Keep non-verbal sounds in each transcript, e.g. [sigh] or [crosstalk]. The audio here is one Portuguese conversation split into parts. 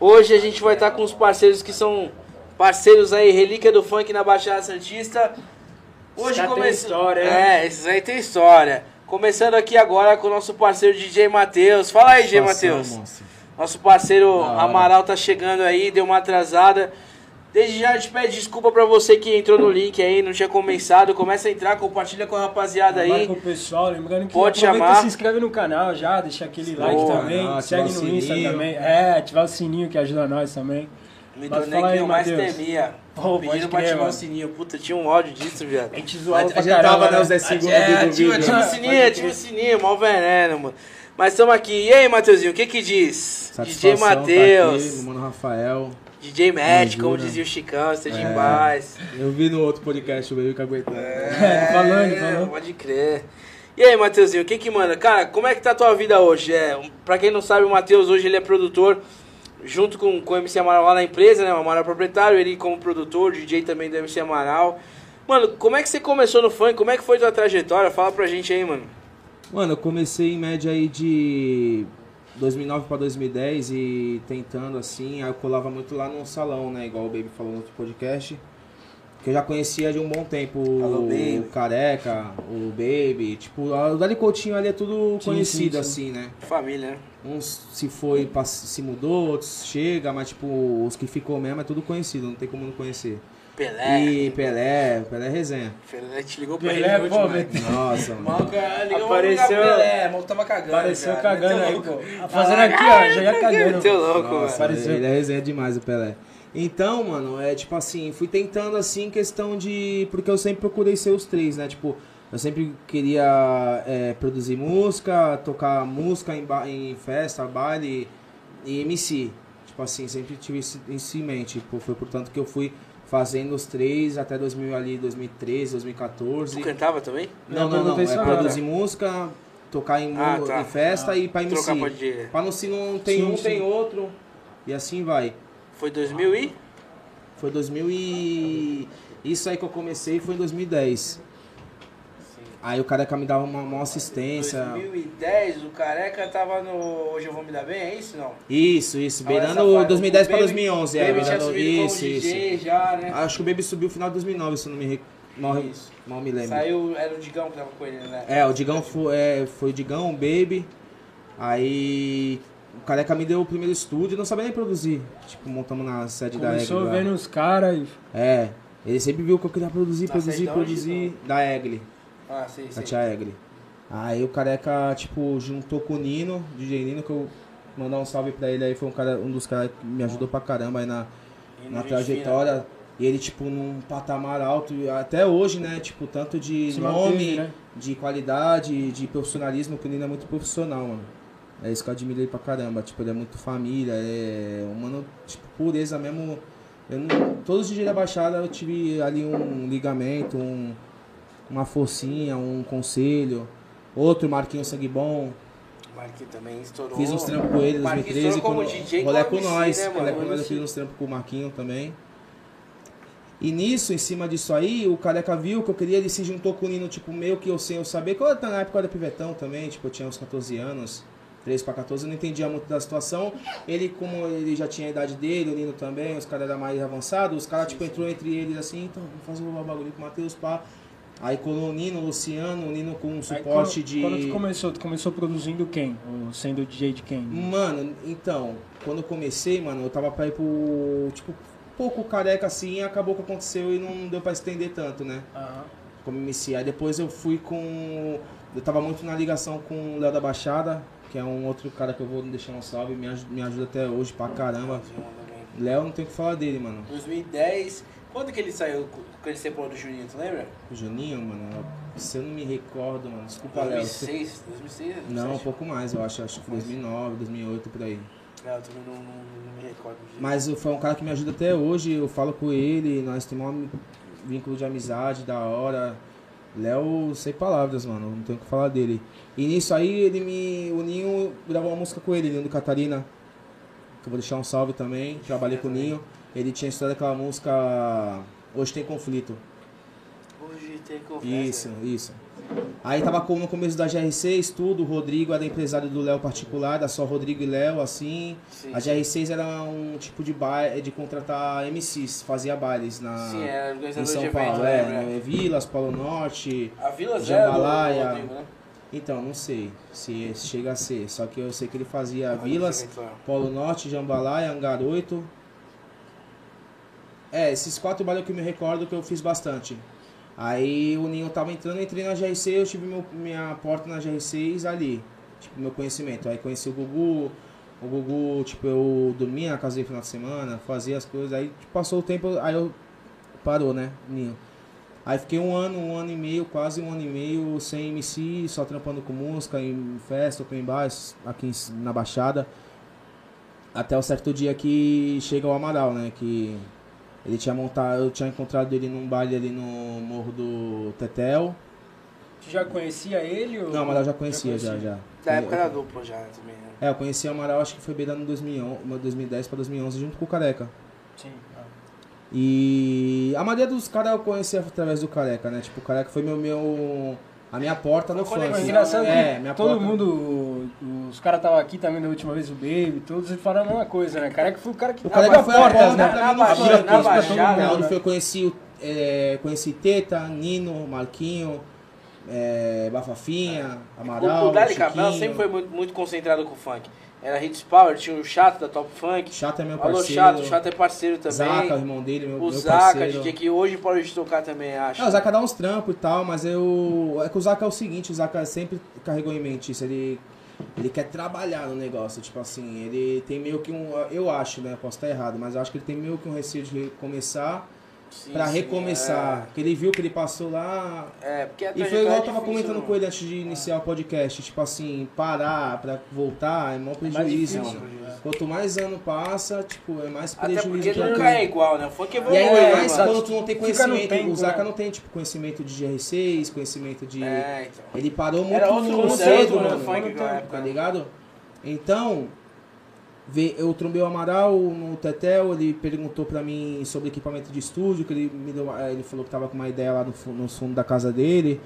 Hoje a gente vai estar com os parceiros que são parceiros aí, relíquia do funk na Baixada Santista. Hoje têm começa... história, hein? É, esses aí tem história. Começando aqui agora com o nosso parceiro DJ Matheus. Fala aí, DJ Matheus. Nosso parceiro. Amaral tá chegando aí, deu uma atrasada. Desde já a gente pede desculpa pra você que entrou no link aí, não tinha começado. Começa a entrar, compartilha com a rapaziada aí. Marca o pessoal, lembrando que Pode chamar. e se inscreve no canal já, deixa aquele like Boa, também, não, segue no Insta também. É, ativar o sininho que ajuda nós também. Me Mas tornei fala que aí, eu mais temia. [laughs] Pô, Pedindo pra ativar o sininho. Puta, tinha um ódio disso, viado. A gente A, zoava a pra gente caramba, tava, né, né? os 10 segundos É, do ativa, vídeo. ativa o sininho, ativa o sininho, mal veneno, mano. Mas estamos aqui. E aí, Matheusinho, o que que diz? DJ Satisfação tá Matheus, aqui, meu mano Rafael. DJ Matt, como dizia o Chicão, esteja em É. paz. Eu vi no outro podcast, o Baby Caguetando. É, [laughs] falando, É, falando. Pode crer. E aí, Matheusinho, o que que manda? Cara, como é que tá a tua vida hoje? É, pra quem não sabe, o Matheus hoje ele é produtor junto com, com o MC Amaral lá na empresa, né? O Amaral é proprietário, ele como produtor, DJ também do MC Amaral. Mano, como é que você começou no funk? Como é que foi tua trajetória? Fala pra gente aí, mano. Mano, eu comecei em média aí de 2009 pra 2010 e tentando assim, aí eu colava muito lá no salão, né? Igual o Baby falou no outro podcast. Que eu já conhecia de um bom tempo Alô, o Baby. Careca, o Baby. Tipo, o Dali Coutinho ali é tudo Sim, conhecido sim, sim. assim, né? Família, né? Uns se foi, se mudou, outros chega, mas tipo, os que ficou mesmo é tudo conhecido, não tem como não conhecer. Pelé. E Pelé, Pelé é resenha. Pelé te ligou pra Pelé, ele pô, mano. Nossa, mano. Cara, ligou Apareceu- pra Pelé, mal tava cagando. Apareceu viado. cagando Meteu aí, louco. pô. Fazendo aqui, ó, já ia cagando. Meteu louco, Nossa, velho. Apareceu. ele é resenha demais, o Pelé. Então, mano, é tipo assim, fui tentando assim, questão de. Porque eu sempre procurei ser os três, né? Tipo, eu sempre queria é, produzir música, tocar música em, ba- em festa, baile e MC. Tipo assim, sempre tive isso em mente. Tipo, foi portanto que eu fui fazendo os três até 2000 ali, 2013, 2014. Tu cantava também? Não, não, não. perguntei É produzir música, tocar em, Ah, tá. em festa e pra MC. Trocar pode ir. Pra não se não tem Sim, um, sim. tem outro. E assim vai. Foi 2000 e? Foi 2000 e... Isso aí que eu comecei foi em 2010. Aí o careca me dava uma, uma assistência. 2010, o Careca tava no Hoje Eu Vou Me Dar Bem, é isso não? Isso, isso. Ah, Beirando fase. 2010 O pra Baby- 2011. o É, Baby tinha beirando... Isso, DJ isso. já, né? Acho que o Baby subiu no final de 2009, se eu não me, re... mal, Isso. mal me lembro. Saiu, era o Digão que tava com ele, né? É, o Digão foi, é, foi o Digão, o Baby. Aí o careca me deu o primeiro estúdio, não sabia nem produzir. Tipo, montamos na sede da Começou Egli. lá. vendo os caras É, ele sempre viu que eu queria produzir, Na produzir, da produzir. Da Egli, Ah, da sei. tia Egli. Aí o careca, tipo, juntou com o Nino, DJ Nino, que eu mandar um salve pra ele aí, foi um, cara, um dos caras que me ajudou pra caramba aí na, na trajetória. E ele, tipo, num patamar alto, até hoje, né? Tipo, tanto de Se nome, manteve, né? de qualidade, de profissionalismo, que o Nino é muito profissional, mano. É isso que eu admiro ele pra caramba. Tipo, ele é muito família, é um mano, tipo, pureza mesmo. Eu não, todos os dias da Baixada eu tive ali um ligamento, um, uma forcinha, um conselho. Outro, Marquinhos Sangue Bom. Marquinhos também estourou. Fiz uns trampos com ele em O Marquinhos 2013. estourou como quando- DJ rolê com MC, nós. né, rolê com nós, eu fiz uns trampos com o Marquinho também. E nisso, em cima disso aí, o careca viu que eu queria, ele se juntou com o Nino, tipo, meio que eu sem eu saber. Que eu, na época eu era pivetão também, tipo, eu tinha uns 14 anos, 13 pra 14, eu não entendia muito da situação. Ele, como ele já tinha a idade dele, o Nino também, os caras eram mais avançados, os caras, tipo, entrou entre eles assim, então, vamos fazer um bagulho com o Matheus, pá. Aí colou o Nino, o Luciano, o Nino com um Aí, suporte quando, de. Quando tu começou, tu começou produzindo quem? Ou sendo DJ de quem? Mano, então, quando eu comecei, mano, eu tava pra ir pro. Tipo, pouco careca assim, e acabou que aconteceu e não deu pra estender tanto, né? Aham. Como MC. Aí depois eu fui com. Eu tava muito na ligação com o Léo da Baixada, que é um outro cara que eu vou deixar um salve, me ajuda, me ajuda até hoje pra caramba. Léo não tem o que falar dele, mano. 2010. Quando que ele saiu, quando ele separou do Juninho, tu lembra? O Juninho, mano, se eu não me recordo, mano, desculpa, Léo. 2006, 2006, 2007? Não, um pouco mais, eu acho. Acho que foi 2009, 2008, por aí. Não, eu também não, não, não me recordo. disso. Mas foi um cara que me ajuda até hoje, eu falo com ele, nós temos um vínculo de amizade da hora. Léo, sem palavras, mano, não tenho o que falar dele. E nisso aí, ele me. O Ninho gravou uma música com ele, Ninho do Catarina. Que eu vou deixar um salve também. Trabalhei com o Ninho. Ele tinha estourado aquela música Hoje Tem Conflito. Hoje tem conversa. Isso, isso. Aí tava como no começo da GR6, tudo, o Rodrigo era empresário do Léo particular, da só Rodrigo e Léo, assim. Sim, A GR6 era um tipo de baile, de contratar MCs, fazia bailes na, Sim, era em São Paulo, evento, é, lembra? no Vilas, Polo Norte. A Vila Zero, Jambalaya. Rodrigo, né? Então, não sei se chega a ser, só que eu sei que ele fazia Vilas. Polo Norte, Jambalaya, 8. É, esses quatro bailes que eu me recordo que eu fiz bastante. Aí o Ninho tava entrando, entrei na GR6, eu tive meu- minha porta na GR6 ali. Tipo, meu conhecimento. Aí conheci o Gugu, o Gugu, tipo, eu dormia na casa dele no final de semana, fazia as coisas, aí tipo, passou o tempo, aí eu parou, né, Ninho. Aí fiquei um ano, um ano e meio, quase um ano e meio sem MC, só trampando com música, em festa, com em bares, aqui na Baixada. Até o certo dia que chega o Amaral, né? Que ele tinha montado, eu tinha encontrado ele num baile ali no Morro do Tetel. Tu já conhecia ele? Ou... Não, o Amaral eu já conhecia, já, já. Da época da dupla já também, né? É, eu conheci o Amaral, acho que foi beirando em 2011, 2010 pra 2011, junto com o Careca. Sim. ah. E a maioria dos caras eu conheci através do Careca, né? Tipo, o Careca foi meu, meu a minha porta no Foi Mas engraçado é, que minha todo porta- mundo, os caras estavam aqui também da última vez, o Baby, todos eles falaram a mesma coisa, né? Careca foi o cara que O Careca abriu foi a porta, né? pra Na abriu na pra todo Baixada, mundo. né? Foi, eu conheci, o- é, conheci Teta, Nino, Marquinho, é, Bafafinha, Amaral, o, o Dali Chiquinho. Cabral sempre foi muito, muito concentrado com o funk. Era Hits Power, tinha o Chato da Top Funk. Chato é meu Alô, parceiro. Chato, o Chato é parceiro também. Zaca, o irmão dele, meu, o meu Zaca, parceiro. DJ que hoje pode de tocar também, acho. É, o Zaca dá uns trampos e tal, mas eu. É que o Zaca é o seguinte, o Zaca sempre carregou em mente isso, ele. Ele quer trabalhar no negócio, tipo assim, ele tem meio que um. Eu acho, né? Posso estar errado, mas eu acho que ele tem meio que um receio de começar Sim, pra sim, recomeçar. Porque ele viu que ele passou lá. É, é porque a E foi igual eu é tava difícil, comentando né? com ele antes de iniciar o podcast, tipo assim, parar pra voltar é maior prejuízo, difícil, mano. né? Quanto mais ano passa, tipo, é mais Até prejuízo porque pra nunca é igual, né? O funk evolui, e aí, né, mais quando tu não tem conhecimento, tempo, o Zaca né? não tem, tipo, conhecimento de GR6, conhecimento de... É, então. Ele parou muito Era outro conceito, cedo, mano, funk tá ligado? Então, eu trombei o Amaral no Tetel, ele perguntou pra mim sobre equipamento de estúdio, que ele me deu, eh, ele falou que tava com uma ideia lá no, no fundo da casa dele.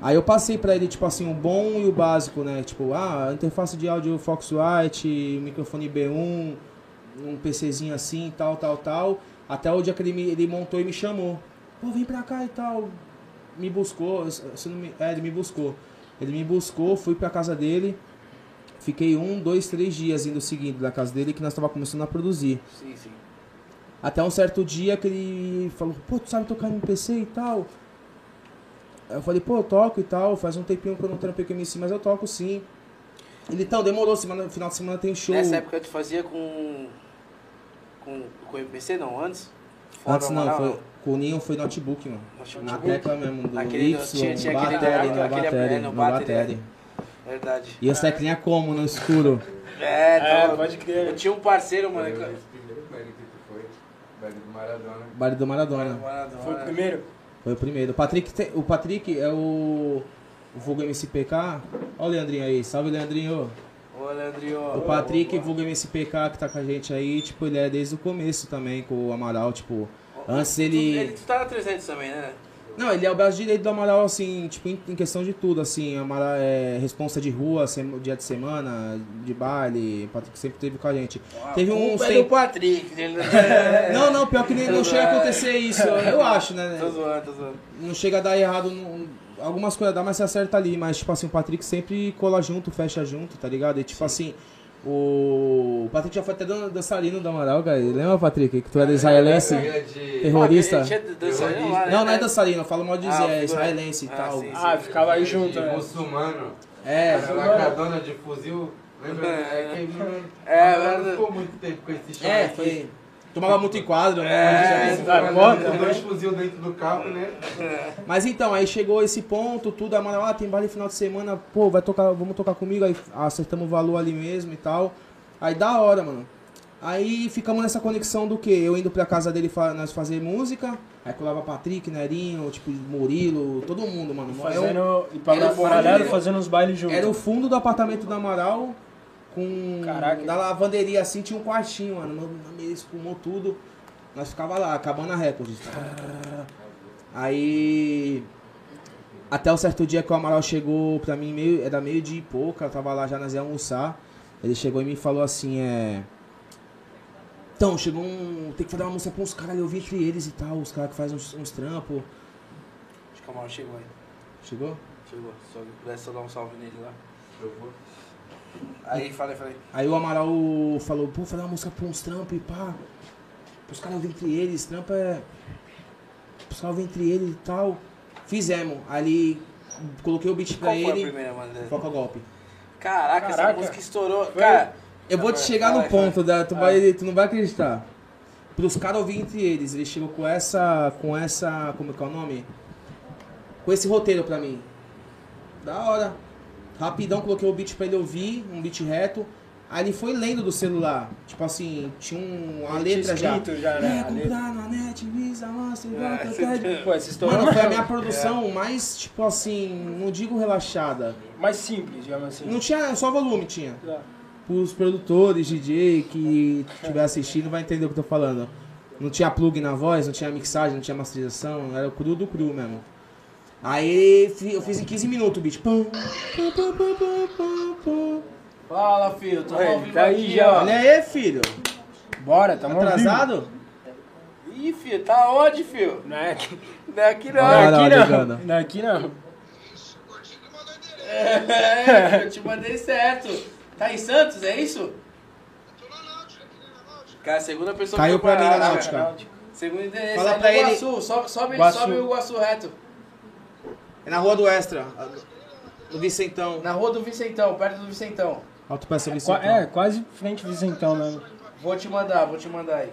Aí eu passei pra ele, tipo assim, o bom e o básico, né? Tipo, ah, interface de áudio Foxwhite, microfone B1, um PCzinho assim, tal, tal, tal. Até o dia que ele, me- ele montou e me chamou. Pô, vem pra cá e tal. Me buscou, se não me, é, ele me buscou. Ele me buscou, fui pra casa dele. Fiquei um, dois, três dias indo seguindo da casa dele que nós tava começando a produzir. Sim, sim. Até um certo dia que ele falou, pô, tu sabe tocar MPC e tal? Eu falei, pô, eu toco e tal, faz um tempinho que eu não trampei com MC, mas eu toco sim. Ele, então, demorou, semana, final de semana tem show. Nessa época tu fazia com. com, com o MPC, não? Antes? Fora Antes não, foi, com o Ninho foi notebook, mano. Notebook. Na tecla mesmo, do Aquele Y, tinha- tinha aquele no battery, é, no. Verdade. E as teclinhas como no escuro? É, É, então, pode crer. Eu tinha um parceiro, mano. Foi primeiro baile que tu foi, baile do Maradona. Baile do Maradona. Maradona. Foi o primeiro? Foi o primeiro. O Patrick, tem- o Patrick é o, o vulgo MCPK. Olha o Leandrinho aí, salve Leandrinho. Ô, Leandrinho. O Patrick, vulgo MCPK, que tá com a gente aí, tipo, ele é desde o começo também com o Amaral, tipo... Antes ele... Ele tá na 300 também, né? Não, ele é o braço direito do Amaral, assim, tipo, em, questão de tudo, assim. Amaral é responsa de rua, sem- dia de semana, de baile, o Patrick sempre teve com a gente. Teve um... É do Patrick. Ele... [laughs] Não, não, pior que nem, não chega a acontecer isso, eu acho, né? Tô zoando, tô zoando. não chega a dar errado. não- algumas coisas dá, mas você acerta ali. Mas, tipo assim, o Patrick sempre cola junto, fecha junto, tá ligado? E, tipo assim, o... o Patrick já foi até dan- dançarino do Amaral, cara. Lembra, Patrick? Que tu era israelense? Era de... Terrorista. Dançarino lá, né? Não, não é dançarino, eu falo mal de Ah, dizer, é figura- israelense e Ah, tal. sim, sim. Ah, ficava aí junto, de né? muçulmano. É, Era lacradona de fuzil. Lembra? É. É, É, não muito tempo com esse show é, aqui. foi. Tomava muito enquadro, né? É, tá, dois fuzil dentro do carro, né? Mas então, aí chegou esse ponto, tudo, a mano, ah, tem baile final de semana, pô, vai tocar, vamos tocar comigo, aí acertamos o valor ali mesmo e tal. Aí da hora, mano. Aí ficamos nessa conexão do que? Eu indo pra casa dele fa nós fazer música, aí colava Patrick, Nerinho, tipo, Murilo, todo mundo, mano. Eu- Fazendo, e paralelo fazendo os bailes juntos. era o fundo do apartamento do Amaral, com. Caraca. Na lavanderia assim tinha um quartinho, mano. No- Na mesa espumou tudo. Nós ficava lá, acabando a recorde. Aí. Até o certo dia que o Amaral chegou pra mim, meio, era meio de pouca, eu tava lá já nas ia almoçar. Ele chegou e me falou assim, é. Então, chegou um. Tem que fazer uma música pra uns caras, eu vi entre eles e tal, os caras que fazem uns, uns trampos. Acho que o Mauro chegou aí. Chegou? Chegou. Só pudesse só dar um salve nele lá. Eu vou. Aí, falei, falei. Aí o Amaral falou, pô, fazer uma música pra uns trampos e pá. Os caras ouvir entre eles, trampo é. Os caras ouvir entre eles e tal. Fizemos. Ali coloquei o beat pra Qual foi a ele. primeira, mano? Foca golpe. Caraca, essa Caraca. música estourou. Foi? Cara, Eu vou te chegar vai, no ponto, da, tu, vai, tu não vai acreditar. Pros caras ouvir entre eles, ele chegou com essa. com essa. como é que é o nome? Com esse roteiro pra mim. Da hora. Rapidão coloquei o beat pra ele ouvir, um beat reto. Aí ele foi lendo do celular. Tipo assim, tinha um, uma letra já. escrito já, É, né, letra. comprar na net, visa, É, volta, você pede. Pô, essa história Mano, foi a é minha produção mais, tipo assim, não digo relaxada. mais simples, digamos assim. Não tinha, só volume tinha. Tá. Os produtores, DJ que estiver assistindo vai entender o que eu tô falando. Não tinha plug na voz, não tinha mixagem, não tinha masterização, era o cru do cru mesmo. Aí eu fiz em 15 minutos o beat. Pum, pum, pum, pum, pum, pum, pum. fala, filho. Ao vivo tá aí aqui, já, ó. Olha aí, filho. Bora, tamo vivo. Atrasado? Ih, filho, tá onde, filho? Não é aqui, Não é aqui não. não, é lá, aqui não. Não é aqui não. [laughs] É, eu te mandei certo. Tá em Santos, é isso? Cara, segunda pessoa Caiu que pra mim na náutica. Segundo endereço, Fala é pra ele- Iguaçu. Sobe, sobe, Iguaçu. sobe o Iguaçu reto. É na rua do Extra, no Vicentão. Na rua do Vicentão, perto do Vicentão. Alto Peça Qua- Vicentão. É, quase frente Vicentão, né? Vou te mandar, vou te mandar aí.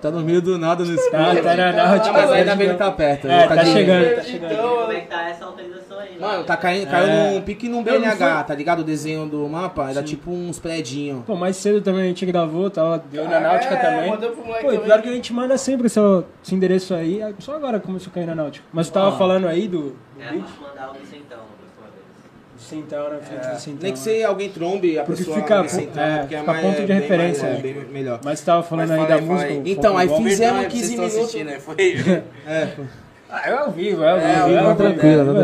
Tá no meio do nada no escuro. Tá, tá, não, Ah, tipo, Mas tá ainda bem que chegando. tá perto. É, tá de- chegando, tá Então, chegando. Como é que tá essa autorização aí? Mano, né? tá caindo, caiu É. num pique num BNH, tá ligado? O desenho do mapa era tipo uns predinhos. Pô, mais cedo também a gente gravou, tava, deu na Ah, Náutica é, também. mandou pro moleque Pô, e também. pior que a gente manda sempre seu, esse endereço aí, é só agora começou a cair na Náutica. Mas tu tava Ah. falando aí do, do É, pra mandar o Vicentão, Vicentão, né? Frente É. Vicentão. Nem que né? se alguém trombe a Porque pessoa fica- Vicentão, é, porque fica mais- ponto de referência, mais- né? bem melhor. Mas tu tava falando Mas aí fala da fala música. Então, aí fizemos Não, é, 15 vocês estão minutos. né? [laughs] Foi. É. Ah, é ao vivo, é ao vivo. É, ao é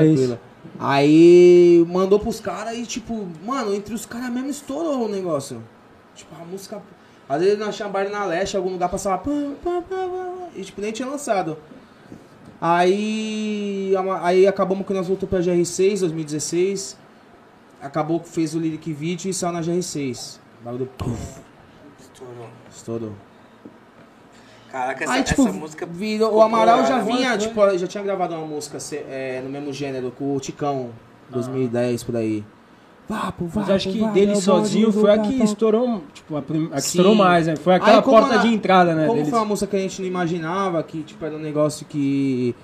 é isso. tranquilo. Aí mandou pros caras e, tipo, mano, entre os caras mesmo estourou o negócio. Tipo, a música. Às vezes nós baile na leste, algum lugar passava. pam, pam, pam, e, tipo, nem tinha lançado. Aí. Aí acabamos que nós voltamos pra GR6 2016. Acabou que fez o lyric video e saiu na GR6. O bagulho. Puf, Estourou. estourou. Caraca, essa, Aí, tipo, essa música. virou, o Amaral já vinha, foi. tipo, já tinha gravado uma música é, no mesmo gênero com o Ticão, 2010, por aí. Vapo, vapo, Mas acho que vapo, dele é sozinho foi a que cartão. estourou, tipo, a, prim... a que Sim. estourou mais, né? Foi aquela Aí, porta na- de entrada, né? Como deles. foi uma música que a gente não imaginava, que tipo, era um negócio que...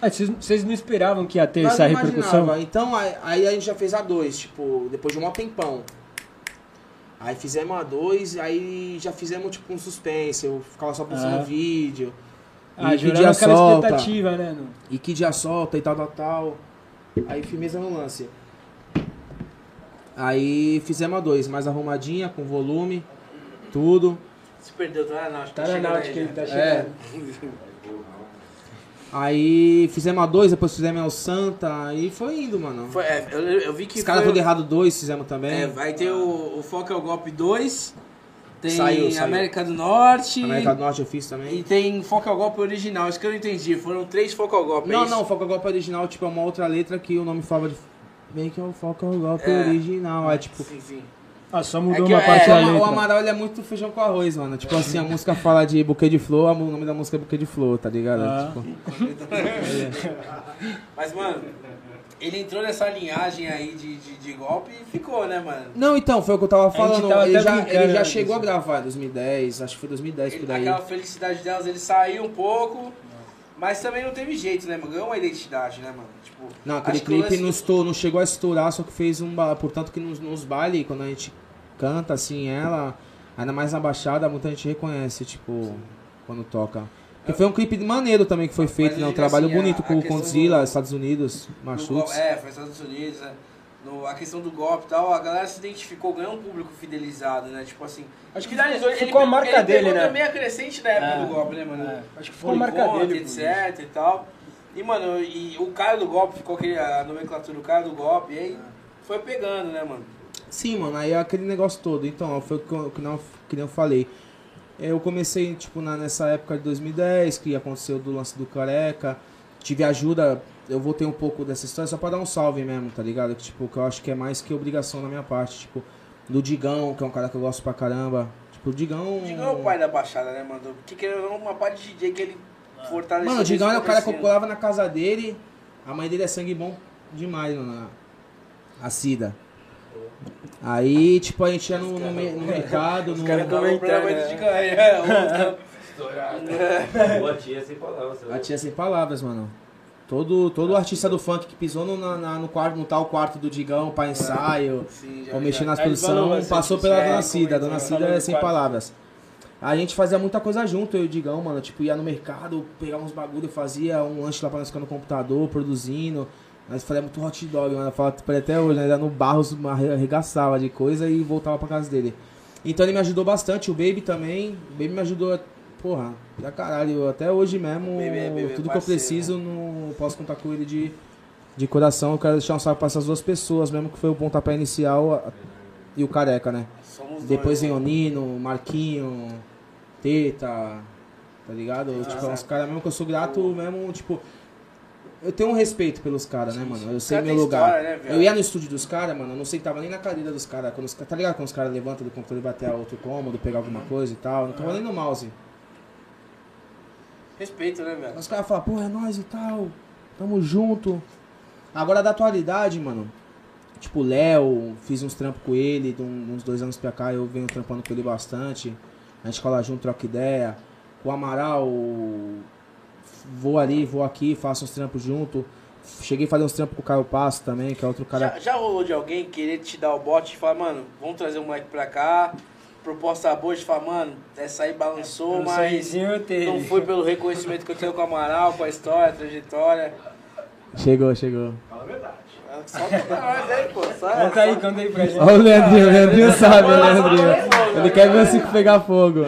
Ah, vocês, não esperavam que ia ter nós essa não repercussão? imaginava. Então, aí, aí a gente já fez a dois, tipo, depois de um tempão. Aí fizemos a dois, aí já fizemos tipo um suspense, eu ficava só pensando Ah. vídeo. Ah, e que dia aquela solta. expectativa, né? no- E que dia solta e tal, tal, tal. Aí firmeza no lance. Aí fizemos a dois, mais arrumadinha, com volume, tudo. Se perdeu, tá na náutica. Tá na chegando náutica, aí ele tá É. [laughs] Aí fizemos a dois, depois fizemos o Santa, aí foi indo, mano. Foi, é, eu, eu vi que Os caras tudo errado dois fizemos também. É, vai ter o, o Foca é o Golpe 2, tem Saiu, saiu. América do Norte América do Norte eu fiz e também. tem Foca é o Golpe original. Isso que eu não entendi. Foram três Foca é o Golpe. é Não, isso? não, o Foca Golpe original, tipo, é uma outra letra que o nome falava de. Bem que é o Foca Golpe É. original. É tipo. Sim, sim. Ah, só mudou É que uma é- parte O da Ama- o letra. Amaral ele é muito feijão com arroz, mano. Tipo assim, a música fala de buquê de flor, o nome da música é buquê de flor, tá ligado? Ah. Tipo, Mas, mano, ele entrou nessa linhagem aí de, de, de golpe e ficou, né, mano? Não, então, foi o que eu tava falando. tava ele já, ele já né, chegou a gravar em 2010, acho que foi 2010 por Ele, aí. aquela felicidade delas, ele saiu um pouco, mas também não teve jeito, né, mano? Ganhou uma identidade, né, mano? Tipo, Não, aquele clipe não, do- estou, não chegou a estourar, só que fez um. Portanto, que nos, nos bailes, quando a gente canta assim, ela, ainda mais na baixada, muita gente reconhece, tipo, quando toca. Porque foi um clipe maneiro também que foi feito, né? Um trabalho assim, bonito a- com o Condzilla, do- Estados Unidos, Machutes. É, foi Estados Unidos, né? No, a questão do golpe e tal, a galera se identificou, ganhou um público fidelizado, né? Tipo assim. Acho que finalizou. ficou ele, a marca ele dele, né? também a crescente da época É. do golpe, né, mano? É, acho que ficou a marca Policonte, dele, etc e tal. E, mano, e o cara do golpe, ficou aquele, a nomenclatura do cara do golpe, e aí foi pegando, né, mano? Sim, mano, aí é aquele negócio todo. Então, foi o que eu, que não, que nem eu falei. Eu comecei, tipo, na, nessa época de 2010, que aconteceu do lance do careca. Tive ajuda, eu voltei um pouco dessa história só pra dar um salve mesmo, tá ligado? Que, tipo, que eu acho que é mais que obrigação da minha parte. Tipo, do Digão, que é um cara que eu gosto pra caramba. Tipo, o Digão. O Digão é o pai da Baixada, né, mano? Porque querendo uma parte de DJ que ele fortaleceu. Mano, o Digão é o cara que eu colava na casa dele. A mãe dele é sangue bom demais, mano. A Cida. Aí, tipo, a gente ia no, no, me- no mercado, no. caras Não, o problema é do né? Digão, é, Boa tia sem palavras. A tia sem palavras, mano. Todo, todo artista do funk que pisou no, na- na- no, quarto, no tal quarto do Digão pra ensaio, Sim, já, ou mexer já. nas Aí falou produções, bastante passou pela é, Dona Cida. A Dona comentou, Cida falou é do sem quarto. palavras. A gente fazia muita coisa junto, eu e o Digão, mano. Tipo, ia no mercado, pegava uns bagulho, fazia um lanche lá pra nós ficar no computador, produzindo. Nós fazia muito hot dog, mano. Pra ele até hoje, né? Ia no barro, arregaçava de coisa e voltava pra casa dele. Então ele me ajudou bastante, o Baby também. O Baby me ajudou, porra, pra caralho. Até hoje mesmo, Baby é- Baby é tudo que eu parceiro, preciso, não posso contar com ele de, de coração. Eu quero deixar um salve pra essas duas pessoas, mesmo que foi o pontapé inicial e o Careca, né? Somos Depois vem né? o Nino, Marquinho, Teta, tá ligado? tipo, é uns caras mesmo que eu sou grato mesmo, tipo. Eu tenho um respeito pelos caras, né, mano? Eu sei meu lugar. história, né, eu ia no estúdio dos caras, mano, eu não sentava nem na cadeira dos caras. Quando os Tá ligado quando os caras levantam do computador e vai até outro cômodo, pegar alguma coisa e tal? Não tava nem no mouse. Respeito, né, velho? Os caras falam, pô, é nóis e tal, tamo junto. Agora da atualidade, mano. Tipo, o Léo, fiz uns trampos com ele, de uns dois anos pra cá eu venho trampando com ele bastante. A gente cola junto, troca ideia. O Amaral, vou ali, vou aqui, faço uns trampos junto. Cheguei a fazer uns trampos com o Caio Passo também, que é outro cara. Já, já rolou de alguém querer te dar o bote e falar, mano, vamos trazer um moleque pra cá, proposta boa, de falar, mano, essa aí balançou, Um mas não foi pelo reconhecimento que eu tenho com o Amaral, com a história, a trajetória. Chegou, chegou. Aí, pô. Sai, Conta aí, conta aí pra gente. Olha o Leandrinho, o Leandrinho sabe, o Leandrinho. Ele quer ver o cinco pegar fogo.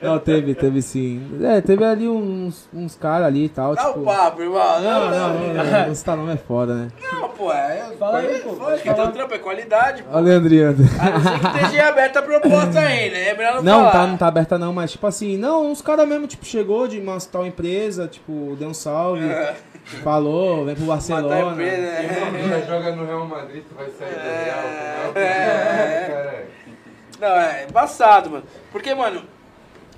Não, teve, teve sim. É, teve ali uns, uns caras ali e tal, Dá tipo. o papo, irmão. Não, não, não, não, os talão é foda, né? Não, pô, é. Fala aí, pô, pode que teu trampo é qualidade, pô. Olha o Leandrinho. A não ser que esteja aberta a proposta ainda, é melhor não, Não, falar. tá, não tá aberta não, mas tipo assim, não, uns caras mesmo, tipo, chegou de uma tal empresa, tipo, deu um salve, falou, vem pro Barcelona. empresa, né? Joga no Real Madrid, tu vai sair do Real. É. É. Cara, Não, é embaçado, mano. Porque, mano,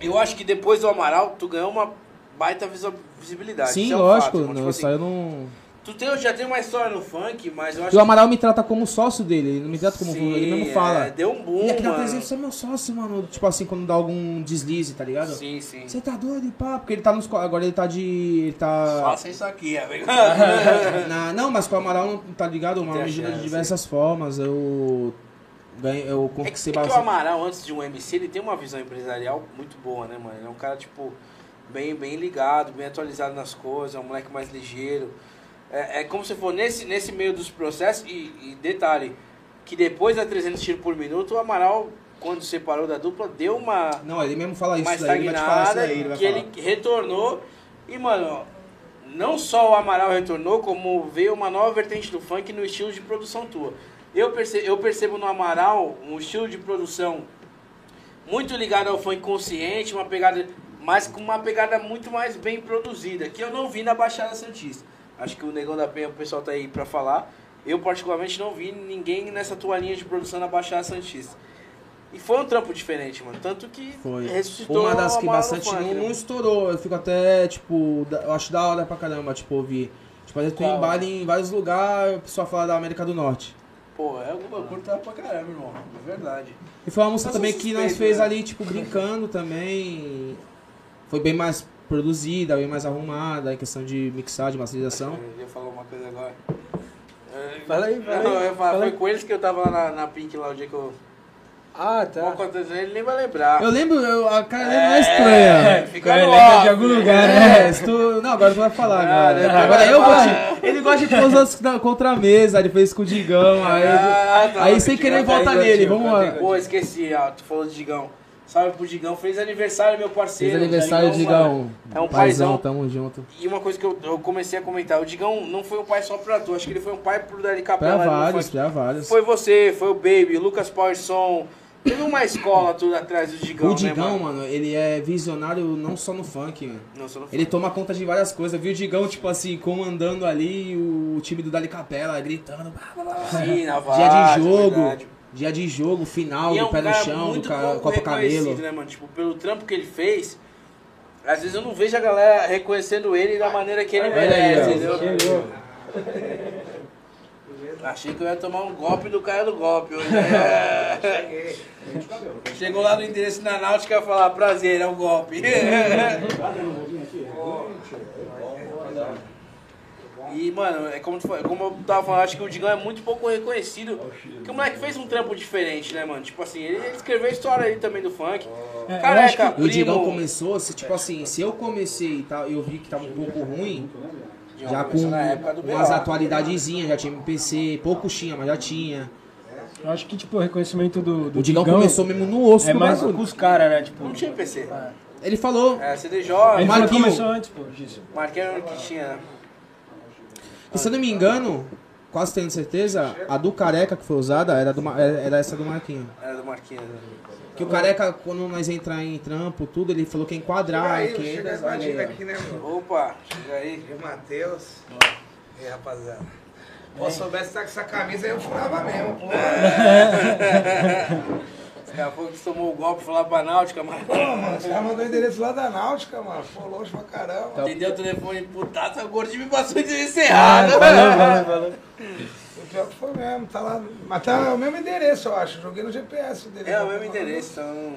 eu acho que depois do Amaral, tu ganhou uma baita visi- visibilidade. Sim, Isso é um lógico, fato, irmão. não, Tipo assim, não... tu tem, já tem uma história no funk, mas eu acho E o Amaral me trata como sócio dele, ele não me trata como... Sim, ele mesmo fala. é, deu um boom, e aqui na presença, você é meu sócio, mano. Tipo assim, quando dá algum deslize, tá ligado? Sim, sim. Você tá doido, pá? Porque ele tá nos... Agora ele tá de... Ele tá... Faça isso aqui, amigo. [laughs] Na- não, mas com o Amaral não tá ligado, Tem me ajuda de diversas formas. Eu ganhei, eu É que, é conquistei que o bastante. Amaral, antes de um MC, ele tem uma visão empresarial muito boa, né, mano? Ele é um cara, tipo, bem, bem ligado, bem atualizado nas coisas, é um moleque mais ligeiro. É, é como se for nesse, nesse meio dos processos, e, e detalhe, que depois da 300 tiros por minuto, o Amaral, quando separou da dupla, deu uma, Não, ele mesmo fala isso uma daí, ele vai te falar isso estagnada, daí, ele que falar. ele retornou, e, mano, não só o Amaral retornou, como veio uma nova vertente do funk no estilo de produção tua. Eu percebo, eu percebo no Amaral um estilo de produção muito ligado ao funk consciente, uma pegada, mas com uma pegada muito mais bem produzida, que eu não vi na Baixada Santista. Acho que o Negão da Penha, o pessoal tá aí pra falar. Eu particularmente não vi ninguém nessa tua linha de produção na Baixada Santista. E foi um trampo diferente, mano. Tanto que Foi. ressuscitou Uma das que bastante funk, não, né? não estourou. Eu fico até, tipo, eu acho da hora pra caramba, tipo, ouvir. Tipo, vezes tem Qual? baile em vários lugares, o pessoal fala da América do Norte. Pô, é alguma curta pra caramba, irmão. É verdade. E foi uma música Eu também sou que nós suspeito, fez né? ali, tipo, brincando também. Foi bem mais produzida, bem mais arrumada, em questão de mixagem, masterização. Eu ia falar uma coisa agora. É, Fala aí, fala Não, aí, eu fala foi aí. com eles que eu tava lá na, na Pink lá o dia que eu. Ah, Tá. ele nem vai lembrar. Eu lembro, eu, a cara dele não É, é estranha. Fica Ele no off, de algum lugar, É, né? se tu... Não, agora tu vai falar Ah, agora. né? Agora eu falar. de... Ele gosta de pôr os outros na- contra a mesa, ele fez com o Digão, aí... Ah, tá, aí sem querer volta nele, vamos lá. Pô, esqueci, ó, tu falou de Digão. Salve pro Digão. Feliz aniversário, meu parceiro. Feliz aniversário, Digão. É um paizão, paizão. tamo junto. E uma coisa que eu, eu comecei a comentar, o Digão não foi um pai só pro ator, acho que ele foi um pai pro Dali Pra Capela. não vários, foi- pra vários. Foi você, foi o Baby, Lucas Powerson. Teve uma escola tudo atrás do Digão, O Digão, né, mano, ele é visionário não só no funk, mano. Não, só não Ele toma conta de várias coisas. Viu o Digão, tipo assim, comandando ali o time do Dali Capela, gritando. Sim, na Dia de jogo, verdade. Dia de jogo, final, é do um pé no chão, do muito ca- pouco Copa Cabelo. né, mano? Tipo, pelo trampo que ele fez, às vezes eu não vejo a galera reconhecendo ele da maneira que ele Olha aí, merece, ó. entendeu? Achei que eu ia tomar um golpe do cara do golpe hoje. né? [laughs] Chegou lá no endereço da Náutica e ia falar, prazer, é um golpe. [laughs] [laughs] E, mano, é como, como eu tava falando, acho que o Digão é muito pouco reconhecido. Porque o moleque fez um trampo diferente, né, mano? Tipo assim, ele, ele escreveu a história aí também do funk. É, Careca, E o. Digão começou, se, tipo assim, se eu comecei e tal, eu vi que tava um pouco ruim, Digão já com começou na época do umas atualidadezinhas, já tinha MPC, pouco tinha, mas já tinha. Eu acho que, tipo, o reconhecimento do, do O Digão começou mesmo no osso é do mais com os caras, né? Tipo, Não tinha PC. Ele falou. É, CDJ, ele Marquinho. começou antes, pô, disso. Que tinha, né? E se eu não me engano, quase tenho certeza, a do Careca que foi usada era, do, era essa do Marquinho. Era do Marquinhos. né? Que o Careca, quando nós entrar em trampo, tudo, ele falou que ia enquadrar, Aí, que chega aqui, né, mano? Opa, chega aí. E o Matheus. E aí, rapaziada. Pô, se soubesse estar com essa camisa, eu furava mesmo, pô. [laughs] Caras falaram que tomou o golpe, foi lá pra Náutica, mas... Pô, mano, caras mandou o endereço lá da Náutica, mano. Pô, longe pra caramba. Atendeu o telefone, putaça, o gordinho me passou o endereço errado. [laughs] O pior que foi mesmo, tá lá. Mas tá o mesmo endereço, eu acho. Joguei no GPS o endereço. É o mesmo endereço, então...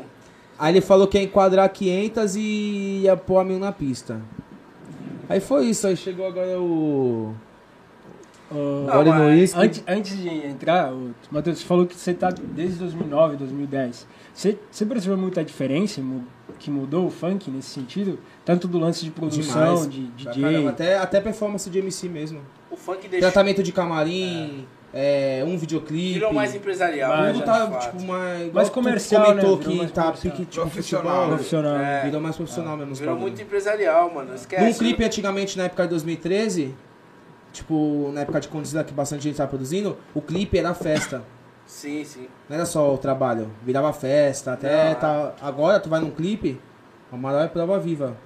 Aí ele falou que ia enquadrar 500 e ia pôr a mil na pista. Aí foi isso, aí chegou agora o. Ô, Gole no mas- uísque. Antes, antes de entrar, o Matheus, você falou que você tá desde 2009, 2010. Você, você percebeu muita diferença que mudou o funk nesse sentido? Tanto do lance de produção, Demais. de Pra DJ. caramba, até, até performance de MC mesmo. O funk deixou... Tratamento de camarim, é, um videoclipe. Virou mais empresarial. Vai, né, Tudo de tá, tipo, mais. igual Mais tu comercial, comentou né? Que mais tá pique tipo Profissional. futebol. profissional. É. Virou mais profissional mesmo. os Virou muito empresarial, mano. Não esquece. Num clipe antigamente, na época de 2013, tipo, na época de Condizila, que bastante gente tava produzindo, o clipe era festa. Sim, sim. Não era só o trabalho, virava festa, até Não, tá. Agora tu vai num clipe, a maior é prova viva.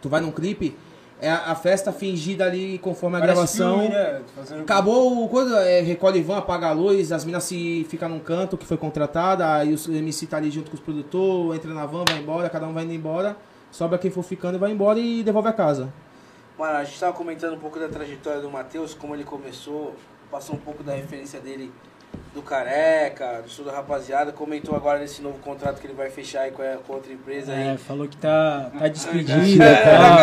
Tu vai num clipe, é a, a festa fingida ali conforme a Parece gravação. filme, né? Fazendo- Acabou o coisa, é, recolhe van, apaga a luz, as minas se ficam num canto que foi contratada, aí o MC tá ali junto com os produtores, entra na van, vai embora, cada um vai indo embora, sobra quem for ficando e vai embora e devolve a casa. Mano, a gente tava comentando um pouco da trajetória do Matheus, como ele começou, passou um pouco da referência dele do Careca, do sul da rapaziada, comentou agora desse novo contrato que ele vai fechar aí com a, com outra empresa aí. É, falou que tá, tá despedida e tal.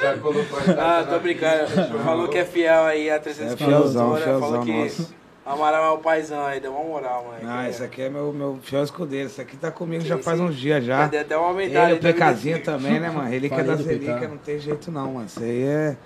Já colocou a Ah, tô brincando. Falou que é fiel aí a 300 É fielzão, fielzão falou que nosso. Amaral é o paizão aí, deu uma moral, mano. Ah, esse aqui é meu, meu fiel escudeiro. Esse aqui tá comigo já faz uns dias Já deu até uma aumentada. Ele, o PKzinho vida. também, né, mano? Relíquia do PK. relíquias, não tem jeito não, mano. Isso aí é.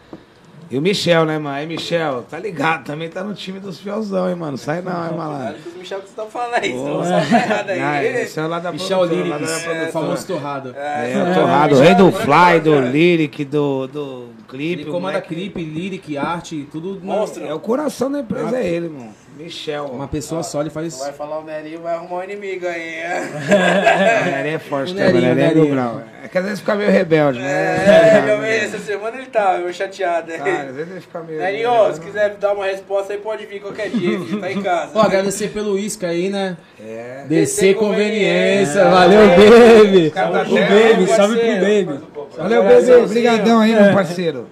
E o Michel, né, mano? Aí, Michel, tá ligado? Também tá no time dos fielzão, hein, mano? Sai não, hein, Cuidado malandro? com os Michel que vocês estão falando aí, senão Pô. você vai errado aí. Ah, esse é lá da Michel produtora, lá da Lyrics, produtora. o famoso torrado. É, É, o Torrado, o rei do Fly, do Lyric, do, do clipe. Ele o comanda clipe, lyric, arte, tudo. Monstro. É o coração da empresa, é ele, mano. Michel. Uma pessoa só, ele faz. Vai falar o Nerinho, vai arrumar um inimigo aí. É, [laughs] O Nery é forte, O Nerinho, o Nery é Nerinho. do grau. É que às vezes fica meio rebelde, né? é eu vi, essa semana ele tá meio chateado. Ah, às vezes ele fica meio... Nerinho, se quiser dar uma resposta aí, pode vir qualquer dia, [laughs] filho, tá em casa. Pô, agradecer pelo uísque aí, né? É. Descer conveniência. É. Valeu, É. baby. Tá O até- Baby, salve pro. Baby. Valeu, bebê. Obrigadão aí, meu parceiro.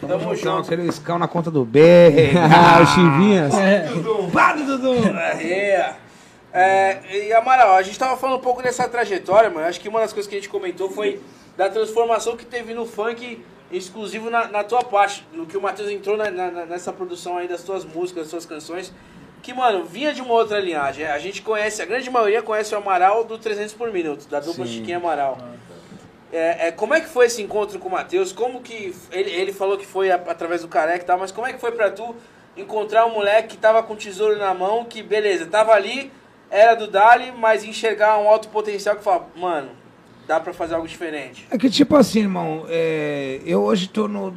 Tamo Tamo junto. aquele iscão na conta do B. [laughs] Ah, o Chivinhas. Para, Dudu. É. É, e Amaral, a gente tava falando um pouco dessa trajetória, mano. Acho que uma das coisas que a gente comentou foi da transformação que teve no funk exclusivo na, na tua parte, no que o Matheus entrou na- na- nessa produção aí das tuas músicas, das tuas canções. Que, mano, vinha de uma outra linhagem. A gente conhece, a grande maioria conhece o Amaral do 300 por minuto, da dupla Chiquinho Amaral. É, é, como é que foi esse encontro com o Matheus? Como que. Ele, ele falou que foi a- através do careca e tal, mas como é que foi pra tu encontrar um moleque que tava com tesouro na mão, que beleza, tava ali, era do Dali, mas enxergar um alto potencial que fala, mano, dá pra fazer algo diferente. É que tipo assim, irmão, é, eu hoje tô no.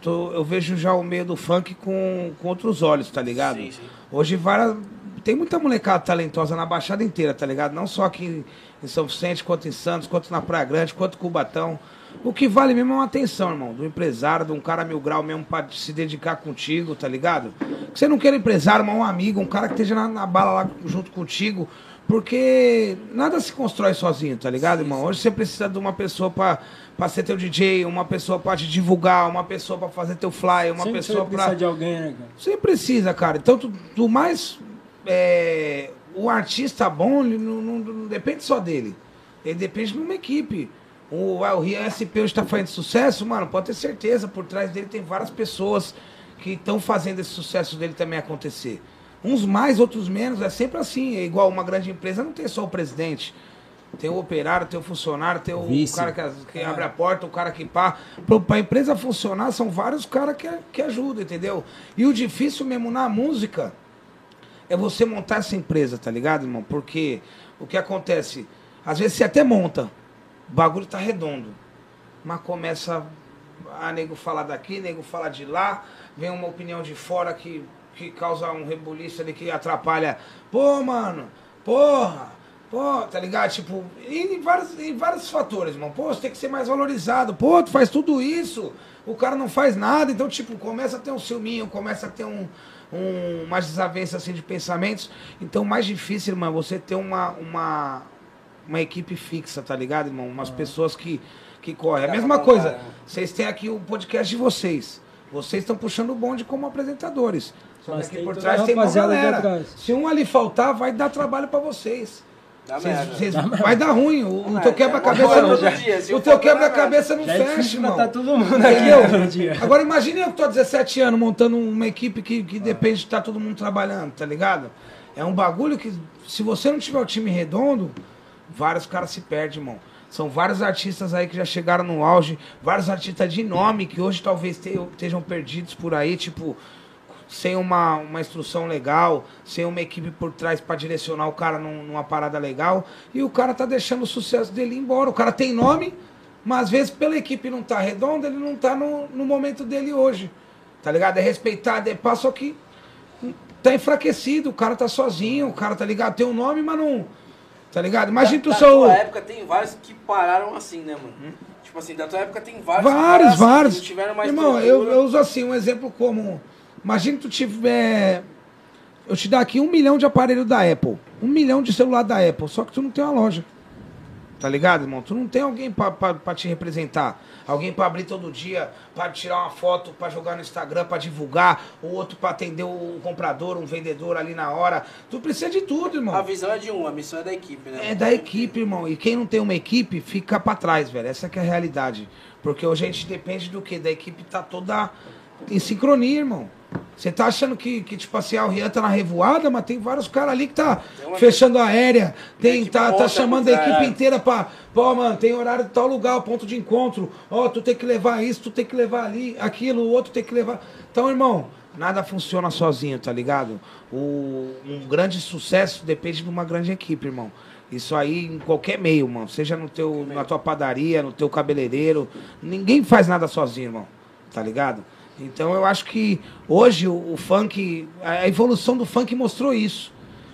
tô- eu vejo já o meio do funk com, com outros olhos, tá ligado? Sim, sim. Hoje várias. Tem muita molecada talentosa na Baixada inteira, tá ligado? Não só aqui em São Vicente, quanto em Santos, quanto na Praia Grande, quanto em Cubatão. O que vale mesmo é uma atenção, irmão, do empresário, de um cara mil grau mesmo pra se dedicar contigo, tá ligado? Que você não quer um empresário, mas um amigo, um cara que esteja na, na bala lá junto contigo, porque nada se constrói sozinho, tá ligado, irmão? Hoje você precisa de uma pessoa pra, pra ser teu DJ, uma pessoa pra te divulgar, uma pessoa pra fazer teu flyer, uma Sempre pessoa você pra. precisar de alguém, né, cara? Você precisa, cara. Então, tu mais. É, o artista bom, ele não, não- não depende só dele. Ele depende de uma equipe. O, o Rio SP hoje está fazendo sucesso, mano, pode ter certeza. Por trás dele tem várias pessoas que estão fazendo esse sucesso dele também acontecer. Uns mais, outros menos. É sempre assim. É igual uma grande empresa, não tem só o presidente. Tem o operário, tem o funcionário, tem o Vice. cara que, que abre a porta, o cara que pá. Para a empresa funcionar, são vários caras que, que ajudam, entendeu? E o difícil mesmo na música é você montar essa empresa, tá ligado, irmão? Porque o que acontece? Às vezes você até monta, o bagulho tá redondo, mas começa a nego falar daqui, nego falar de lá, vem uma opinião de fora que, que causa um rebuliço ali que atrapalha. Pô, mano, porra, pô, tá ligado? Tipo, em vários, em vários fatores, irmão. Pô, você tem que ser mais valorizado. Pô, tu faz tudo isso, o cara não faz nada. Então, tipo, começa a ter um ciúminho, começa a ter um, um, umas desavenças assim de pensamentos. Então, mais difícil, irmão, é você ter uma, uma, uma equipe fixa, tá ligado, irmão? Umas pessoas que, que correm. A mesma coisa. Vocês têm aqui o podcast de vocês. Vocês estão puxando o bonde como apresentadores. Só que por trás tem uma galera. Se um ali faltar, vai dar trabalho pra vocês. Dá merda. vocês- vai dar ruim. O, teu quebra-cabeça não, o eu teu dá quebra-cabeça não fecha, difícil irmão. matar todo mundo aqui dia. Agora imagine eu que tô há 17 anos montando uma equipe que, que depende de estar todo mundo trabalhando, tá ligado? É um bagulho que, se você não tiver o time redondo, vários caras se perdem, irmão. São vários artistas aí que já chegaram no auge, vários artistas de nome que hoje talvez te- estejam perdidos por aí, tipo, sem uma, uma instrução legal, sem uma equipe por trás pra direcionar o cara num- numa parada legal, e o cara tá deixando o sucesso dele embora. O cara tem nome, mas às vezes pela equipe não tá redonda, ele não tá no, no momento dele hoje. Tá ligado? É respeitado, é só que tá enfraquecido, o cara tá sozinho, o cara tá ligado? Tem um nome, mas não. Tá ligado? Imagina tu da, só. tua época tem vários que pararam assim, né, mano? Tipo assim, da tua época tem vários que Vários, assim, vários. que não tiveram mais Irmão, eu, eu uso assim, um exemplo como. Imagina tu tiver. Eu te dar aqui um milhão de aparelho da Apple. Um milhão de celular da Apple. Só que tu não tem uma loja. Tá ligado, irmão? Tu não tem alguém pra te representar. Alguém pra abrir todo dia, pra tirar uma foto, pra jogar no Instagram, pra divulgar. O outro pra atender o comprador, um vendedor ali na hora. Tu precisa de tudo, irmão. A visão é de um, a missão é da equipe, né? É da equipe, irmão. E quem não tem uma equipe fica pra trás, velho. Essa que é a realidade. Porque hoje a gente depende do quê? Da equipe tá toda em sincronia, irmão. Você tá achando que, que, tipo assim, ah, o Rian tá na revoada, mas tem vários caras ali que tá fechando a aérea, tem, tá, tá chamando a equipe inteira pra. Pô, mano, tem horário de tal lugar, ponto de encontro. Ó, tu tem que levar isso, tu tem que levar ali, aquilo, o outro tem que levar. Então, irmão, nada funciona sozinho, tá ligado? O, um grande sucesso depende de uma grande equipe, irmão. Isso aí em qualquer meio, mano. Seja no teu, na tua padaria, no teu cabeleireiro. Ninguém faz nada sozinho, irmão. Tá ligado? Então eu acho que hoje o, o funk, a evolução do funk mostrou isso.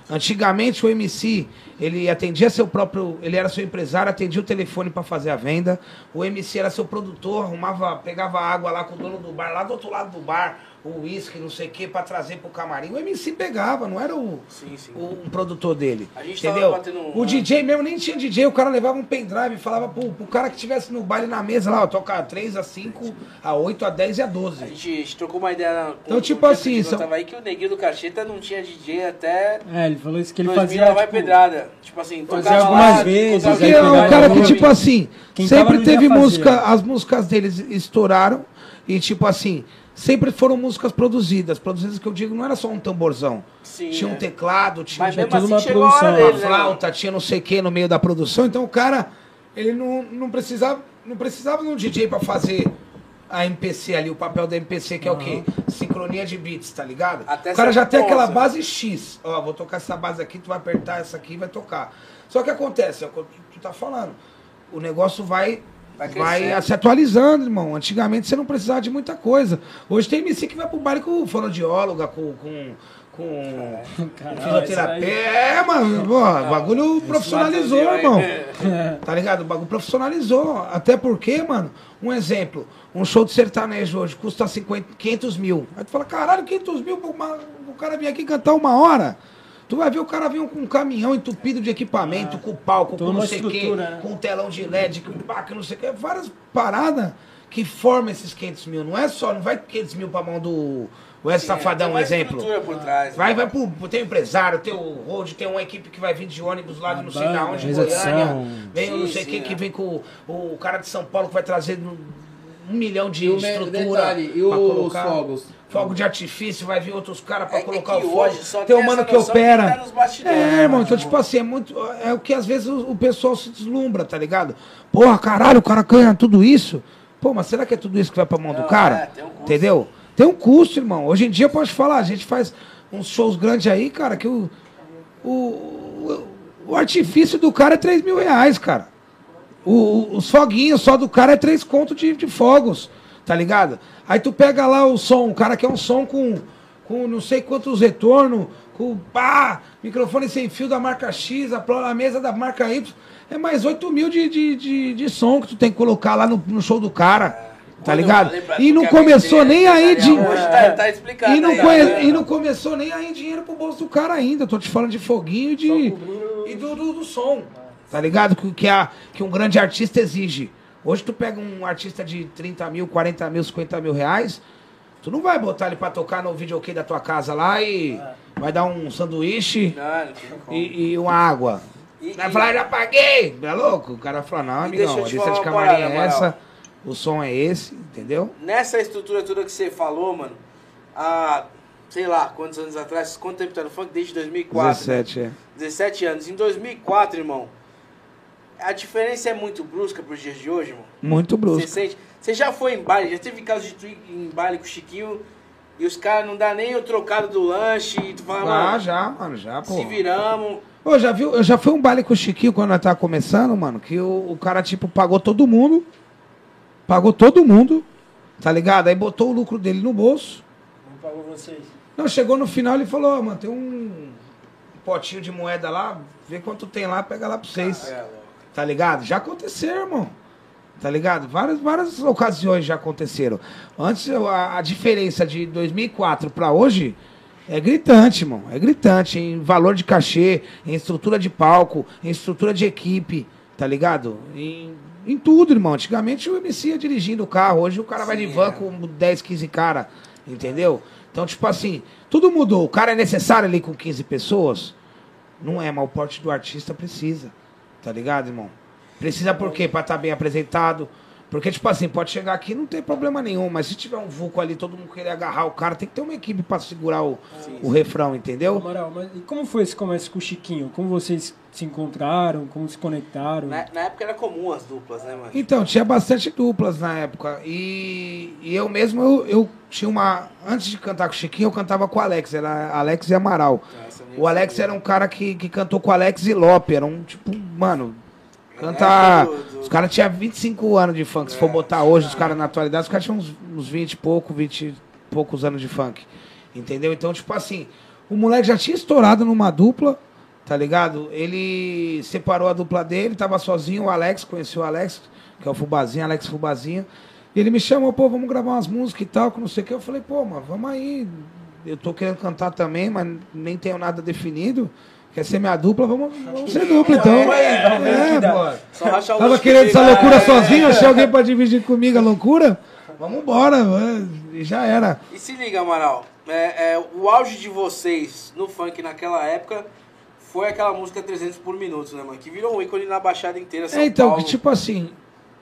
Antigamente o MC, ele atendia seu próprio, ele era seu empresário, atendia o telefone para fazer a venda. O MC era seu produtor, arrumava, pegava água lá com o dono do bar, lá do outro lado do bar, o uísque, não sei o que, para trazer pro camarim. O MC pegava, não era o, Sim, sim. o um produtor dele. A gente tava entendeu? batendo um- O DJ mesmo nem tinha DJ, o cara levava um pendrive e falava pro, pro cara que estivesse no baile na mesa lá, ó, toca 3 a 5, a 8, a 10 e a 12. A gente, a gente trocou uma ideia com Então, tipo o assim, que são- tava aí que o Neguinho do Cacheta não tinha DJ até É, ele falou isso que ele 2000 fazia. lá vai tipo, pedrada. Tipo assim, fazia tocava algumas lá, vezes, Porque é um cara que, tipo assim, Quem sempre teve fazia. música, as músicas deles estouraram e, tipo assim, sempre foram músicas produzidas. Produzidas que eu digo, não era só um tamborzão. Sim, tinha um é. teclado, tinha um assim uma produção, dele, uma né, flauta, tinha não sei o que no meio da produção. Então o cara, ele não, não precisava não precisava de um DJ pra fazer a MPC ali, o papel da MPC, que é o quê? Sincronia de beats, tá ligado? Até o cara já tem aquela base X. Ó, vou tocar essa base aqui, tu vai apertar essa aqui e vai tocar. Só que acontece, é o que tu tá falando. O negócio vai. Vai Vai, se atualizando, irmão. Antigamente você não precisava de muita coisa. Hoje tem MC que vai pro baile com fonoaudióloga, com. com com [laughs] fisioterapia. isso É, mano, pô, o bagulho profissionalizou, aí. irmão. aí- Tá ligado? O bagulho profissionalizou. Até porque, mano, um exemplo, um show de sertanejo hoje custa 50, 500 mil. Aí tu fala, caralho, 500 mil pro uma- o cara vir aqui cantar uma hora. Tu vai ver o cara vir com um caminhão entupido de equipamento, com palco, com não sei o quê, né? com telão de LED, com que não sei o quê. Várias paradas que formam esses 500 mil. Não é só, não vai 500 mil pra mão do Wes Safadão, Tem um exemplo. trás. Vai, né? vai pro. Tem um empresário, tem o road, tem uma equipe que vai vir de ônibus lá de A não sei da banda, onde, de Goiânia. Vem o não Sim, sei sim, quem que é. vem com o, o cara de São Paulo que vai trazer um, um milhão de E estrutura. detalhe, e pra os colocar. fogos? Fogo de artifício, vai vir outros caras pra É- é colocar que o fogo. hoje só tem um mano que opera. tá nos bastidores, é, né, irmão, mano? então tipo assim, é muito. É o que às vezes o, o pessoal se deslumbra, tá ligado? Porra, caralho, o cara ganha tudo isso. Pô, mas será que é tudo isso que vai pra mão Não, do cara? é, tem um custo. Entendeu? Tem um custo, irmão. Hoje em dia pode falar, a gente faz uns shows grandes aí, cara, que o, o, o, o artifício do cara é 3 mil reais, cara. O- os foguinhos só do cara é três contos de, de fogos, tá ligado? Aí tu pega lá o som, o cara quer um som com, com não sei quantos retornos, com pá, microfone sem fio da marca X, a, mesa da marca Y. É mais 8 mil de, de, de, de som que tu tem que colocar lá no, no show do cara, tá Quando ligado? falei pra E não começou nem aí de. tá, tá explicado. E não, aí, conhe- ó. e não começou nem aí dinheiro pro bolso do cara ainda. Tô te falando de foguinho e de. E do, do, do som. Tá ligado? Que, que, a, que um grande artista exige. Hoje tu pega um artista de 30 mil, 40 mil, 50 mil reais. Tu não vai botar ele pra tocar no videokê da tua casa lá e vai dar um sanduíche Não, e, e uma água. E- vai e- falar, já paguei! É louco? O cara fala, não, amigão, a lista de camarim é essa, o som é esse, entendeu? Nessa estrutura toda que você falou, mano, há, sei lá, quantos anos atrás, quanto tempo tá no funk? Desde 2004. 17, é. 17 anos. Em 2004, irmão, a diferença é muito brusca pros dias de hoje, irmão. Muito Você brusco. sente. Você já foi em baile, já teve caso de tu ir em baile com o Chiquinho e os caras não dá nem o trocado do lanche e tu fala, Ah, mano, já, mano, já, pô. se viramos. Ô, já viu? Eu já fui um baile com o Chiquinho quando nós tava começando, mano, que o, o cara, tipo, pagou todo mundo. Pagou todo mundo, tá ligado? Aí botou o lucro dele no bolso. Não pagou vocês. Não, chegou no final ele falou, ó, mano, tem um potinho de moeda lá, vê quanto tem lá, pega lá pra vocês. É, louco. Tá ligado? Já aconteceu, irmão. Tá ligado? Várias, várias ocasiões já aconteceram. Antes, a, a diferença de 2004 pra hoje é gritante, irmão. É gritante em valor de cachê, em estrutura de palco, em estrutura de equipe, tá ligado? Em, em tudo, irmão. Antigamente o MC ia dirigindo o carro, hoje o cara vai de Sim, van é. com 10, 15 cara, entendeu? Então, tipo assim, tudo mudou. O cara é necessário ali com 15 pessoas? Não é, mas o porte do artista precisa. Tá ligado, irmão? Precisa por quê? Pra estar bem apresentado. Porque, tipo assim, pode chegar aqui e não tem problema nenhum, mas se tiver um vulco ali, todo mundo querer agarrar o cara, tem que ter uma equipe pra segurar o, o refrão, entendeu? Amaral, mas e como foi esse começo com o Chiquinho? Como vocês se encontraram? Como se conectaram? Na, na época era comum as duplas, né, mano? Então, tinha bastante duplas na época. E, e eu mesmo, eu, eu tinha uma. Antes de cantar com o Chiquinho, eu cantava com o Alex. Era Alex e Amaral. Nossa, nem O Alex sabia. era um cara que, que cantou com o Alex e Lope. Era um tipo, mano. É, Canta. do- do- Os caras tinham 25 anos de funk. Se for botar hoje, os caras na atualidade, os caras tinham uns, uns 20 e pouco, 20 e poucos anos de funk. Entendeu? Então, tipo assim, o moleque já tinha estourado numa dupla, tá ligado? Ele separou a dupla dele, tava sozinho, o Alex, conheceu o Alex, que é o Fubazinho, Alex Fubazinho. E ele me chamou, pô, vamos gravar umas músicas e tal, que não sei o que. Eu falei, pô, mano, vamos aí. Eu tô querendo cantar também, mas nem tenho nada definido. Quer ser minha dupla? Vamos, vamos ser dupla, então. É, dá. pô. Só rachar o Tava querendo que essa loucura é. sozinho, achei alguém pra dividir comigo a loucura. Vamos embora, e já era. E se liga, Amaral, é, é, o auge de vocês no funk naquela época foi aquela música 300 por minuto, né, mano? Que virou um ícone na baixada inteira, São É, então, Paulo. que tipo assim,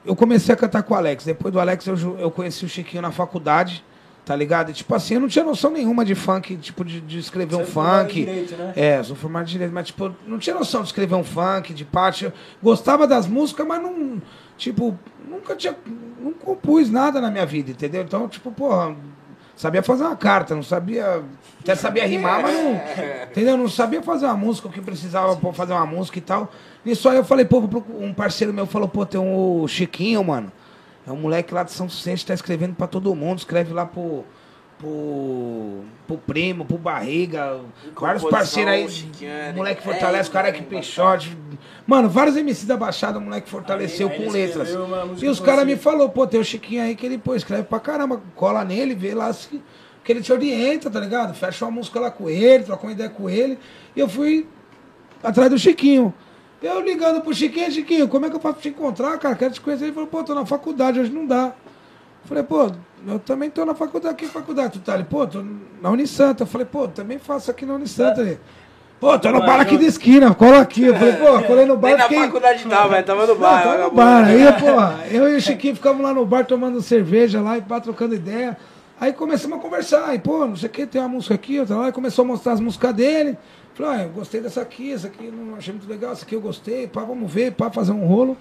eu comecei a cantar com o Alex. Depois do Alex, eu, eu conheci o Chiquinho na faculdade, tá ligado? E, tipo assim, eu não tinha noção nenhuma de funk, tipo, de, de escrever um Você em funk. direito, né? É, sou formado em direito, mas, tipo, não tinha noção de escrever um funk, de parte. Eu gostava das músicas, mas não. Tipo, nunca tinha. Não compus nada na minha vida, entendeu? Então, tipo, porra. Sabia fazer uma carta, não sabia. Até sabia rimar, mas não. Entendeu? Não sabia fazer uma música, o que precisava pra fazer uma música e tal. Nisso aí eu falei, pô, um parceiro meu falou, pô, tem um Chiquinho, mano. É um moleque lá de São Vicente, tá escrevendo pra todo mundo, escreve lá pro. Pro, pro primo, pro barriga, vários parceiros aí. Chiquinho, é, moleque é, fortalece, o cara que é, peixote. Mano, vários MC da Baixada, o moleque fortaleceu Aí- aí com letras. E os caras me falou, pô, tem o Chiquinho aí que ele, pô, escreve pra caramba, cola nele, vê lá se, que ele te orienta, tá ligado? Fecha uma música lá com ele, troca uma ideia com ele. E eu fui atrás do Chiquinho. Eu ligando pro Chiquinho, Chiquinho, como é que eu faço pra te encontrar, cara? Quero te conhecer. Ele falou, pô, tô na faculdade, hoje não dá. Falei, pô, eu também tô na faculdade. Que faculdade tu tá? Ele, pô, tô na Unisanta. Eu falei, pô, também faço aqui na Unisanta. Ele, pô, tô no bar aqui da esquina, cola aqui. Eu falei, pô, colei no bar. Nem na fiquei- faculdade tava, velho. Tava no não, bar. tava no bar. Aí, [laughs] porra, eu e o Chiquinho ficamos lá no bar tomando cerveja lá e pá, trocando ideia. Aí começamos a conversar. Aí, pô, não sei o que, tem uma música aqui, outra lá. Aí começou a mostrar as músicas dele. Falei, ah, eu gostei dessa aqui, essa aqui não achei muito legal, essa aqui eu gostei, pá, vamos ver, pá, fazer um rolo.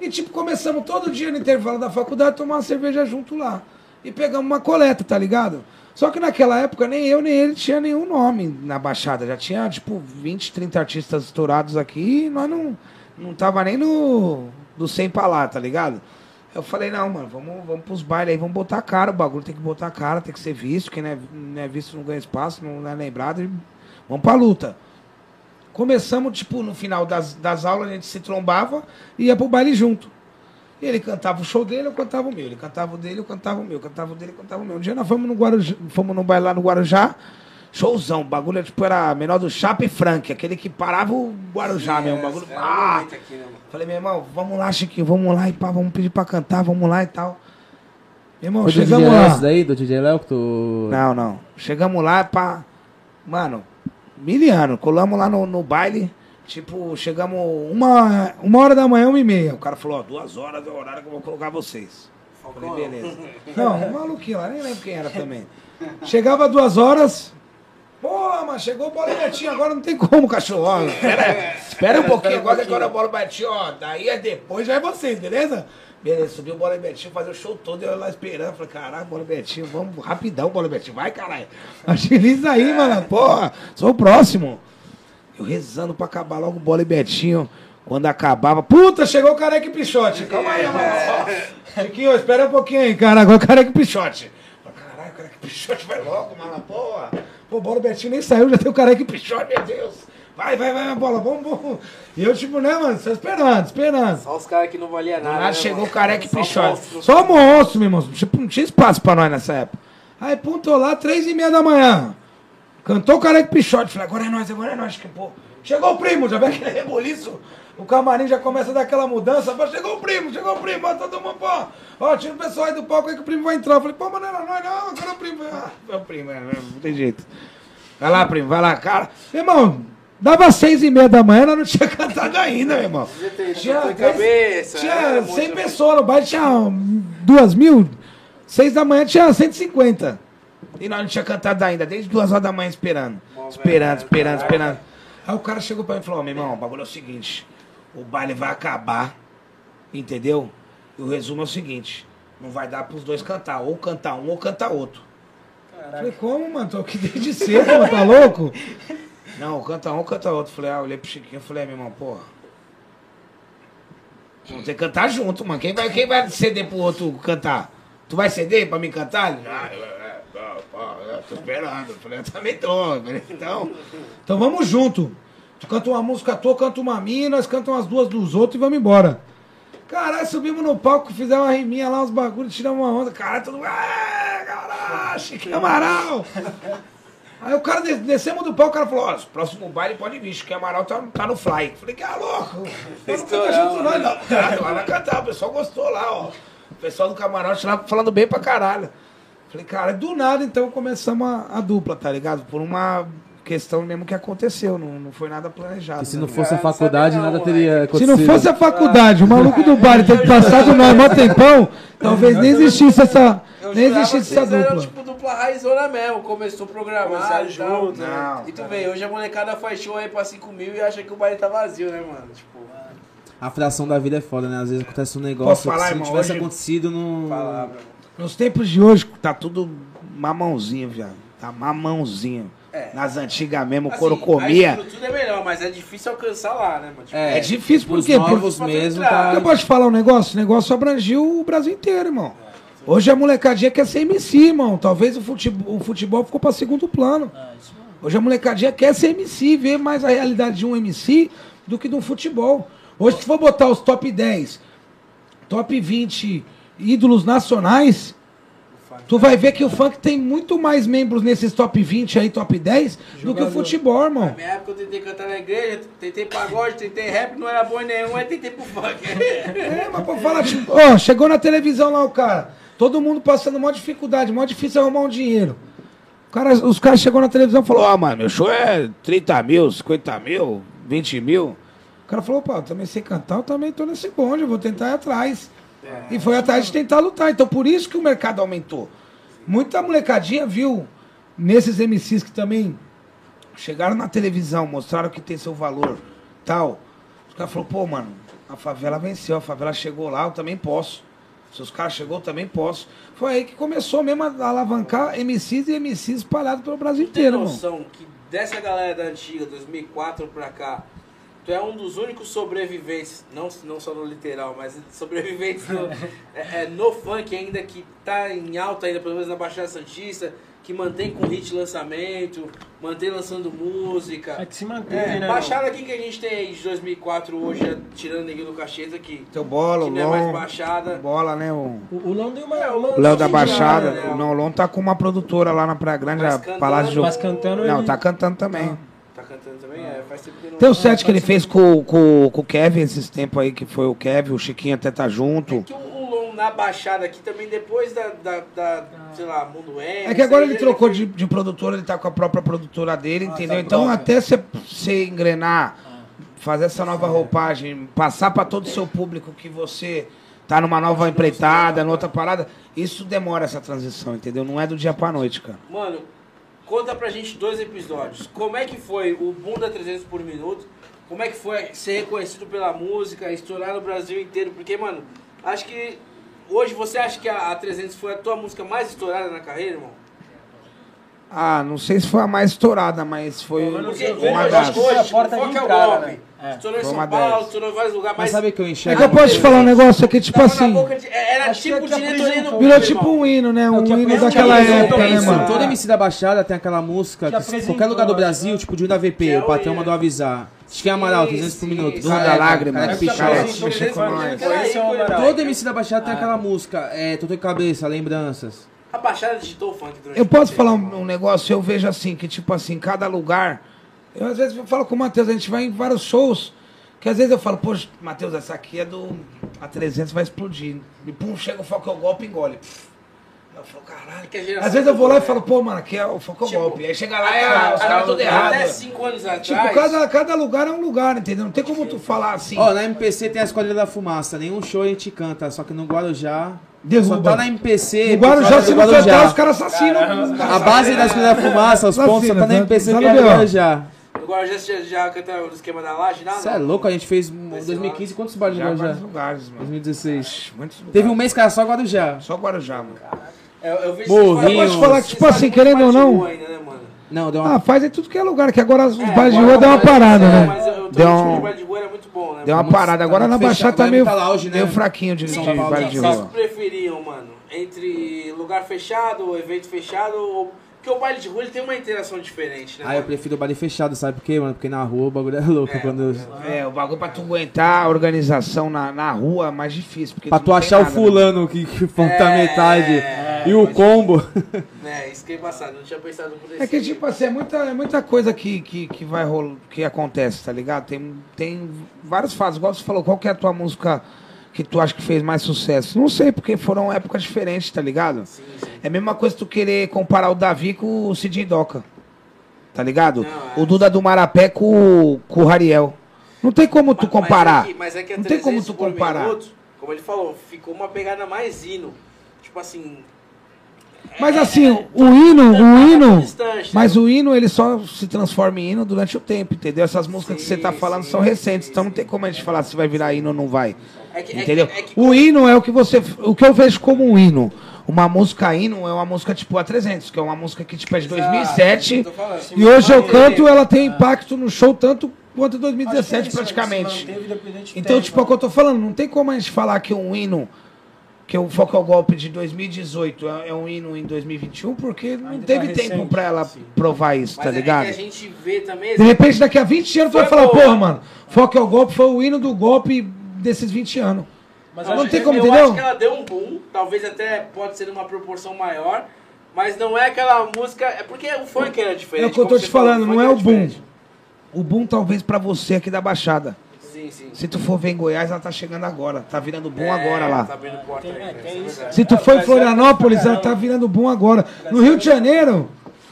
E, tipo, começamos todo dia no intervalo da faculdade tomar uma cerveja junto lá. E pegamos uma coleta, tá ligado? Só que naquela época nem eu nem ele tinha nenhum nome na Baixada. Já tinha, tipo, 20, 30 artistas estourados aqui e nós não, não tava nem no, do 100 pra lá, tá ligado? Eu falei, não, mano, vamos, vamos pros bailes aí, vamos botar cara, o bagulho tem que botar cara, tem que ser visto, quem não é, não é visto não ganha espaço, não é lembrado, vamos pra luta. Começamos, tipo, no final das, das aulas, a gente se trombava e ia pro baile junto. E ele cantava o show dele, eu cantava o meu. Ele cantava o dele, eu cantava o meu. Eu cantava o dele, eu cantava o meu. Um dia nós fomos no Guarujá, fomos no baile lá no Guarujá, showzão. O bagulho, tipo, era menor do Chapa e Frank, aquele que parava o Guarujá mesmo. O bagulho, Era ah, aqui, né? Falei, meu irmão, vamos lá, Chiquinho, vamos lá e pá, vamos pedir pra cantar, vamos lá e tal. Meu irmão, Foi do DJ chegamos Léo lá. esse daí, do DJ Léo que tu... Não, não. Chegamos lá, pá. Mano, miliano. Colamos lá no, no baile. Tipo, chegamos uma, uma hora da manhã, uma e meia. O cara falou, ó, duas horas é o horário que eu vou colocar vocês. Falei, beleza. Não, um maluquinho lá, nem lembro quem era também. Chegava duas horas. Pô, mas chegou o bola Betinho, agora não tem como, cachorro. Ó, espera, espera um pouquinho, agora que agora a bola Betinho, ó. Daí é depois, já é vocês, beleza? Beleza, subiu o bola Betinho, fazer o show todo, eu lá esperando. Falei, caralho, bola Betinho, vamos rapidão, bola Betinho, vai, caralho. [laughs] Agiliza aí, mano, porra, sou o próximo. Eu rezando pra acabar logo o bola Betinho. Quando acabava, puta, chegou o careca e pichote. Calma aí, mano. [laughs] Chiquinho, espera um pouquinho aí, cara. Agora o careca e pichote. Caralho, o careca e pichote vai logo, mano. Porra. Pô, bola Betinho nem saiu, já tem o careca e pichote, meu Deus. Vai, vai, vai, bola, vamos, vamos. E eu, tipo, né, mano, só esperando, esperando. Só os caras que não valia nada. Lá né, chegou mano? o careca e Só pichote. monstro. Só monstro, meu irmão. Tipo, não tinha espaço pra nós nessa época. Aí, tô lá, três e meia da manhã. Cantou o careca e pichote. Falei, agora é nós, agora é nós. Que, pô. Chegou o primo, já vem aquele reboliço. O camarim já começa a dar aquela mudança. Pô, chegou o primo, chegou o primo. Ó, todo mundo, pô. Ó, tira o pessoal aí do palco aí que o primo vai entrar. Eu falei, pô, mas não era nós, não. Agora é o primo. Ah, é o primo, é, não tem jeito. Vai lá, primo, vai lá, cara. Irmão, dava seis e meia da manhã, nós não tinha [laughs] cantado ainda, meu irmão. Tinha cabeça. Tinha era 100 muito- pessoas no baile, tinha duas mil. Seis da manhã tinha 150. E nós não tinha cantado ainda, desde duas horas da manhã esperando. Esperando, esperando, esperando. Aí o cara chegou pra mim e falou, meu irmão, o bagulho é o seguinte, o baile vai acabar, entendeu? E o resumo é o seguinte, não vai dar pros dois cantar, ou cantar um ou cantar outro. Falei, como, mano? Tô aqui desde cedo, mano, tá louco? [laughs] Não, canta um canta outro. Falei, ah, olhei pro Chiquinho falei, ah, meu irmão, porra. Vamos ter que cantar junto, mano. Quem vai, quem vai ceder pro outro cantar? Tu vai ceder pra mim cantar? Ah, eu, é, eu tô esperando. Eu falei, eu também tô. Então, então vamos junto. Tu canta uma música tua, canta uma minha, nós cantamos as duas dos outros e vamos embora. Caralho, subimos no palco, fizemos uma riminha lá, uns bagulhos, tiramos uma onda. Caralho, todo mundo. É, caralho, Chiquinho Amaral. Aí o cara, des- descemos do palco, o cara falou, ó, próximo baile pode vir, Chiquinho Amaral tá, tá no fly. Falei, que é louco. Nós não canta Estourão, junto, não, não. Cara, lá vai cantar, o pessoal gostou lá, ó. O pessoal do camarote lá falando bem pra caralho. Falei, cara, do nada então começamos a, a dupla, tá ligado? Por uma questão mesmo que aconteceu, não, não foi nada planejado. E se né? não fosse a não faculdade, não, nada teria Se acontecido. não fosse a faculdade, o maluco do baile ter [laughs] passado nós mó tempão, talvez nem existisse essa, nem existisse que essa dupla. tipo do dupla raizona mesmo, começou e tal. junto, né? Não, E tu cara. vê, hoje a molecada faz show aí pra 5 mil e acha que o baile tá vazio, né, mano? Tipo, A fração da vida é foda, né? Às vezes acontece um negócio falar, que se irmão, não tivesse hoje- acontecido, não. palavra. Nos tempos de hoje, tá tudo mamãozinho, viado. Tá mamãozinho. É. Nas antigas mesmo, o Assim, couro comia. estrutura é melhor, mas é difícil alcançar lá, né, mano? Tipo, É, difícil por Os quê? Por- novos Pra mesmo, tá. Eu posso te falar um negócio? O negócio abrangiu o Brasil inteiro, irmão. Hoje a molecadinha quer ser MC, irmão. Talvez o futebol, o futebol ficou pra segundo plano. Isso mesmo. Hoje a molecadinha quer ser MC, ver mais a realidade de um MC do que do futebol. Hoje, se for botar os top 10, top 20 ídolos nacionais, tu vai ver que o funk tem muito mais membros nesses top 20 aí, top 10, do que o Jogador. futebol, Na irmão. minha época eu tentei cantar na igreja, tentei pagode, tentei rap, não era bom nenhum, aí tentei pro funk. [laughs] É, mas pra falar, tipo, ó, chegou na televisão lá o cara, todo mundo passando maior dificuldade, maior difícil arrumar um dinheiro. O cara, os caras chegou na televisão e falou, ó, mano, meu show é 30 mil, 50 mil, 20 mil. O cara falou, pô, eu também sei cantar, eu também tô nesse bonde, eu vou tentar ir atrás. E foi atrás de tentar lutar. Então por isso que o mercado aumentou. Muita molecadinha viu nesses MCs que também chegaram na televisão, mostraram que tem seu valor, tal. Os caras falaram, pô, mano, a favela venceu, a favela chegou lá, eu também posso. Se os caras chegou, eu também posso. Foi aí que começou mesmo a alavancar MCs e MCs espalhados pelo Brasil tem inteiro, irmão. noção que dessa galera da antiga, 2004 pra cá, tu é um dos únicos sobreviventes, não, não só no literal, mas [laughs] sobreviventes no, é, é, no funk ainda que tá em alta ainda, pelo menos na Baixada Santista, que mantém com hit lançamento, mantém lançando música. É que se manteve, É, né? Baixada aqui que a gente tem aí de 2004 hoje, tirando Neguinho do Cacheta, que, Teu bola, que não é mais Baixada. bola, né, o... O, o Lon deu uma. É, o da Baixada, né? não, o Lon tá com uma produtora lá na Praia Grande, Mas a cantando- Palácio de Mas cantando Não, ele- tá cantando também. Tá cantando também? É, faz tempo que não... Tem o set que ele fez com, com, com o Kevin esses tempos aí, que foi o Kevin, o Chiquinho até tá É junto. que o o Lon na Baixada aqui também, depois da, da, da, sei lá, Mundo M... É que agora sei, ele trocou de, de produtora, ele tá com a própria produtora dele, Ah, entendeu? tá Então até você você engrenar, fazer essa nova roupagem, passar pra todo o seu público que você tá numa nova empreitada, numa outra parada, isso demora essa transição, entendeu? Não é do dia pra noite, cara. Mano, conta pra gente dois episódios. Como é que foi o boom da 300 por minuto? Como é que foi ser reconhecido pela música, estourar no Brasil inteiro? Porque, mano, acho que hoje você acha que a, a 300 foi a tua música mais estourada na carreira, irmão? Ah, não sei se foi a mais estourada, mas foi Porque hoje, uma das. que foi a hoje, porta de é o entrada, golpe. né? É. Estourou em São Paulo, estourou em vários lugares, Mas mas... sabe o que eu É enxergo? que eu posso te falar um negócio aqui, tipo assim, de- Era Acho que é tipo o que diretoria clube, virou tipo um hino, né? É o Um que hino daquela época, né, mano? Todo MC da Baixada tem aquela música Que que, qualquer lugar do né? Brasil, tipo de da VP, Que é o patrão mandou avisar. Acho que é Amaral, Sim, 300 por minuto. Dona da Lágrima, com nós. é o Amaral. Todo MC da Baixada tem aquela música, é Totô e Cabeça, Lembranças. A Baixada digitou o funk durante Eu posso falar um, um negócio, eu vejo assim, que tipo assim, cada lugar. Eu às vezes eu falo com o Matheus, a gente vai em vários shows, que às vezes eu falo, poxa, Matheus, essa aqui é do. A 300 vai explodir. E pum, chega o foco é o golpe engole. Eu falo, caralho. Que a geração Às vezes eu vou lá e falo, pô, mano, aqui é o foco é o Tipo, golpe. Aí chega lá e Até- ah, os caras tudo até- errado. Até 5 anos atrás... Tipo, cada, cada lugar é um lugar, entendeu? Não tem como tu falar assim. Ó, na MPC tem a Esquadrilha da Fumaça, nenhum show a gente canta, só que no Guarujá... Derruba. Só tá na MPC... no por Guarujá, se não Guarujá. cantar, os caras assassinam. A base da Esquadrilha da Fumaça, os pontos, só tá na MPC tá por no causa do B.O. Guarujá. Agora já, já, já canta o esquema da laje? Não, Você é louco, a gente fez em Vai ser 2015, quantos bares no Guarujá? lugares, mano. 2016. Muitos lugares. Teve um mês que era só Guarujá. Só Guarujá, mano. Eu, eu vejo Morrinho. Eu posso falar que, tipo assim, querendo ou não- Ainda, né, mano? Não, deu uma... Ah, faz em tudo que é lugar, que agora os É, bailes de rua deu uma o parada, é, né? Deu um- de era muito bom, né? Deu uma parada. tá Agora na Baixada tá meio, lounge, né? meio fraquinho de, São de Paulo, O que vocês preferiam, mano? Entre lugar fechado, evento fechado ou... Porque o baile de rua ele tem uma interação diferente, né? Ah, eu mano? prefiro o baile fechado, sabe por quê, mano? Porque na rua o bagulho é louco. É, quando... É, o bagulho pra tu aguentar a organização na, na rua é mais difícil. Porque Pra tu tu achar o nada, né? fulano que, que falta É, metade é, e o combo. [laughs] É, isso que é embaçado, não tinha pensado por esse É que, tipo assim, é muita, é muita coisa que, que, que vai rolar, que acontece, tá ligado? Tem, tem várias fases. Igual você falou, qual que é a tua música que tu acha que fez mais sucesso? Não sei, porque foram épocas diferentes, tá ligado? Sim, sim. É a mesma coisa tu querer comparar o Davi com o Cidinho Doca. Tá ligado? Não, é. O Duda do Marapé com, o- com o Rariel. Não tem como tu comparar. Mas é que, mas é que Não tem como 300 tu comparar. minuto, como ele falou, ficou uma pegada mais hino. Tipo assim, Mas assim, o hino, o tá hino. Mas o hino, ele só se transforma em hino durante o tempo, entendeu? Essas músicas que você tá falando são recentes, então não tem como a gente falar se vai virar hino ou não vai. É que- é que- Entendeu? é que- O hino é o que você. O que eu vejo como um hino. Uma música hino é uma música tipo A300, que é uma música que tipo é de 2007. eu tô falando. E hoje eu canto, ela tem impacto no show tanto quanto em 2017 Acho que é praticamente. Então, tipo, é o que eu tô falando, não tem como a gente falar que um hino, que o Foco ao Golpe de 2018 é é um hino em 2021, porque não Ainda teve tá tempo recente, pra ela sim. provar isso, Mas tá é ligado? que a gente vê também. De repente, daqui a 20 anos, tu vai falar, porra, mano, Foco ao Golpe foi o hino do golpe desses 20 anos. Mas Não tem que- como, eu entendeu? acho que ela deu um boom, talvez até pode ser numa proporção maior, mas não é aquela música. É porque o funk era diferente. É o que eu tô te falou, falando, funk não é o boom. diferente. O boom talvez pra você aqui da Baixada. Sim, sim. Se tu for ver em Goiás, ela tá chegando agora. Tá virando boom É, agora lá. Tá abrindo porta aí, Tem- é, tem Isso é isso. verdade. Se tu É, for em é Florianópolis, ela tá virando boom agora. No Rio de Janeiro,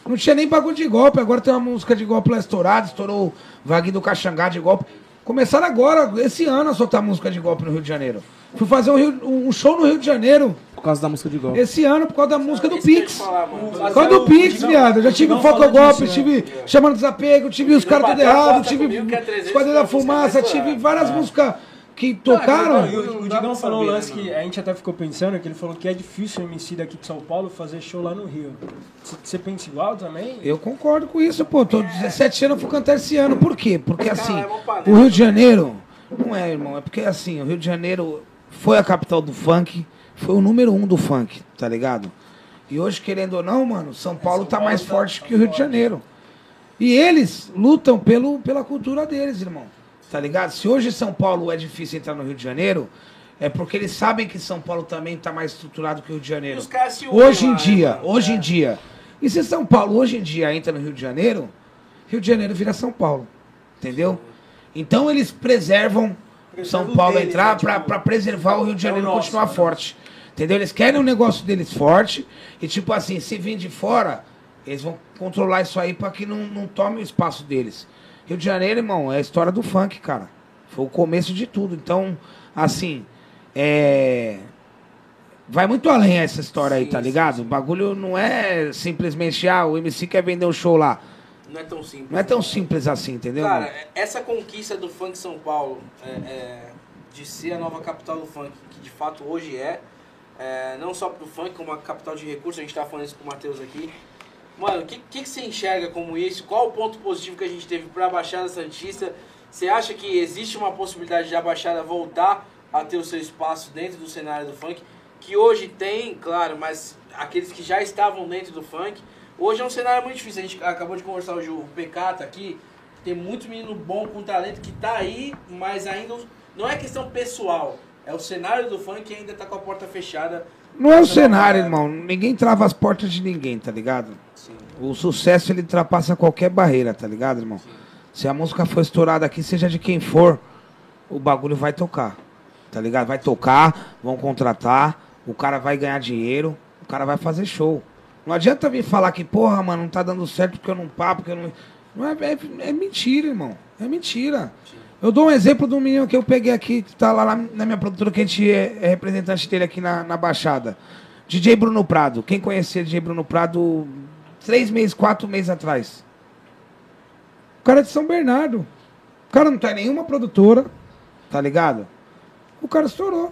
não tinha nem bagulho de golpe. Agora tem uma música de golpe lá estourada, estourou o Vaguinho do Caxangá de golpe. Começaram agora, esse ano, a soltar música de golpe no Rio de Janeiro. Fui fazer um, Rio- um show no Rio de Janeiro Por causa da música de golpe. esse ano por causa da música do Pix. Por causa do Pix, viado. Eu já tive o Foco Golpe, tive Chamando Desapego, tive os caras tudo errado, tive é 300 Esquadrão da Fumaça, tive várias músicas que tocaram. o, o dá Digão falou um lance né, que a gente até ficou pensando, que ele falou que é difícil o MC daqui de São Paulo fazer show lá no Rio. Você pensa igual também? Eu concordo com isso, pô. Tô 17 anos, fui cantar esse ano. Por quê? Porque assim, é o Rio de Janeiro. Não é, irmão. É porque assim, o Rio de Janeiro foi a capital do funk, foi o número um do funk, tá ligado? E hoje, querendo ou não, mano, São Paulo tá mais forte que o Rio de Janeiro. E eles lutam pelo, pela cultura deles, irmão. Tá ligado? Se hoje São Paulo é difícil entrar no Rio de Janeiro, é porque eles sabem que São Paulo também tá mais estruturado que o Rio de Janeiro. Hoje em lá, né, dia, mano? hoje É. em dia. E se São Paulo hoje em dia entra no Rio de Janeiro, Rio de Janeiro vira São Paulo. Entendeu? Então eles preservam São Preservam Paulo deles, entrar né, pra, tipo, preservar o Rio de é Janeiro nosso, continuar né? forte. Entendeu? Eles querem o negócio deles forte e tipo assim, se vir de fora, eles vão controlar isso aí pra que não, não tome o espaço deles. Rio de Janeiro, irmão, é a história do funk, cara. Foi o começo de tudo. Então, assim, é vai muito além essa história aí, Sim, tá sim, ligado? O bagulho não é simplesmente, ah, o MC quer vender um show lá. Não é tão simples. Não é tão simples assim, entendeu? Cara, mano? essa conquista do funk São Paulo, é, é, de ser a nova capital do funk, que de fato hoje é, é, não só do funk, como a capital de recursos, a gente tá falando isso com o Matheus aqui. Mano, o que, que, que você enxerga como isso? Qual o ponto positivo que a gente teve pra Baixada Santista? Você acha que existe uma possibilidade de a Baixada voltar a ter o seu espaço dentro do cenário do funk? Que hoje tem, claro, mas aqueles que já estavam dentro do funk, hoje é um cenário muito difícil. A gente acabou de conversar hoje, o PK tá aqui, tem muito menino bom com talento que tá aí, mas ainda não é questão pessoal. É o cenário do funk que ainda tá com a porta fechada. Não é o Essa cenário, irmão. Ninguém trava as portas de ninguém, tá ligado? Sim. O sucesso ele ultrapassa qualquer barreira, tá ligado, irmão? Se a música for estourada aqui, seja de quem for, o bagulho vai tocar. Tá ligado? Vai tocar, vão contratar, o cara vai ganhar dinheiro, o cara vai fazer show. Não adianta vir falar que, porra, mano, não tá dando certo porque eu não pá, porque eu não. Não é, é, é mentira, irmão. É mentira. Eu dou um exemplo um menino que eu peguei aqui, que tá lá na, na minha produtora, que a gente é, é representante dele aqui na, na Baixada. DJ Bruno Prado. Quem conhecia DJ Bruno Prado três meses, quatro meses atrás? O cara é de São Bernardo. O cara não tá em nenhuma produtora, tá ligado? O cara estourou.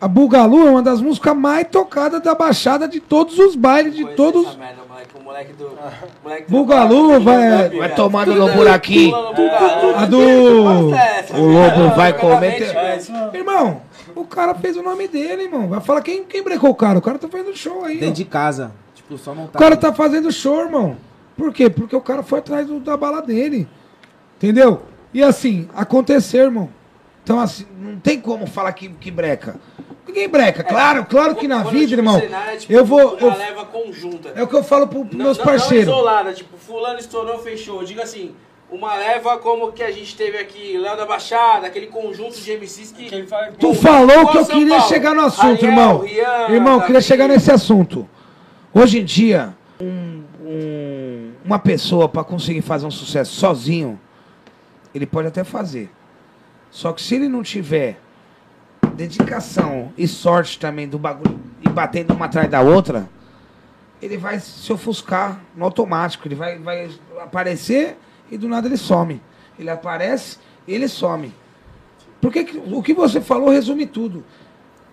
A Bugalu é uma das músicas mais tocadas da Baixada de todos os bailes, de todos. essa merda, moleque. O moleque do. moleque do- Bugalu vai, vai tomando no no Bugalu. A do. O lobo vai comer. velho. Irmão, o cara fez o nome dele, irmão. Vai falar quem, quem brecou o cara. O cara tá fazendo show aí. ó. Dentro de casa. Tipo, só montar. O cara tá fazendo show, irmão. Por quê? Porque o cara foi atrás do- da bala dele. Entendeu? E assim, aconteceu, irmão. Então, assim, não tem como falar que, que breca. Ninguém breca. Claro, claro que na vida, digo irmão. cenário, é tipo Eu vou. Uma eu- leva conjunta. é o que eu falo pro, pros Não- meus não- parceiros. Não isolada, tipo, fulano estourou, fechou. Eu digo assim, uma leva como que a gente teve aqui, Léo da Baixada, aquele conjunto de MCs que... Que ele vai- Tu falou que eu São queria Paulo. chegar no assunto, Ariel, irmão. Rian, irmão, eu queria chegar nesse assunto. Hoje em dia, um- um- uma pessoa para conseguir fazer um sucesso sozinho, ele pode até fazer. Só que se ele não tiver dedicação e sorte também do bagulho e batendo uma atrás da outra, ele vai se ofuscar no automático. Ele vai, vai aparecer e do nada ele some. Ele aparece e ele some. Porque que- o que você falou resume tudo.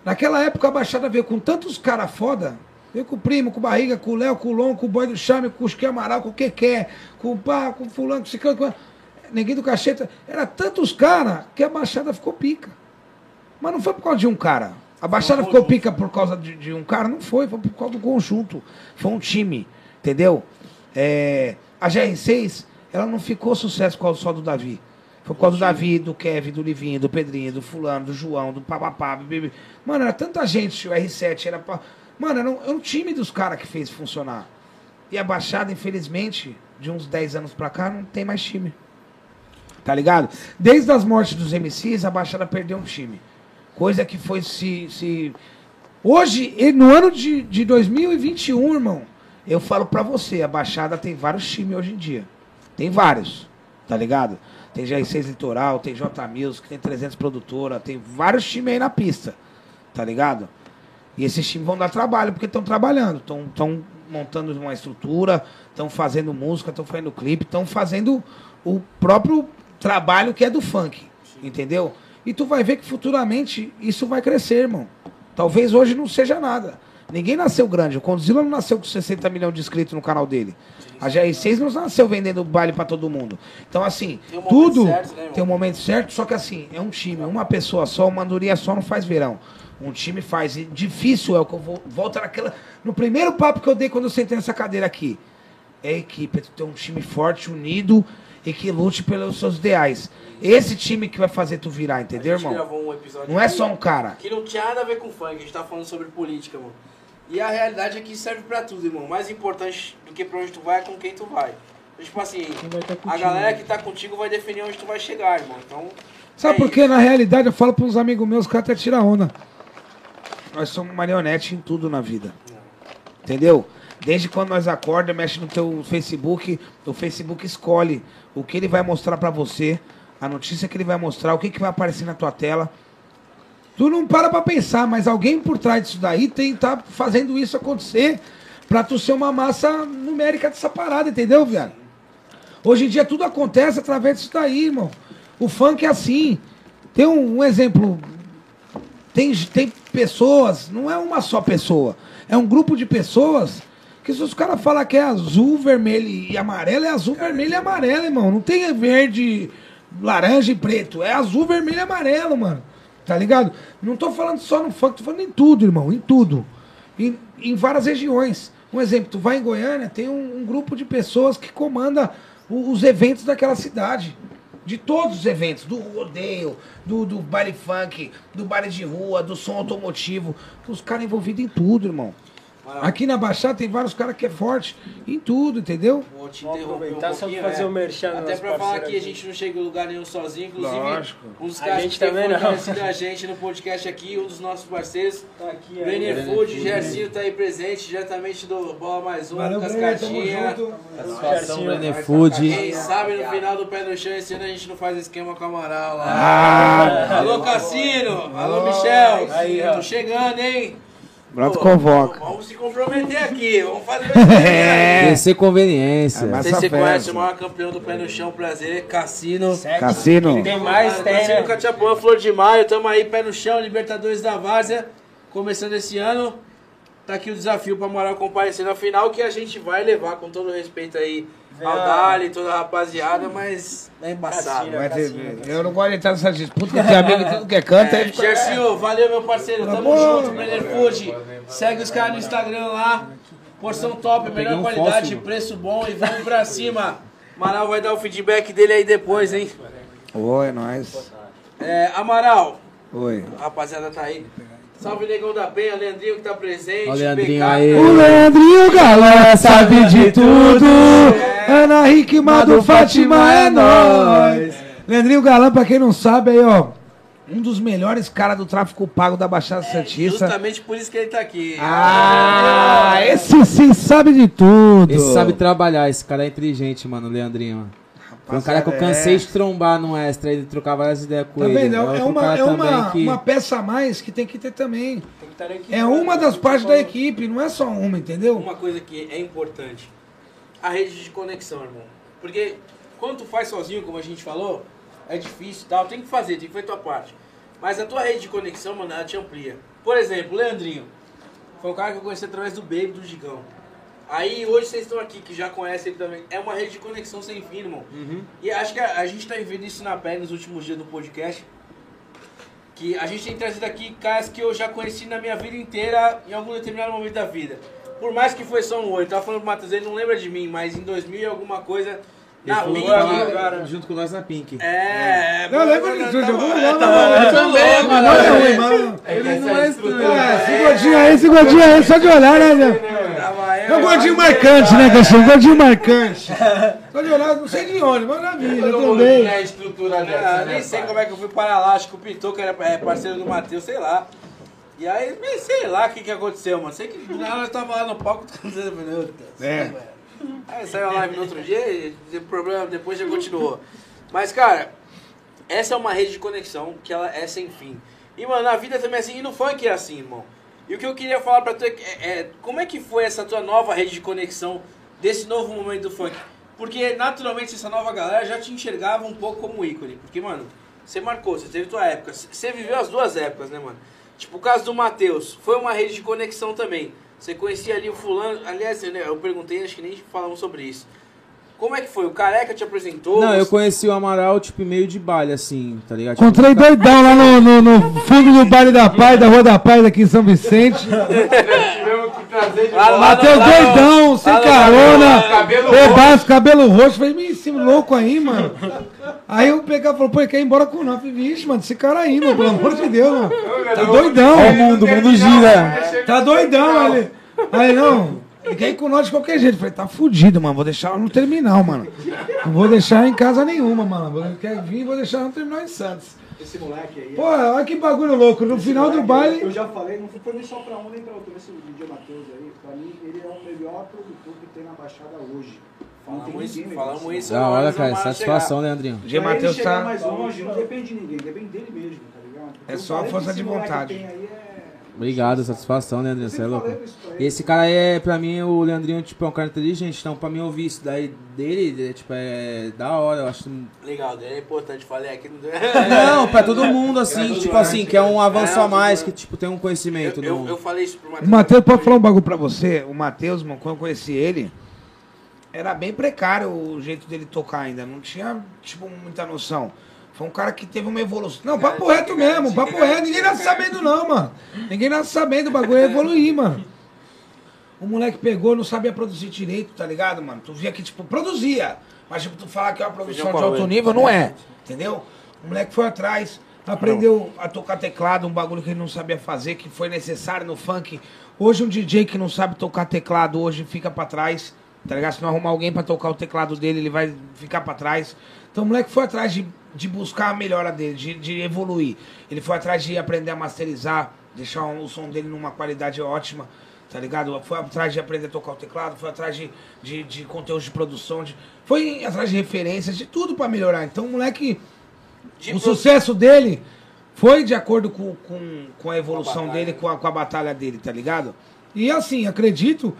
Naquela época a Baixada veio com tantos caras foda. Veio com o primo, com o barriga, com o Léo, com o Lon, com o Boi do Chame, com o Chique Amaral, com o Keké, com o pá, com o fulano, com o ciclano, com... Ninguém do Cacheta. Era tantos caras que a Baixada ficou pica. Mas não foi por causa de um cara. A Baixada ficou pica por causa de, de um cara? Não foi, foi por causa do conjunto. Foi um time, entendeu? É, a GR6, ela não ficou sucesso por causa só do Davi. Foi por causa do Davi, do Kevin, do Livinho, do Pedrinho, do Fulano, do João, do Papapá. Mano, era tanta gente, o R7 era. pra- Mano, era um, era um time dos caras que fez funcionar. E a Baixada, infelizmente, de uns 10 anos pra cá, não tem mais time. Tá ligado? Desde as mortes dos MCs, a Baixada perdeu um time. Coisa que foi se. se... Hoje, no ano de, de 2021, irmão, eu falo pra você, a Baixada tem vários times hoje em dia. Tem vários, tá ligado? Tem GR6 Litoral, tem J Music, tem 300 Produtora, tem vários times aí na pista, tá ligado? E esses times vão dar trabalho, porque estão trabalhando, estão montando uma estrutura, estão fazendo música, estão fazendo clipe, estão fazendo o próprio trabalho que é do funk, entendeu? E tu vai ver que futuramente isso vai crescer, irmão. Talvez hoje não seja nada. Ninguém nasceu grande. O Condzilla não nasceu com 60 milhões de inscritos no canal dele. A GR6 não nasceu vendendo baile pra todo mundo. Então, assim, Tem um tudo certo, né, tem um momento certo, só que assim, é um time, uma pessoa só, uma andorinha só não faz verão. Um time faz. E difícil é o que eu vou, volto naquela. No primeiro papo que eu dei quando eu sentei nessa cadeira aqui. É equipe, é tu ter um time forte, unido e que lute pelos seus ideais. Esse time que vai fazer tu virar, entendeu, irmão? um Não é só um cara. Que não tinha nada a ver com funk, a gente tá falando sobre política, mano. E a realidade é que serve pra tudo, irmão. Mais importante do que pra onde tu vai é com quem tu vai. Então, tipo assim, tá a galera né? que tá contigo vai definir onde tu vai chegar, irmão. Então. Sabe é por quê? Na realidade, eu falo uns amigos meus, os caras até tiram onda. Nós somos marionete em tudo na vida. Entendeu? Desde quando nós acorda, mexe no teu Facebook, o Facebook escolhe o que ele vai mostrar pra você, a notícia que ele vai mostrar, o que, que vai aparecer na tua tela. Tu não para pra pensar, mas alguém por trás disso daí tem tá fazendo isso acontecer pra tu ser uma massa numérica dessa parada, entendeu, viado? Hoje em dia tudo acontece através disso daí, irmão. O funk é assim. Tem um, um exemplo. Tem, tem pessoas, não é uma só pessoa. É um grupo de pessoas que se os caras falam que é azul, vermelho e amarelo, é azul, vermelho e amarelo, irmão. Não tem verde, laranja e preto. É azul, vermelho e amarelo, mano. Tá ligado? Não tô falando só no funk, tô falando em tudo, irmão. Em tudo. Em, em várias regiões. Um exemplo, tu vai em Goiânia, tem um, um grupo de pessoas que comanda os eventos daquela cidade. De todos os eventos, do rodeio, do, do baile funk, do baile de rua, do som automotivo. Os caras envolvidos em tudo, irmão. Aqui na Baixada tem vários caras que é forte em tudo, entendeu? Vou te Vamos interromper um aproveitar só pra fazer é. o merchan do Até nosso pra falar que a aqui. gente não chega em lugar nenhum sozinho. Inclusive, Lógico. um dos A caras gente que também não. fortalecido a gente no podcast aqui, um dos nossos parceiros. Tá aqui, aí. Brenner Food, Gercinho tá aí presente, diretamente do Bola Mais Um, Valeu, Cascadinha. Gercinho. Brenner Food. Quem sabe no final do pé no chão esse ano a gente não faz esquema com a Amaral lá. Ah, Alô Cassino, alô Michel, Aí, tô chegando, hein? Pronto, Pô, convoca. Vamos se comprometer aqui, vamos fazer. [laughs] É. Descer conveniência. É, se você Essa conhece o maior campeão do pé no chão, prazer, Cassino. Cassino. Tem mais, tem, Cassino né? Catiapuã, Flor de Maio, tamo aí, pé no chão, Libertadores da Várzea, começando esse ano. Tá aqui o desafio pra Moral comparecer na final, que a gente vai levar com todo respeito aí Vem a- Dali, toda a rapaziada, mas é embaçado. Cassino. Vai ter- eu não gosto de entrar nessa disputa, que tem amigo tudo que é canto. É, Gercinho, valeu meu parceiro, tamo bom. junto, Brenner Food. Segue os caras no Instagram lá. Porção top, melhor um qualidade, fósforo. preço bom e vamos pra cima. Amaral vai dar o feedback dele aí depois, hein? Oi, é nóis. É, Amaral, Oi. a rapaziada tá aí. Salve Negão da Penha, Leandrinho que tá presente. Ó, Leandrinho aí. O Leandrinho Galã sabe de tudo. Ana Hickman do Fátima é nóis. Leandrinho Galã, pra quem não sabe, aí, ó. Um dos melhores caras do tráfico pago da Baixada Santista. Justamente por isso que ele tá aqui. Ah, esse sim sabe de tudo. Esse sabe trabalhar, esse cara é inteligente, mano, o Leandrinho. Foi um cara que eu cansei de trombar no extra, ele trocava várias ideias com Tá ele. vendo? É, outro é uma, é uma, que- uma peça a mais que tem que ter também. Tem que equipe, É né, uma das partes da equipe, não é só uma, entendeu? Uma coisa que é importante, a rede de conexão, irmão. Porque quando tu faz sozinho, como a gente falou, é difícil e tal, tem que fazer, tem que fazer tua parte. Mas a tua rede de conexão, mano, ela te amplia. Por exemplo, o Leandrinho. Foi um cara que eu conheci através do Baby, do Gigão. Aí hoje vocês estão aqui, que já conhecem ele também. É uma rede de conexão sem fim, irmão. E acho que a, a gente tá vivendo isso na pele nos últimos dias do podcast. Que a gente tem trazido aqui caras que eu já conheci na minha vida inteira em algum determinado momento da vida. Por mais que foi só um olho. Tava falando pro Matheus, ele não lembra de mim, mas em 2000 e alguma coisa. Ele Na Pink. tava junto com nós na Pink. É, Eu lembro disso, eu jogou tava- lá, eu também, Mas não é ruim, mano. Ele não é estranho. Esse gordinho aí, esse gordinho aí, só de olhar, né, Zé? Tava É um gordinho marcante, né, Caixão? Gordinho marcante. Só de olhar, não sei de onde, mas na vida, também. a estrutura Ah, dessa, né, nem sei como é que eu fui parar lá, acho que o Pintou, que era é, parceiro do Matheus, sei lá. E aí, sei lá o que, que aconteceu, mano. Sei que do nada eu tava lá no palco, meu Deus. É. Aí [laughs] saiu a live no outro dia e o problema depois já continuou. Mas, cara, essa é uma rede de conexão que ela é sem fim. E, mano, na vida também é assim, e no funk é assim, irmão. E o que eu queria falar pra tu é, é, é, como é que foi essa tua nova rede de conexão desse novo momento do funk? Porque, naturalmente, essa nova galera já te enxergava um pouco como ícone. Porque, mano, você marcou, você teve tua época. Você viveu as duas épocas, né, mano? Tipo, o caso do Matheus, foi uma rede de conexão também. Você conhecia ali o fulano. Aliás, eu, né, perguntei, acho que nem falamos sobre isso. Como é que foi? O Careca te apresentou? Não, eu conheci o Amaral, tipo, meio de baile, assim, tá ligado? Tipo, Encontrei doidão lá no, no, no fundo do baile da Paz, da Rua da Paz, aqui em São Vicente. No- doidão, sem lá carona, bebaço, cabelo roxo. Falei, me esse louco aí, mano. Aí eu e falou, pô, ele quer ir embora com nós. Falei, vixe, mano, esse cara aí, mano, pelo amor de Deus, mano. Tá doidão. Ó o mundo, o mundo gira. Tá doidão, ele. Aí não, ele quer ir com nós de qualquer jeito. Falei, tá fudido, mano. Vou deixar ela no terminal, mano. Não vou deixar ela em casa nenhuma, mano. Ele quer vir, vou deixar ela no terminal em Santos. Esse moleque aí. Pô, olha que bagulho louco. No final do Eu baile. já falei, não foi nem só pra um nem pra outro. Esse DJ Matheus aí, pra mim, ele é o melhor produtor que tem na Baixada hoje. Falamos falamos isso. Da hora, cara, satisfação, Leandrinho. G. Pra ele Matheus chegar tá. mais longe, não depende de ninguém, depende dele mesmo, tá ligado? Porque É o só a força de vontade. é- Obrigado, satisfação, Leandrinho, Eu você é louco. esse cara é, pra mim, o Leandrinho, tipo, é um cara inteligente, então pra mim ouvir isso daí dele, é, tipo, é da hora, eu acho... Legal, é importante, falei aqui. Não, [laughs] pra todo mundo, assim, tipo assim, que é um avanço É, a mais, que, tipo, tem um conhecimento. Eu, eu, no- eu falei isso pro Matheus. Matheus, pode falar um bagulho pra você? O Matheus, mano, quando eu conheci ele, era bem precário o jeito dele tocar ainda. Não tinha, tipo, muita noção. Foi um cara que teve uma evolução. Não, papo reto mesmo, papo reto. Ninguém nasce sabendo, não, mano. Ninguém nasce sabendo, o bagulho é evoluir, mano. O moleque pegou, não sabia produzir direito, tá ligado, mano? Tu via que, tipo, produzia. Mas, tipo, tu falar que é uma produção de alto nível, não é. Entendeu? O moleque foi atrás, aprendeu a tocar teclado, um bagulho que ele não sabia fazer, que foi necessário no funk. Hoje um DJ que não sabe tocar teclado, hoje fica pra trás, tá ligado? Se não arrumar alguém pra tocar o teclado dele, ele vai ficar pra trás. Então o moleque foi atrás de, de buscar a melhora dele, de, de evoluir. Ele foi atrás de aprender a masterizar, deixar o som dele numa qualidade ótima, tá ligado? Foi atrás de aprender a tocar o teclado, foi atrás de, de, de conteúdo de produção, de, foi atrás de referências, de tudo pra melhorar. Então o moleque De o pro- sucesso dele foi de acordo com, com, com a evolução dele, com a, com a batalha dele, tá ligado? E assim, acredito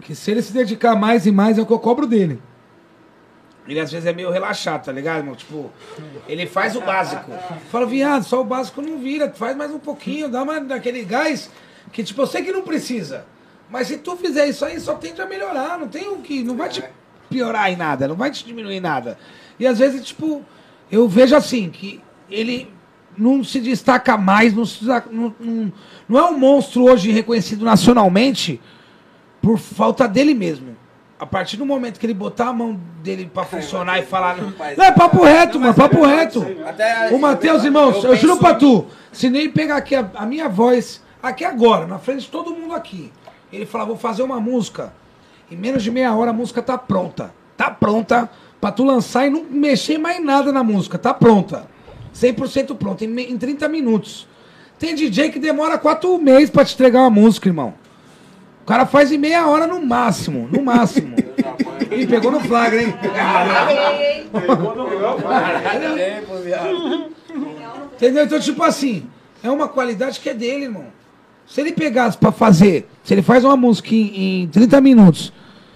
que se ele se dedicar mais e mais é o que eu cobro dele. Ele às vezes é meio relaxado, tá ligado, irmão? Tipo, ele faz o básico. Fala, viado, só o básico não vira, faz mais um pouquinho, dá mais daquele gás que, tipo, eu sei que não precisa. Mas se tu fizer isso aí, só tende a melhorar. Não tem o que. Não vai te piorar em nada, não vai te diminuir em nada. E às vezes, tipo, eu vejo assim, que ele não se destaca mais, não, se não, não é um monstro hoje reconhecido nacionalmente por falta dele mesmo. A partir do momento que ele botar a mão dele pra funcionar e falar. Não, é papo reto, mano, papo reto. O Matheus, irmãos, eu, penso- juro pra tu, se nem pegar aqui a, a minha voz, aqui agora, na frente de todo mundo aqui, ele falar, vou fazer uma música, em menos de meia hora a música tá pronta. Tá pronta pra tu lançar e não mexer mais nada na música, tá pronta. 100% pronta, em, em 30 minutos. Tem DJ que demora quatro meses pra te entregar uma música, irmão. O cara faz em meia hora no máximo, no máximo. Ih, pegou no flagra, hein? Entendeu? Então, tipo assim, é uma qualidade que é dele, irmão. Se ele pegasse pra fazer, se ele faz uma música em, em 30 minutos,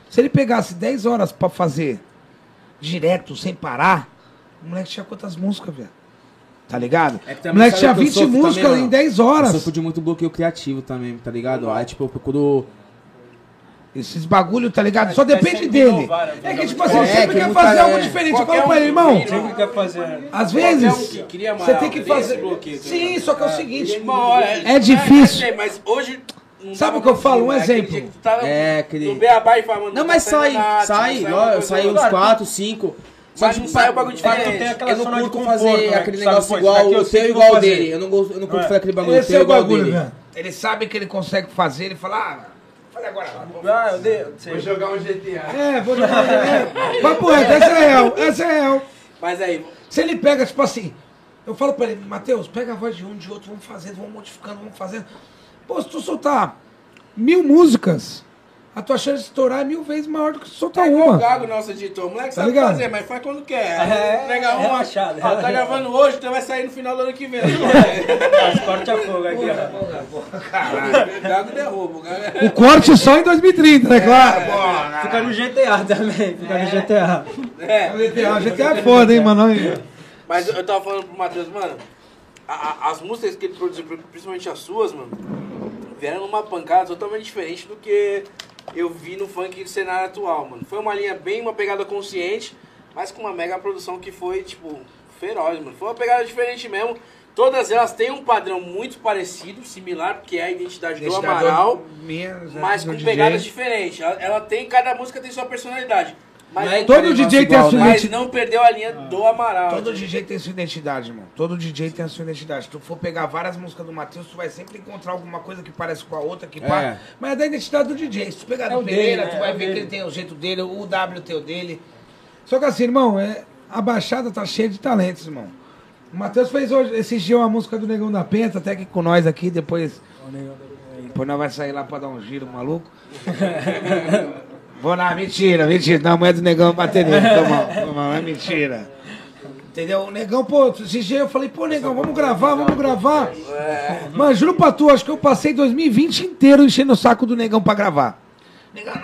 se ele pegasse 10 horas pra fazer direto, sem parar, o moleque tinha quantas músicas, velho? Tá ligado? É o moleque tinha que eu 20 sofro músicas também, em mano? 10 Eu horas. sofro de muito bloqueio criativo também, tá ligado? Aí, tipo, eu procuro. Esses bagulho, tá ligado? Só quer depende dele. inovar, né? É que, tipo É, assim, ele que sempre quer fazer algo é, diferente. Eu falo pra ele, irmão, que Sempre quer fazer. às vezes, que você tem que fazer. tá Sim, só que é o seguinte. Irmão, olha, É difícil. é, mas hoje. Sabe o que eu falo? Um é exemplo. que tá É, e mano, Não, tá mas sai, sai, eu ou uns outra. 4, 5. Mas não sai o bagulho diferente. tem aquela Eu não curto conforto, fazer né? aquele sabe, negócio isso igual eu o sei teu que igual fazer. dele. Eu não, gosto, eu não curto É. fazer aquele bagulho Esse teu é o igual bagulho, dele. velho. Ele sabe que ele consegue fazer, ele fala, ah, fala agora. Ah, eu dei. Vou jogar um GTA. É, vou jogar. É. Papo reto, essa é real, essa é real. Mas aí, Se ele pega, tipo assim, eu falo pra ele, Matheus, pega a voz de um, de outro, vamos fazendo, vamos modificando, vamos fazendo. Pô, se tu soltar mil músicas, a tua chance de estourar é mil vezes maior do que soltar é o uma. Gago, nosso editor. O moleque Tá sabe ligado? fazer, mas faz quando quer. É, Pega é uma, relaxado, ó, é tá gravando hoje, então vai sair no final do ano que vem. As corte a fogo aqui, ó. O Gago derruba. O Gago é... O corte só em 2030, né? Claro. Pô, Fica no GTA também, fica no GTA. É. GTA, [laughs] GTA é foda, hein, mano? Mas eu tava falando pro Matheus, mano, a- a- as músicas que ele produziu, principalmente as suas, mano, vieram numa pancada totalmente diferente do que eu vi no funk do cenário atual, mano. Foi uma linha bem, uma pegada consciente, mas com uma mega produção que foi, tipo, feroz, mano. Foi uma pegada diferente mesmo. Todas elas têm um padrão muito parecido, similar, porque é a identidade, do Amaral, mas com pegadas diferentes. Ela, ela tem, cada música tem sua personalidade. Mas, Não é Todo DJ tem a igual, sua né? mas identidade. não perdeu a linha do Amaral. Todo DJ tem sua identidade, irmão. Todo DJ tem a sua identidade. Se tu for pegar várias músicas do Matheus, tu vai sempre encontrar alguma coisa que parece com a outra, que pá. É. Mas é da identidade do DJ. Se tu pegar É do o dele, Pereira, né? tu vai É o ver que dele. ele tem o jeito dele, o W tem o dele. Só que assim, irmão, é, a Baixada tá cheia de talentos, irmão. O Matheus fez hoje, esse dia uma música do Negão da Penta, até aqui com nós aqui, depois. Depois nós vai sair lá pra dar um giro maluco. [laughs] Vou lá, mentira, mentira. Não, a mulher do negão bater nele. Foi mal, foi mal, é mentira. Entendeu? O negão, pô, esse dia eu falei, pô, negão, vamos gravar, vamos gravar. Mano, juro pra tu, acho que eu passei 2020 inteiro enchendo o saco do negão pra gravar. Negão, não,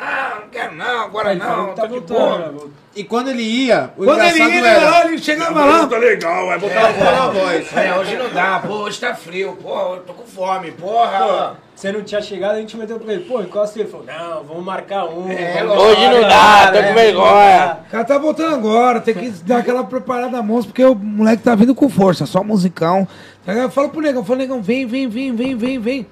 não agora não, que tá tô de voltando, boa. né, voltando. E quando ele ia, o Quando ele ia, era... ele chegava lá. legal, vai botar na voz. É, hoje não dá, pô, hoje tá frio, pô, eu tô com fome, porra. Você não tinha chegado, a gente meteu pra ele, pô, encosta ele. Ele falou, não, vamos marcar um. É, vamos Hoje não dá, tô com vergonha. O cara tá voltando agora, tem que dar aquela preparada a mãos, porque o moleque tá vindo com força, só musicão. Tá ligado? Fala pro negão, fala, negão, vem, vem, vem, vem, vem, vem.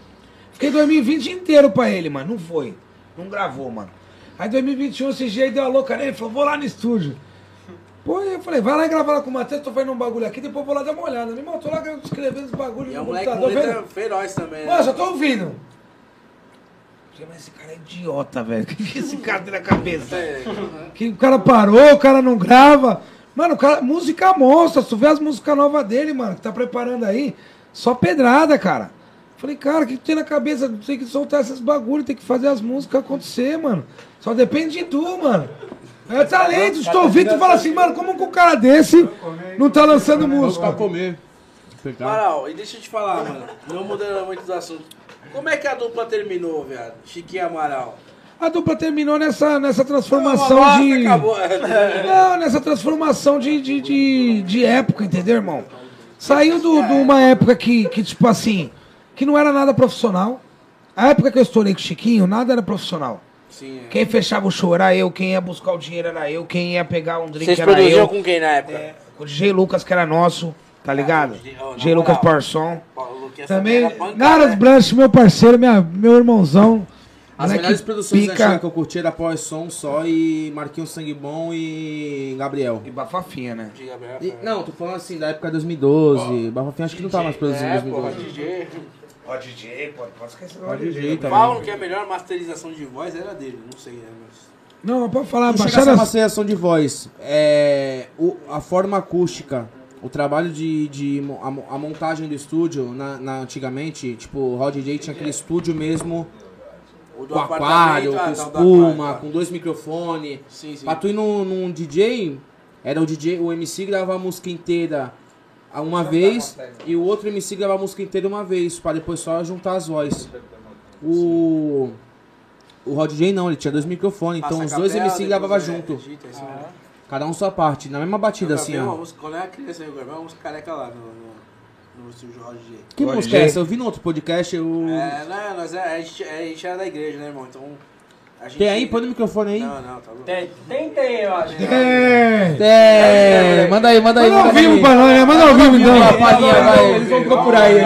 Fiquei 2020 inteiro pra ele, mano, não foi. Não gravou, mano. Aí 2021, esse dia aí deu a louca nele, falou, vou lá no estúdio. Pô, eu falei, vai lá e grava lá com o Matheus, tô fazendo um bagulho aqui, depois vou lá dar uma olhada. Meu irmão, tô lá escrevendo os bagulhos E é no um moleque com computador, letra feroz também, né? Mano, só tô ouvindo. Falei, Mas esse cara é idiota, velho. [laughs] O que, esse cara tem na cabeça? É, Que o cara parou, o cara não grava. Mano, o cara, música monstra. Se tu vê as músicas novas dele, mano, que tá preparando aí, só pedrada, cara. Falei, cara, o que tu tem na cabeça? Tu tem que soltar esses bagulhos, tem que fazer as músicas acontecer, mano. Só depende de tu, mano. É talento, se tu ouvir, tu fala assim, mano, como que um cara desse não tá lançando música? Pra comer. Amaral, e deixa eu te falar, mano. Não mudando muito do assunto. Como é que a dupla terminou, viado? Chiquinho e Amaral. A dupla terminou nessa, nessa transformação bosta, de. acabou. [laughs] Não, nessa transformação de, de, de, de época, entendeu, irmão? Saiu do- de uma época que, que, tipo assim, que não era nada profissional. A época que eu estourei com o Chiquinho, nada era profissional. Sim. é. Quem fechava o show era eu, quem ia buscar o dinheiro era eu, quem ia pegar um drink Vocês era produziam eu. com quem na época? É, o DJ Lucas, que era nosso, tá ligado? Na DJ Lucas moral. Parson. Também, Garas né? Branch, meu parceiro, minha, meu irmãozão. As melhores produções pica. que eu curti era Power Som só e Marquinhos Sangue Bom e Gabriel. E bafafinha, né? De Gabriel, E- foi. não, tô falando assim, da época de 2012. Bafofinho acho que não tá mais produzindo em É, porra, 2012. DJ. Ó, DJ, pode esquecer DJ também. Falam que a melhor masterização de voz era dele, não sei, né? Mas... Não, mas pode falar, chega a seriação de voz. É, o- a forma acústica, o trabalho de, de a, a montagem do estúdio, na, na- antigamente, tipo, o Rod J tinha aquele estúdio mesmo. O do com aquário, apartamento, com ah, tá, espuma, aquário, tá. com dois microfones. Sim, sim. Pra tu ir num, num DJ, era o DJ, o MC grava a música inteira uma vez e o outro MC grava a música inteira uma vez, pra depois só juntar as vozes. O. O Rod J não, ele tinha dois microfones, então Passa os dois MC gravavam é, junto. edita, é isso mesmo. Cada um sua parte, na mesma batida assim, ó. quando eu era criança, eu gravei uma música careca lá no, no, G. Que música é J. essa? Eu vi no outro podcast, eu. É, não, nós é, a, gente, a gente era da igreja, né, irmão? Então. Gente... Tem aí? Põe no microfone aí. Não, não, tá bom. Tem, tem, tem, eu acho. É. É, manda aí, manda aí. Manda ao vivo pra nós, né? Manda ao vivo Uma então. palhinha, vai. Eles vão procurar aí.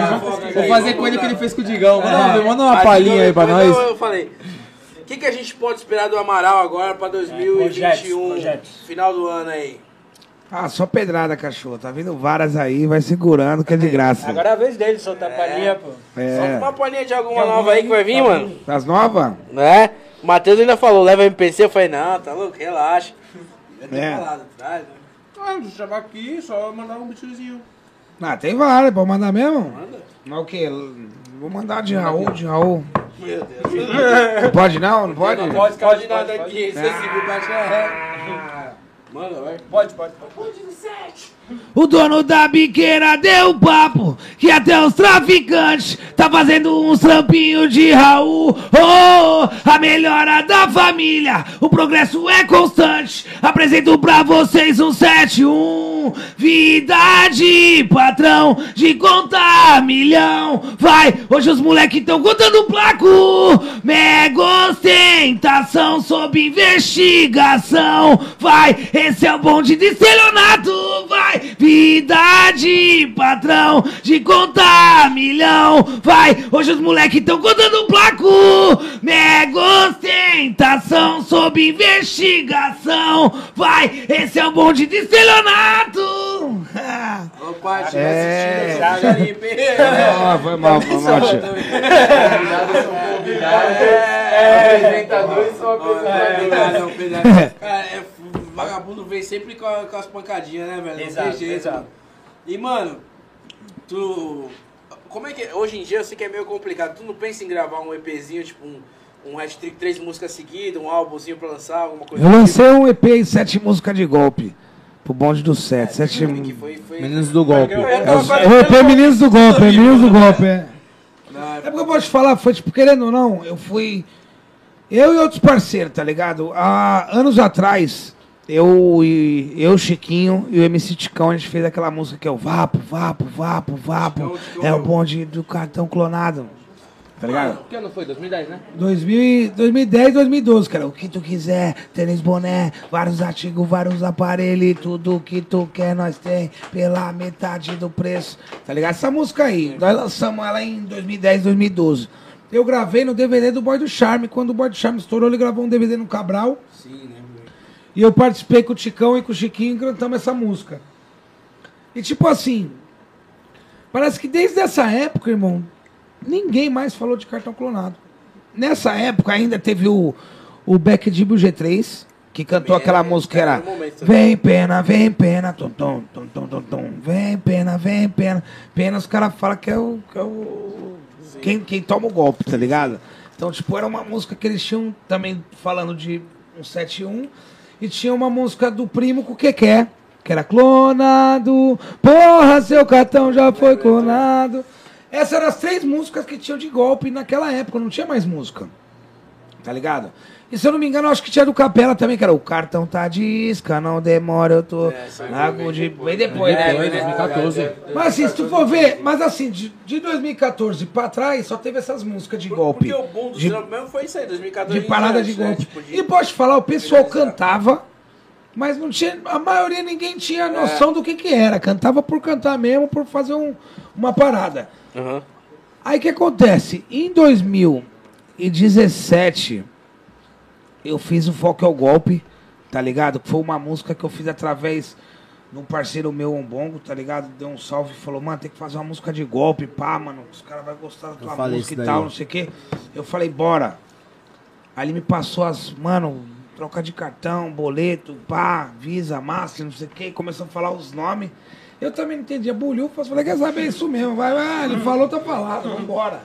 Vou fazer com ele o que ele fez com o Digão. Manda, uma- É. manda uma palhinha aí pra nós. Eu, eu falei, o que, que a gente pode esperar do Amaral agora pra 2021? projetos, projetos. Final do ano aí. Ah, só pedrada, cachorro. Tá vindo várias aí, vai segurando que é de graça. Agora é a vez dele soltar a palhinha, pô. Solta É. uma palhinha de alguma nova aí que vai vir, mano. Das novas? Né? O Matheus ainda falou, leva MPC. Eu falei, não, tá louco, relaxa. Já tem É. falado atrás, né? Ah, deixa eu chamar aqui, só mandar um beatzinho. Ah, tem várias, pode mandar mesmo? Manda. Mas o quê? Vou mandar de Raul, de Raul. Meu Deus. Não pode não? Não pode? Não pode, pode nada aqui. Você se baixa é. Manda, vai. Pode, pode, pode. O dono da biqueira deu papo que até os traficantes tá fazendo uns trampinhos de Raul. Oh, a melhora da família, o progresso é constante. Apresento pra vocês um 71. Vida de patrão, de contar milhão. Vai, hoje os moleques tão contando placo. Mega ostentação sob investigação. Vai, esse é o bonde de estelionato. Vai, vida de patrão, de contar milhão. Vai, hoje os moleques tão contando placo. Mega ostentação sob investigação. Vai, esse é o bonde de estelionato. Ô, pai, estiver É. assistindo, já limpe. Ah, foi mal, foi mal, tio. [laughs] É, apresentador e só apresentador. Cara, é, vagabundo vem sempre com, a- com as pancadinhas, né, velho? Não Exato, tem jeito, exato. mano. E, mano, tu. Como é que. Hoje em dia eu sei que é meio complicado. Tu não pensa em gravar um EPzinho, tipo um, um hashtag três músicas seguidas, um álbumzinho pra lançar, alguma coisa Eu lancei um EP e sete músicas de golpe. Pro bonde do sete. Sete... tipo? Que foi, foi... Meninos do golpe. É o EP Meninos do Golpe, é Meninos do Golpe, é. Não, É porque eu posso te falar, foi tipo, querendo ou não, eu fui. Eu e outros parceiros, tá ligado? Há anos atrás, eu e eu, Chiquinho e o MC Ticão, a gente fez aquela música que é o Vapo, Vapo, Vapo, Vapo. É o bonde do cartão clonado. Tá ligado? Que ano foi? 2010, né? 2000, e- 2010, 2012, cara. O que tu quiser, tênis, boné, vários artigos, vários aparelhos, tudo que tu quer nós tem pela metade do preço. Tá ligado? Essa música aí, nós lançamos ela em 2010, 2012. Eu gravei no DVD do Boy do Charme. Quando o Boy do Charme estourou, ele gravou um DVD no Cabral. Sim, né? E eu participei com o Ticão e com o Chiquinho e cantamos essa música. E tipo assim, parece que desde essa época, irmão, ninguém mais falou de cartão clonado. Nessa época ainda teve o, o Beck de G3, que cantou Também aquela era- música que era momento. Vem pena, vem pena, tum, tum, tum, tum, tum. Vem pena, vem pena. Pena os caras falam que é o. Que é o quem, quem toma o golpe, tá ligado? Então, tipo, era uma música que eles tinham também falando de um 71 e tinha uma música do primo com o Keké, que era clonado. Porra, seu cartão já foi clonado. Essas eram as três músicas que tinham de golpe naquela época, não tinha mais música. Tá ligado? E se eu não me engano, eu acho que tinha do Capela também, que era o cartão tá de isca, não demora, eu tô É, na de... bem depois, né? Foi Bem depois. 2014. Mas assim, se tu for ver, mas assim, de, de 2014 pra trás, só teve essas músicas de golpe. Porque o boom do De- mesmo foi isso aí, 2014. de parada em de né? golpe. Tipo, de- E posso te falar, o pessoal cantava, mas não tinha. A maioria ninguém tinha noção do que, que era. Cantava por cantar mesmo, por fazer um- uma parada. Aham. Aí o que acontece? Em 2017, eu fiz o Foco ao Golpe, tá ligado? Foi uma música que eu fiz através de um parceiro meu, um bongo, tá ligado? Deu um salve e falou, mano, tem que fazer uma música de golpe, pá, mano. Os caras vão gostar da tua música e tal, não sei o quê. Eu falei, bora. Aí ele me passou as, mano, troca de cartão, boleto, pá, Visa, Master, não sei o quê. Começou a falar os nomes. Eu também não entendia bulhufas. Falei, quer saber é isso mesmo? Vai, vai. Ele falou, tá falado, vambora.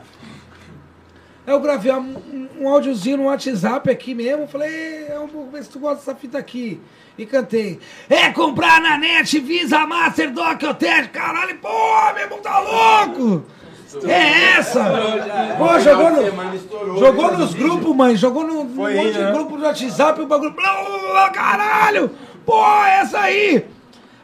Aí eu gravei um, um, um áudiozinho no WhatsApp aqui mesmo. Falei, "É, vou ver se tu gosta dessa fita aqui. E cantei. É comprar na net, Visa, Master, Doc, Hotel. Caralho, pô, meu irmão tá louco. É essa? Pô, jogou, no, jogou nos grupos, mãe. Jogou no, num Foi monte aí, de né? grupo do WhatsApp, o bagulho. Blá, blá, blá, caralho! Pô, é essa aí!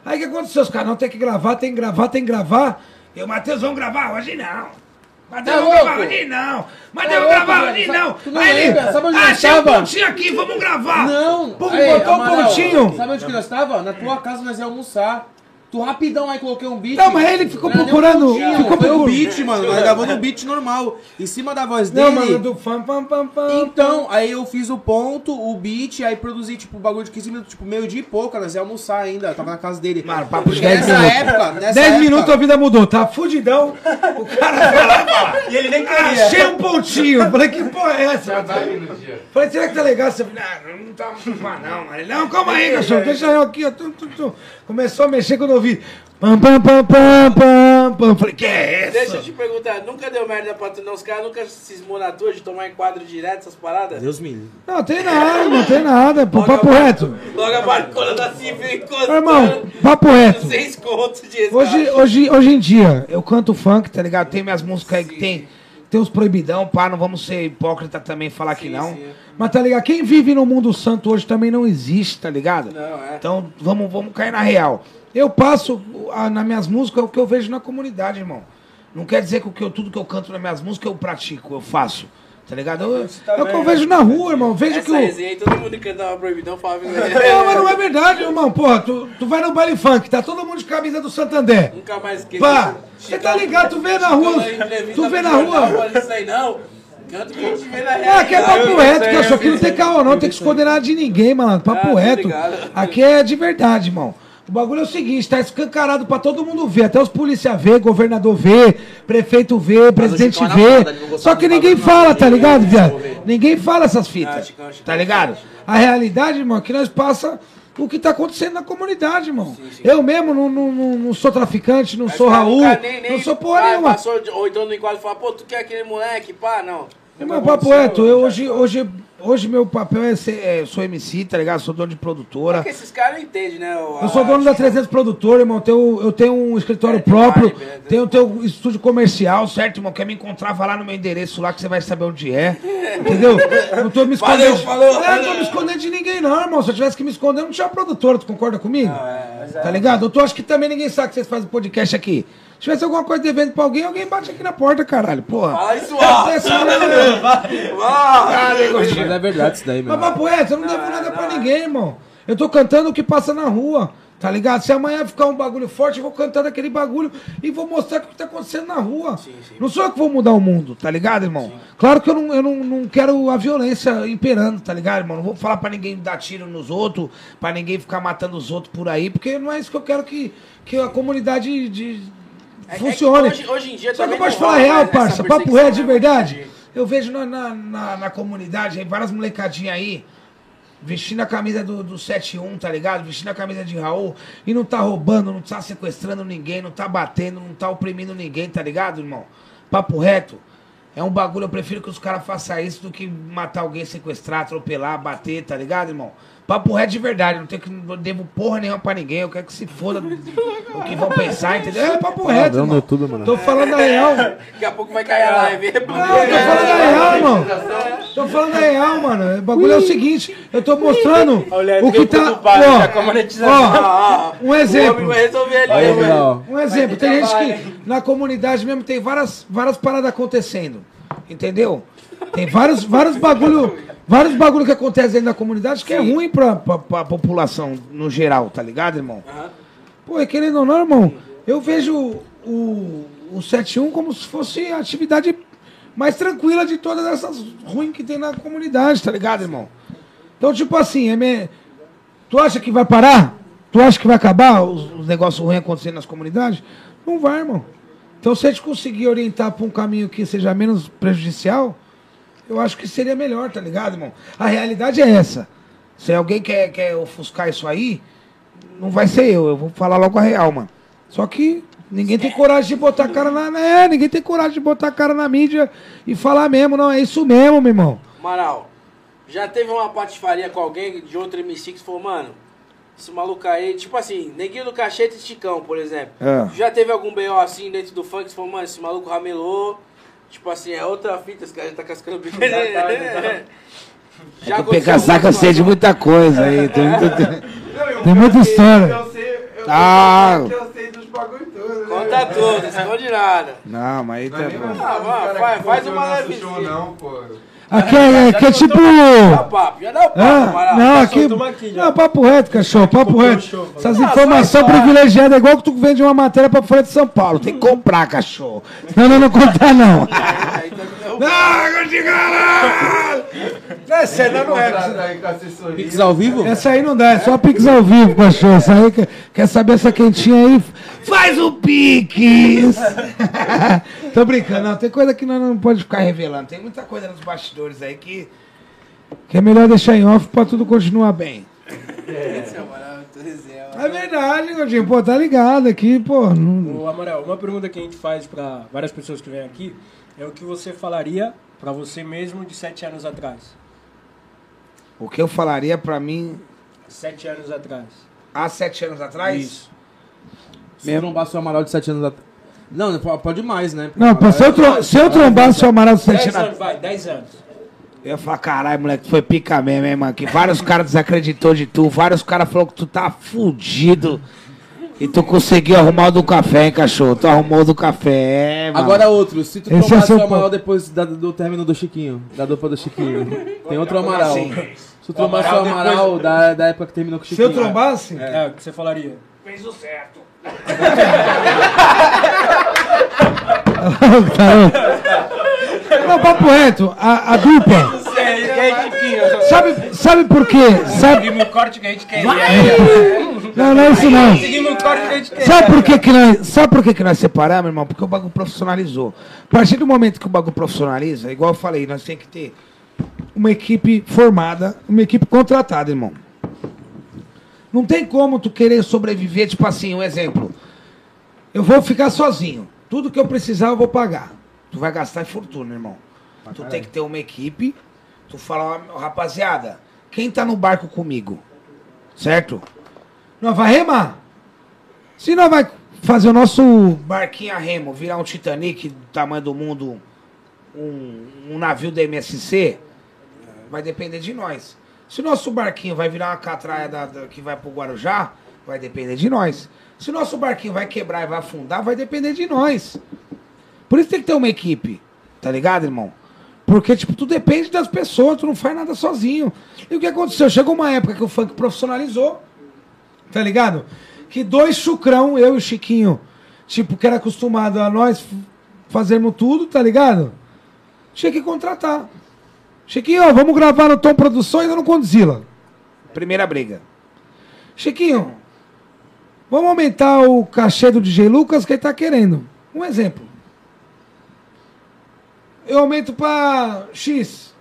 Aí o que aconteceu? Os caras não tem que gravar, tem que gravar, tem que gravar. Eu, Matheus, vamos gravar hoje não. Matheus, Tá vamos gravar louco? hoje não. Tá vamos louco, gravar velho? hoje Sabe- não. tu não Aí ele, lembra? Sabe onde nós achei um tava? pontinho aqui, vamos gravar. Não! Pô, Aí, botou um Amaral, pontinho. Sabe onde que nós tava? Na tua casa nós ia almoçar. Tu rapidão aí coloquei um beat. Não, mas ele ficou Não nem um procurando- pontinho, ficou Foi o procurando. beat, mano. Nós gravando um beat normal. Em cima da voz dele. Não, mano, do fam, pam, pam, pam. Então, aí eu fiz o ponto, o beat, aí produzi, tipo, o bagulho de 15 minutos, tipo, meio dia e pouco, nós ia almoçar ainda, eu tava na casa dele. Mano, papo de Porque 10 nessa minutos. época, nessa 10 época, minutos a vida mudou, tá fudidão. O cara foi lá [laughs] e ele nem Achei um pontinho. Falei, que porra é essa? Tá aí no dia. Falei, será que tá legal? Você falou, não, não tá muito mal, não. Ele, não, calma aí, [laughs] cachorro, deixa eu aqui, ó. Tum, tum, tum. Começou a mexer quando eu vi. Pam, pam, pam, pam, pam, pam. Falei, que é Deixa eu essa? te perguntar, nunca deu merda pra tu não? Os caras nunca cismou na tua de tomar enquadro direto, essas paradas? Deus me livre. Não, tem nada, não tem nada. Pô, Logo papo a- reto. Logo a barcona da civil encostando. Meu irmão, papo reto. Seis contos de resgate. Hoje, hoje, hoje em dia, eu canto funk, tá ligado? Tem minhas músicas aí que tem, tem uns proibidão, pá, não vamos ser hipócrita também falar que não. sim. Mas tá ligado? Quem vive no mundo santo hoje também não existe, tá ligado? Não, é. Então vamos, vamos cair na real. Eu passo ah, nas minhas músicas o que eu vejo na comunidade, irmão. Não quer dizer que, o que eu, tudo que eu canto nas minhas músicas eu pratico, eu faço. Tá ligado? Eu- é o que eu vejo na rua, irmão. Eu Vejo que Essa o. resenha aí, todo mundo que cantava proibidão falava [laughs] que Não, mas não é verdade, irmão. Porra, tu, tu vai no baile funk, tá todo mundo de camisa do Santander. Nunca mais esqueci. Pá, você tá ligado? Tu vê na rua. Tu vê na rua. Isso aí não. Canto que a gente vê na real. Ah, aqui é papo reto, que achou que não tem caô, não. Tem que esconder nada de ninguém, mano. Papo Ah, tô reto. Aqui é de verdade, irmão. O bagulho é o seguinte, tá escancarado pra todo mundo ver, até os polícia ver, governador ver, prefeito ver, presidente é na ver. foda, ele não gostava Só que ninguém fala, tá ligado, viado? Ninguém fala essas Ah, fitas, Chicão, tá ligado? A realidade, irmão, é que nós passa o que tá acontecendo na comunidade, irmão. Eu mesmo não, não, não, sou traficante, não sou Mas, cara, Raul, nem- nem- não sou porra ah, nenhuma. Passou, ou então no enquadro e fala, pô, tu quer aquele moleque? Pá, não. Meu papo reto, eu hoje, hoje, hoje meu papel é ser, é, sou MC, tá ligado? Sou dono de produtora. Porque esses caras não entendem, né? o- Eu sou dono da 300 Produtora, irmão. Tenho, eu tenho um escritório É, tem próprio, vários, né? tenho, tenho um estúdio comercial, certo, irmão? Quer me encontrar, vai lá no meu endereço lá que você vai saber onde é. [laughs] Entendeu? Não tô me escondendo. Valeu, falou. É, não tô me escondendo de ninguém, não, irmão. Se eu tivesse que me esconder, eu não tinha produtora, tu concorda comigo? é, Tá ligado? Eu tô, acho que também ninguém sabe que vocês fazem podcast aqui. Se tivesse alguma coisa devendo pra alguém, alguém bate aqui na porta, caralho. Porra. Fala isso, ó. É assim, né? Ah, Mas é verdade isso daí, meu. Mas papo é, eu não devo nada pra ninguém, irmão. Eu tô cantando o que passa na rua, tá ligado? Se amanhã ficar um bagulho forte, eu vou cantar aquele bagulho e vou mostrar o que tá acontecendo na rua. Não sou eu que vou mudar o mundo, tá ligado, irmão? Claro que eu, não, eu não, não quero a violência imperando, tá ligado, irmão? Não vou falar pra ninguém dar tiro nos outros, pra ninguém ficar matando os outros por aí, porque não é isso que eu quero que, que a comunidade de, É- é funcione. hoje- hoje em dia Só que eu posso falar real, essa parça. Papo reto de né? verdade. Eu vejo na, na, na, na comunidade aí, várias molecadinhas aí, vestindo a camisa do, do 71, tá ligado? Vestindo a camisa de Raul e não tá roubando, não tá sequestrando ninguém, não tá batendo, não tá oprimindo ninguém, tá ligado, irmão? Papo reto. É um bagulho, eu prefiro que os caras façam isso do que matar alguém, sequestrar, atropelar, bater, tá ligado, irmão? Papo reto de verdade, não, tenho que, não devo porra nenhuma pra ninguém, eu quero que se foda do, o que vão pensar, entendeu? É papo reto, irmão. Tô falando a real. Daqui a pouco vai cair a live. Não, tô falando a real, irmão. Tô falando a real, mano. O bagulho é o seguinte, eu tô mostrando o que tá. Ó, ó, um O homem exemplo. vai resolver ali, né, velho? Um exemplo, tem gente que na comunidade mesmo tem várias, várias paradas acontecendo. Entendeu? Tem vários, vários bagulho, vários bagulho que acontecem dentro da comunidade que é ruim pra, pra, pra população no geral, tá ligado, irmão? Pô, e querendo ou não, irmão, eu vejo o, o 71 como se fosse a atividade mais tranquila de todas essas ruins que tem na comunidade, tá ligado, irmão? Então, tipo assim, é me... tu acha que vai parar? Tu acha que vai acabar os, os negócios ruins acontecendo nas comunidades? Não vai, irmão. Então, se a gente conseguir orientar para um caminho que seja menos prejudicial, eu acho que seria melhor, tá ligado, irmão? A realidade é essa. Se alguém quer, quer ofuscar isso aí, não vai ser eu. Eu vou falar logo a real, mano. Só que Ninguém tem coragem de botar a cara na. É, ninguém tem coragem de botar a cara na mídia e falar mesmo, não, é isso mesmo, meu irmão. Amaral, já teve uma patifaria com alguém de outro MC que falou, mano, esse maluco aí, tipo assim, Neguinho do Cacheta e Esticão, por exemplo. É. Já teve algum BO assim dentro do funk que você falou, mano, esse maluco ramelou. Tipo assim, é outra fita, esse cara já tá cascando bico. Já Tem que aconteceu pegar saco muito, sei de mano. muita coisa aí. Tem muito... Não, eu- Tem muita história. Eu sei, eu Ah. sei que eu sei dos bagulho tudo, né? Conta tudo, não esconde nada. Não, mas aí Não é tá bom. mais Ah, vai, faz- faz uma levezinha. não, pô. Aqui é, aqui é tipo. Papo, já dá o papo, Ah, não, aqui. aqui. Não, papo reto, cachorro, papo reto. show. Essas Ah, informações privilegiadas é igual que tu vende uma matéria pra Folha de São Paulo. Tem que comprar, cachorro. Não, não, não contar, não. Tá. Não, eu digo, não! Essa aí não é. Pix ao vivo? Essa aí não dá, é só Pix ao vivo, cachorro. Essa aí quer, quer saber essa quentinha aí? Faz o Pix! [laughs] Tô brincando, não. Tem coisa que nós não pode ficar revelando. Tem muita coisa nos bastidores aí que, que é melhor deixar em off pra tudo continuar bem. Resenha, É verdade, Gordinho. Pô, tá ligado aqui, pô. Não... Ô, Amaral, uma pergunta que a gente faz pra várias pessoas que vêm aqui é o que você falaria pra você mesmo de sete anos atrás. O que eu falaria pra mim Sete anos atrás. há sete anos atrás? Isso. Se eu trombasse o Amaral de 7 anos atrás. Não, não pode- mais, né? Não, pô, se eu, tro se eu trombasse o Amaral de sete Dez anos anos, vai, dez anos. Eu ia falar, caralho, moleque, foi pica mesmo, hein, mano. Que vários [laughs] caras desacreditou de tu, vários caras falaram que tu tá fudido. E tu conseguiu arrumar o do café, hein, cachorro? Tu arrumou o do café, é, mano. Agora outro, se tu Esse é seu o Amaral ponto. depois da- do término do Chiquinho, da dupla do Chiquinho. Tem outro Amaral. assim? Se tu trombasse o Amaral da, da época que terminou com o Se Chiquinho. eu trombasse? É, o que você falaria? Fez o certo. [laughs] Não, papo reto, a, a dupla. Sabe, sabe por quê? Sabe... Seguimos o corte que a gente quer. Não, não é isso não. Seguimos o corte que a gente quer. Sabe por que, que nós, sabe por que, que nós separamos, irmão? Porque o bagulho profissionalizou. A partir do momento que o bagulho profissionaliza, igual eu falei, nós temos que ter uma equipe formada, uma equipe contratada, irmão. Não tem como tu querer sobreviver, tipo assim, um exemplo. Eu vou ficar sozinho. Tudo que eu precisar eu vou pagar. Tu vai gastar em fortuna, irmão. Tu tem que ter uma equipe. Tu fala, rapaziada, quem tá no barco comigo? Certo? Nós vai remar. Se nós vai fazer o nosso barquinho a remo, virar um Titanic do tamanho do mundo, um, um navio da MSC, vai depender de nós. Se o nosso barquinho vai virar uma catraia da- da- que vai pro Guarujá, vai depender de nós. Se o nosso barquinho vai quebrar e vai afundar, vai depender de nós. Por isso tem que ter uma equipe, tá ligado, irmão? Porque, tipo, tu depende das pessoas, tu não faz nada sozinho. E o que aconteceu? Chegou uma época que o funk profissionalizou, tá ligado? Que dois chucrão, eu e o Chiquinho, tipo, que era acostumado a nós fazermos tudo, tá ligado? Tinha que contratar. Chiquinho, ó, vamos gravar no Tom Produções ou no Condzilla? Primeira briga. Chiquinho, vamos aumentar o cachê do DJ Lucas que ele tá querendo. Um exemplo. Eu aumento pra X.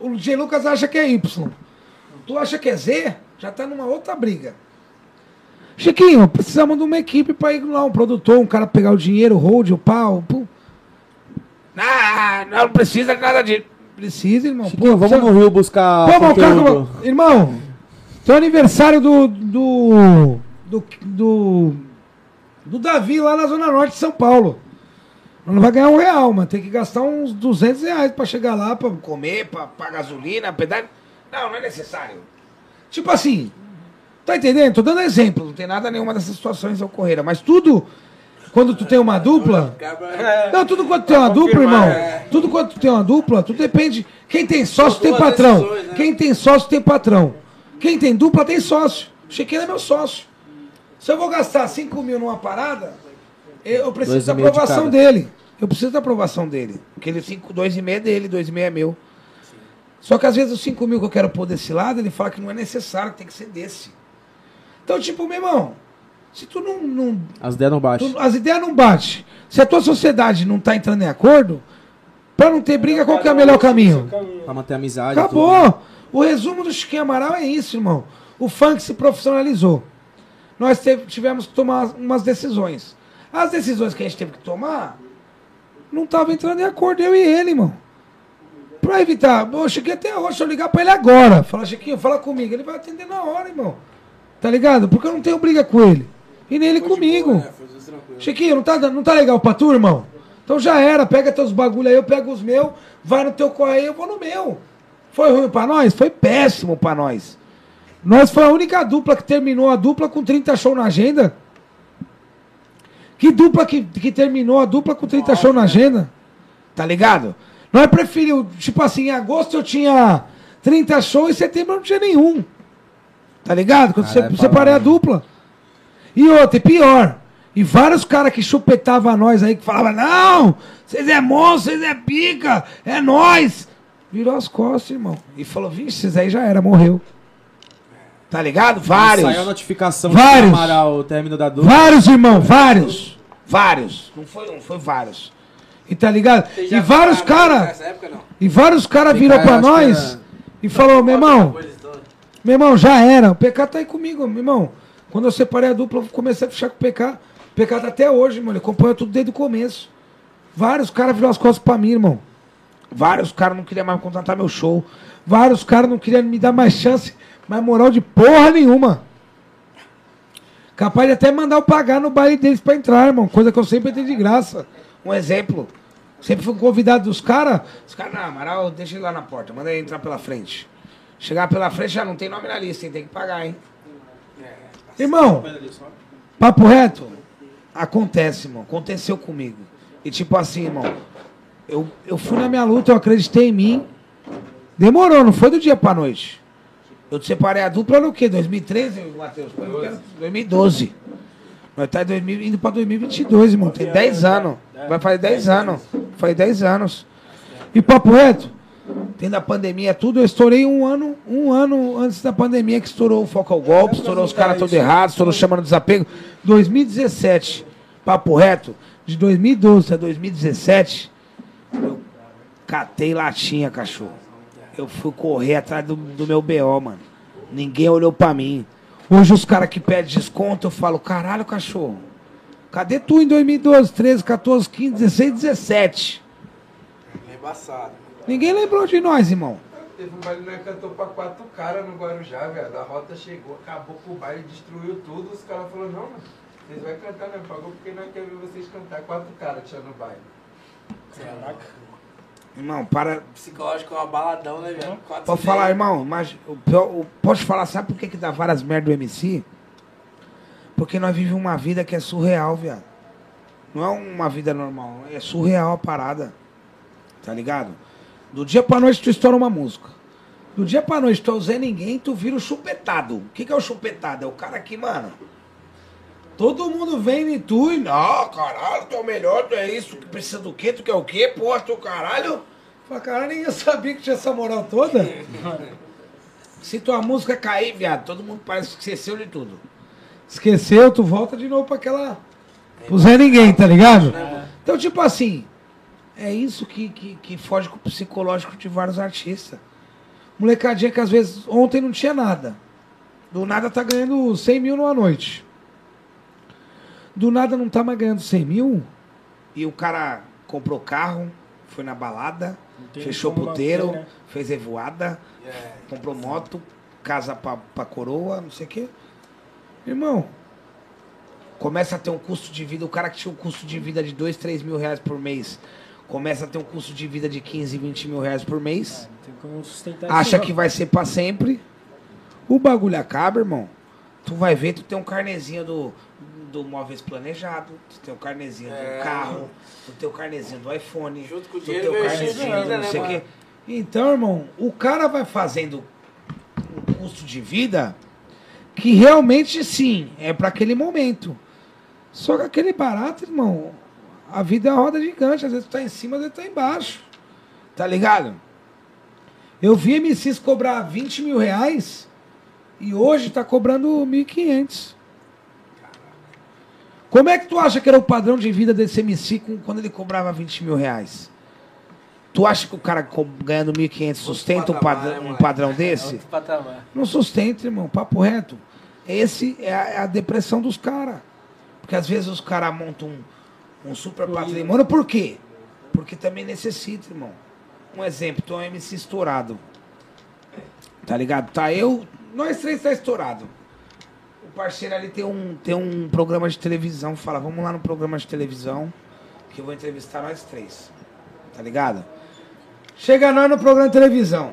O DJ Lucas acha que é Y. Tu acha que é Z? Já tá numa outra briga. Chiquinho, precisamos de uma equipe pra ir lá, um produtor, um cara pegar o dinheiro, o hold, o pau. Pô. Ah, não precisa nada de. Precisa, irmão. Chiquinho, vamos precisa- no Rio buscar Vamos, cara, irmão, tem o aniversário do, do, do, do, do Davi lá na Zona Norte de São Paulo. Não vai ganhar um real, mas tem que gastar uns 200 reais pra chegar lá, pra comer, pra, pra gasolina, pedágio. Não, não é necessário. Tipo assim, tá entendendo? Tô dando exemplo, não tem nada nenhuma dessas situações ocorreram, mas tudo, quando tu tem uma dupla... Não, tudo quando tem uma dupla, irmão. Tudo quando tu tem uma dupla, tudo depende. Quem tem sócio tem patrão. né? Quem tem sócio tem patrão. Quem tem dupla tem sócio. O Chiquinho é meu sócio. Se eu vou gastar 5 mil numa parada, eu preciso da de aprovação cada. dele. Eu preciso da aprovação dele. Porque ele 2,5 é dele, 2,5 é meu. Só que às vezes os 5 mil que eu quero pôr desse lado, ele fala que não é necessário, que tem que ser desse. Então, tipo, meu irmão, se tu não- não As ideias não. Tu- as ideias não batem. Se a tua sociedade não tá entrando em acordo, pra não ter briga, qual que é o melhor caminho? Pra manter a amizade. tudo. Acabou. O resumo do Chiquinho Amaral é isso, irmão. O funk se profissionalizou. Nós tivemos que tomar umas decisões. As decisões que a gente teve que tomar não tava entrando em acordo, eu e ele, irmão. Pra evitar, eu cheguei até hoje, se eu ligar pra ele agora, falar, Chiquinho, fala comigo, ele vai atender na hora, irmão. Tá ligado? Porque eu não tenho briga com ele. E nem ele comigo. Foi tudo tranquilo. Chiquinho, não tá, não tá legal pra tu, irmão? Então já era, pega teus bagulho aí, eu pego os meus, vai no teu correio, eu vou no meu. Foi ruim pra nós? Foi péssimo pra nós. Nós foi a única dupla que terminou a dupla com 30 shows na agenda. Que dupla que, que terminou a dupla com 30 shows na agenda? Tá ligado? Nós preferiu, tipo assim, em agosto eu tinha 30 shows e em setembro eu não tinha nenhum. Tá ligado? Quando você é separei a dupla. E outra, e pior. E vários caras que chupetavam nós aí, que falavam, não, vocês é monstro, vocês é pica, é nós. Virou as costas, irmão. E falou, vixe, esses aí já era, morreu. Tá ligado? Vários. Saiu a notificação Vários. de Amaral o término da dupla. Vários, irmão, vários. Vários. Não foi um, foi vários. E tá ligado? E vários caras. E vários caras virou pra nós era- e falou, meu irmão, meu irmão, já era. O PK tá aí comigo, meu irmão. Quando eu separei a dupla, eu comecei a fechar com o PK. O PK tá até hoje, irmão. Ele acompanha tudo desde o começo. Vários caras viram as costas pra mim, irmão. Vários caras não queriam mais contratar meu show. Vários caras não queriam me dar mais chance, mais moral de porra nenhuma. Capaz de até mandar eu pagar no baile deles pra entrar, irmão. Coisa que eu sempre dei de graça. Um exemplo. Sempre fui convidado dos caras. Os caras, não, Amaral, deixa ele lá na porta. Manda ele entrar pela frente. Chegar pela frente já não tem nome na lista, hein? Tem que pagar, hein? Irmão, papo reto. Acontece, irmão. Aconteceu comigo. E tipo assim, irmão. Eu, eu fui na minha luta, eu acreditei em mim. Demorou, não foi do dia pra noite. Eu te separei a dupla no quê? 2013, Matheus? Foi no quê? 2012. Nós tá em 2000, indo pra 2022, irmão. Tem 10 anos. Vai fazer 10 anos. Faz 10 anos. E papo reto, tendo a pandemia tudo, eu estourei um ano, um ano antes da pandemia que estourou o foco ao golpe, estourou os caras todos errados, estourou chamando desapego. 2017, papo reto, de 2012 a 2017, eu catei latinha, cachorro. Eu fui correr atrás do, do meu BO, mano. Ninguém olhou pra mim. Hoje os caras que pedem desconto, eu falo, caralho, cachorro. Cadê tu em 2012, 13, 14, 15, 16, 17? É embaçado. Ninguém lembrou de nós, irmão. Teve um baile que nós cantou pra quatro caras no Guarujá, velho. A rota chegou, acabou com o baile, destruiu tudo. Os caras falaram, não, mano, vocês vão cantar, não pagou porque nós queremos ver vocês cantar. Quatro caras tinha no baile. Irmão, para. Psicológico é uma baladão, né, velho? Pode falar, irmão, mas o pior, o, pode falar, sabe por que, que dá várias merdas do MC? Porque nós vivemos uma vida que é surreal, viado. Não é uma vida normal, é surreal a parada. Tá ligado? Do dia pra noite tu estoura uma música. Do dia pra noite tu é o Zé Ninguém, tu vira o chupetado. O que, que é o chupetado? É o cara que, mano. Todo mundo vem em tu e. Não, caralho, tu é o melhor, tu é isso, que precisa do quê? Tu quer o quê? Porra, tu caralho. Fala, caralho, ninguém sabia que tinha essa moral toda. [laughs] Se tua música cair, viado, todo mundo parece que esqueceu de tudo. Esqueceu, tu volta de novo pra aquela. Pro Zé Ninguém, tá ligado? Então, tipo assim, é isso que, que, que foge com o psicológico de vários artistas. Molecadinha que às vezes ontem não tinha nada. Do nada tá ganhando 100 mil numa noite. Do nada não tá mais ganhando 100 mil. E o cara comprou carro, foi na balada, fechou puteiro, né? fez revoada, É. comprou moto, casa pra, pra coroa, não sei o quê. Irmão, começa a ter um custo de vida, o cara que tinha um custo de vida de 2, 3 mil reais por mês, começa a ter um custo de vida de 15, 20 mil reais por mês, Não tem como sustentar acha isso, que não. vai ser pra sempre, o bagulho acaba, irmão. Tu vai ver, tu tem um carnezinho do, do móveis planejado, tu tem o carnezinho É. do carro, tu tem o carnezinho do iPhone, Junto com o tu tem o de carnezinho do não né, sei o quê. Então, irmão, o cara vai fazendo um custo de vida que realmente sim, é para aquele momento. Só que aquele barato, irmão, a vida é uma roda gigante, às vezes tu tá em cima, às vezes tu tá embaixo. Tá ligado? Eu vi MCs cobrar 20 mil reais e hoje tá cobrando 1.500. Como é que tu acha que era o padrão de vida desse MC quando ele cobrava 20 mil reais? Tu acha que o cara ganhando 1.500 sustenta um, patamar, padrão- né, um padrão [laughs] desse? Não sustenta, irmão. Papo reto. Esse é a, é a depressão dos caras. Porque às vezes os caras montam um, um super patrimônio, por quê? Porque também necessita, irmão. Um exemplo, tu é um MC estourado. Tá ligado? Tá eu, nós três tá estourado. O parceiro ali tem um, tem um programa de televisão, fala, vamos lá no programa de televisão, que eu vou entrevistar nós três. Tá ligado? Chega nós no programa de televisão.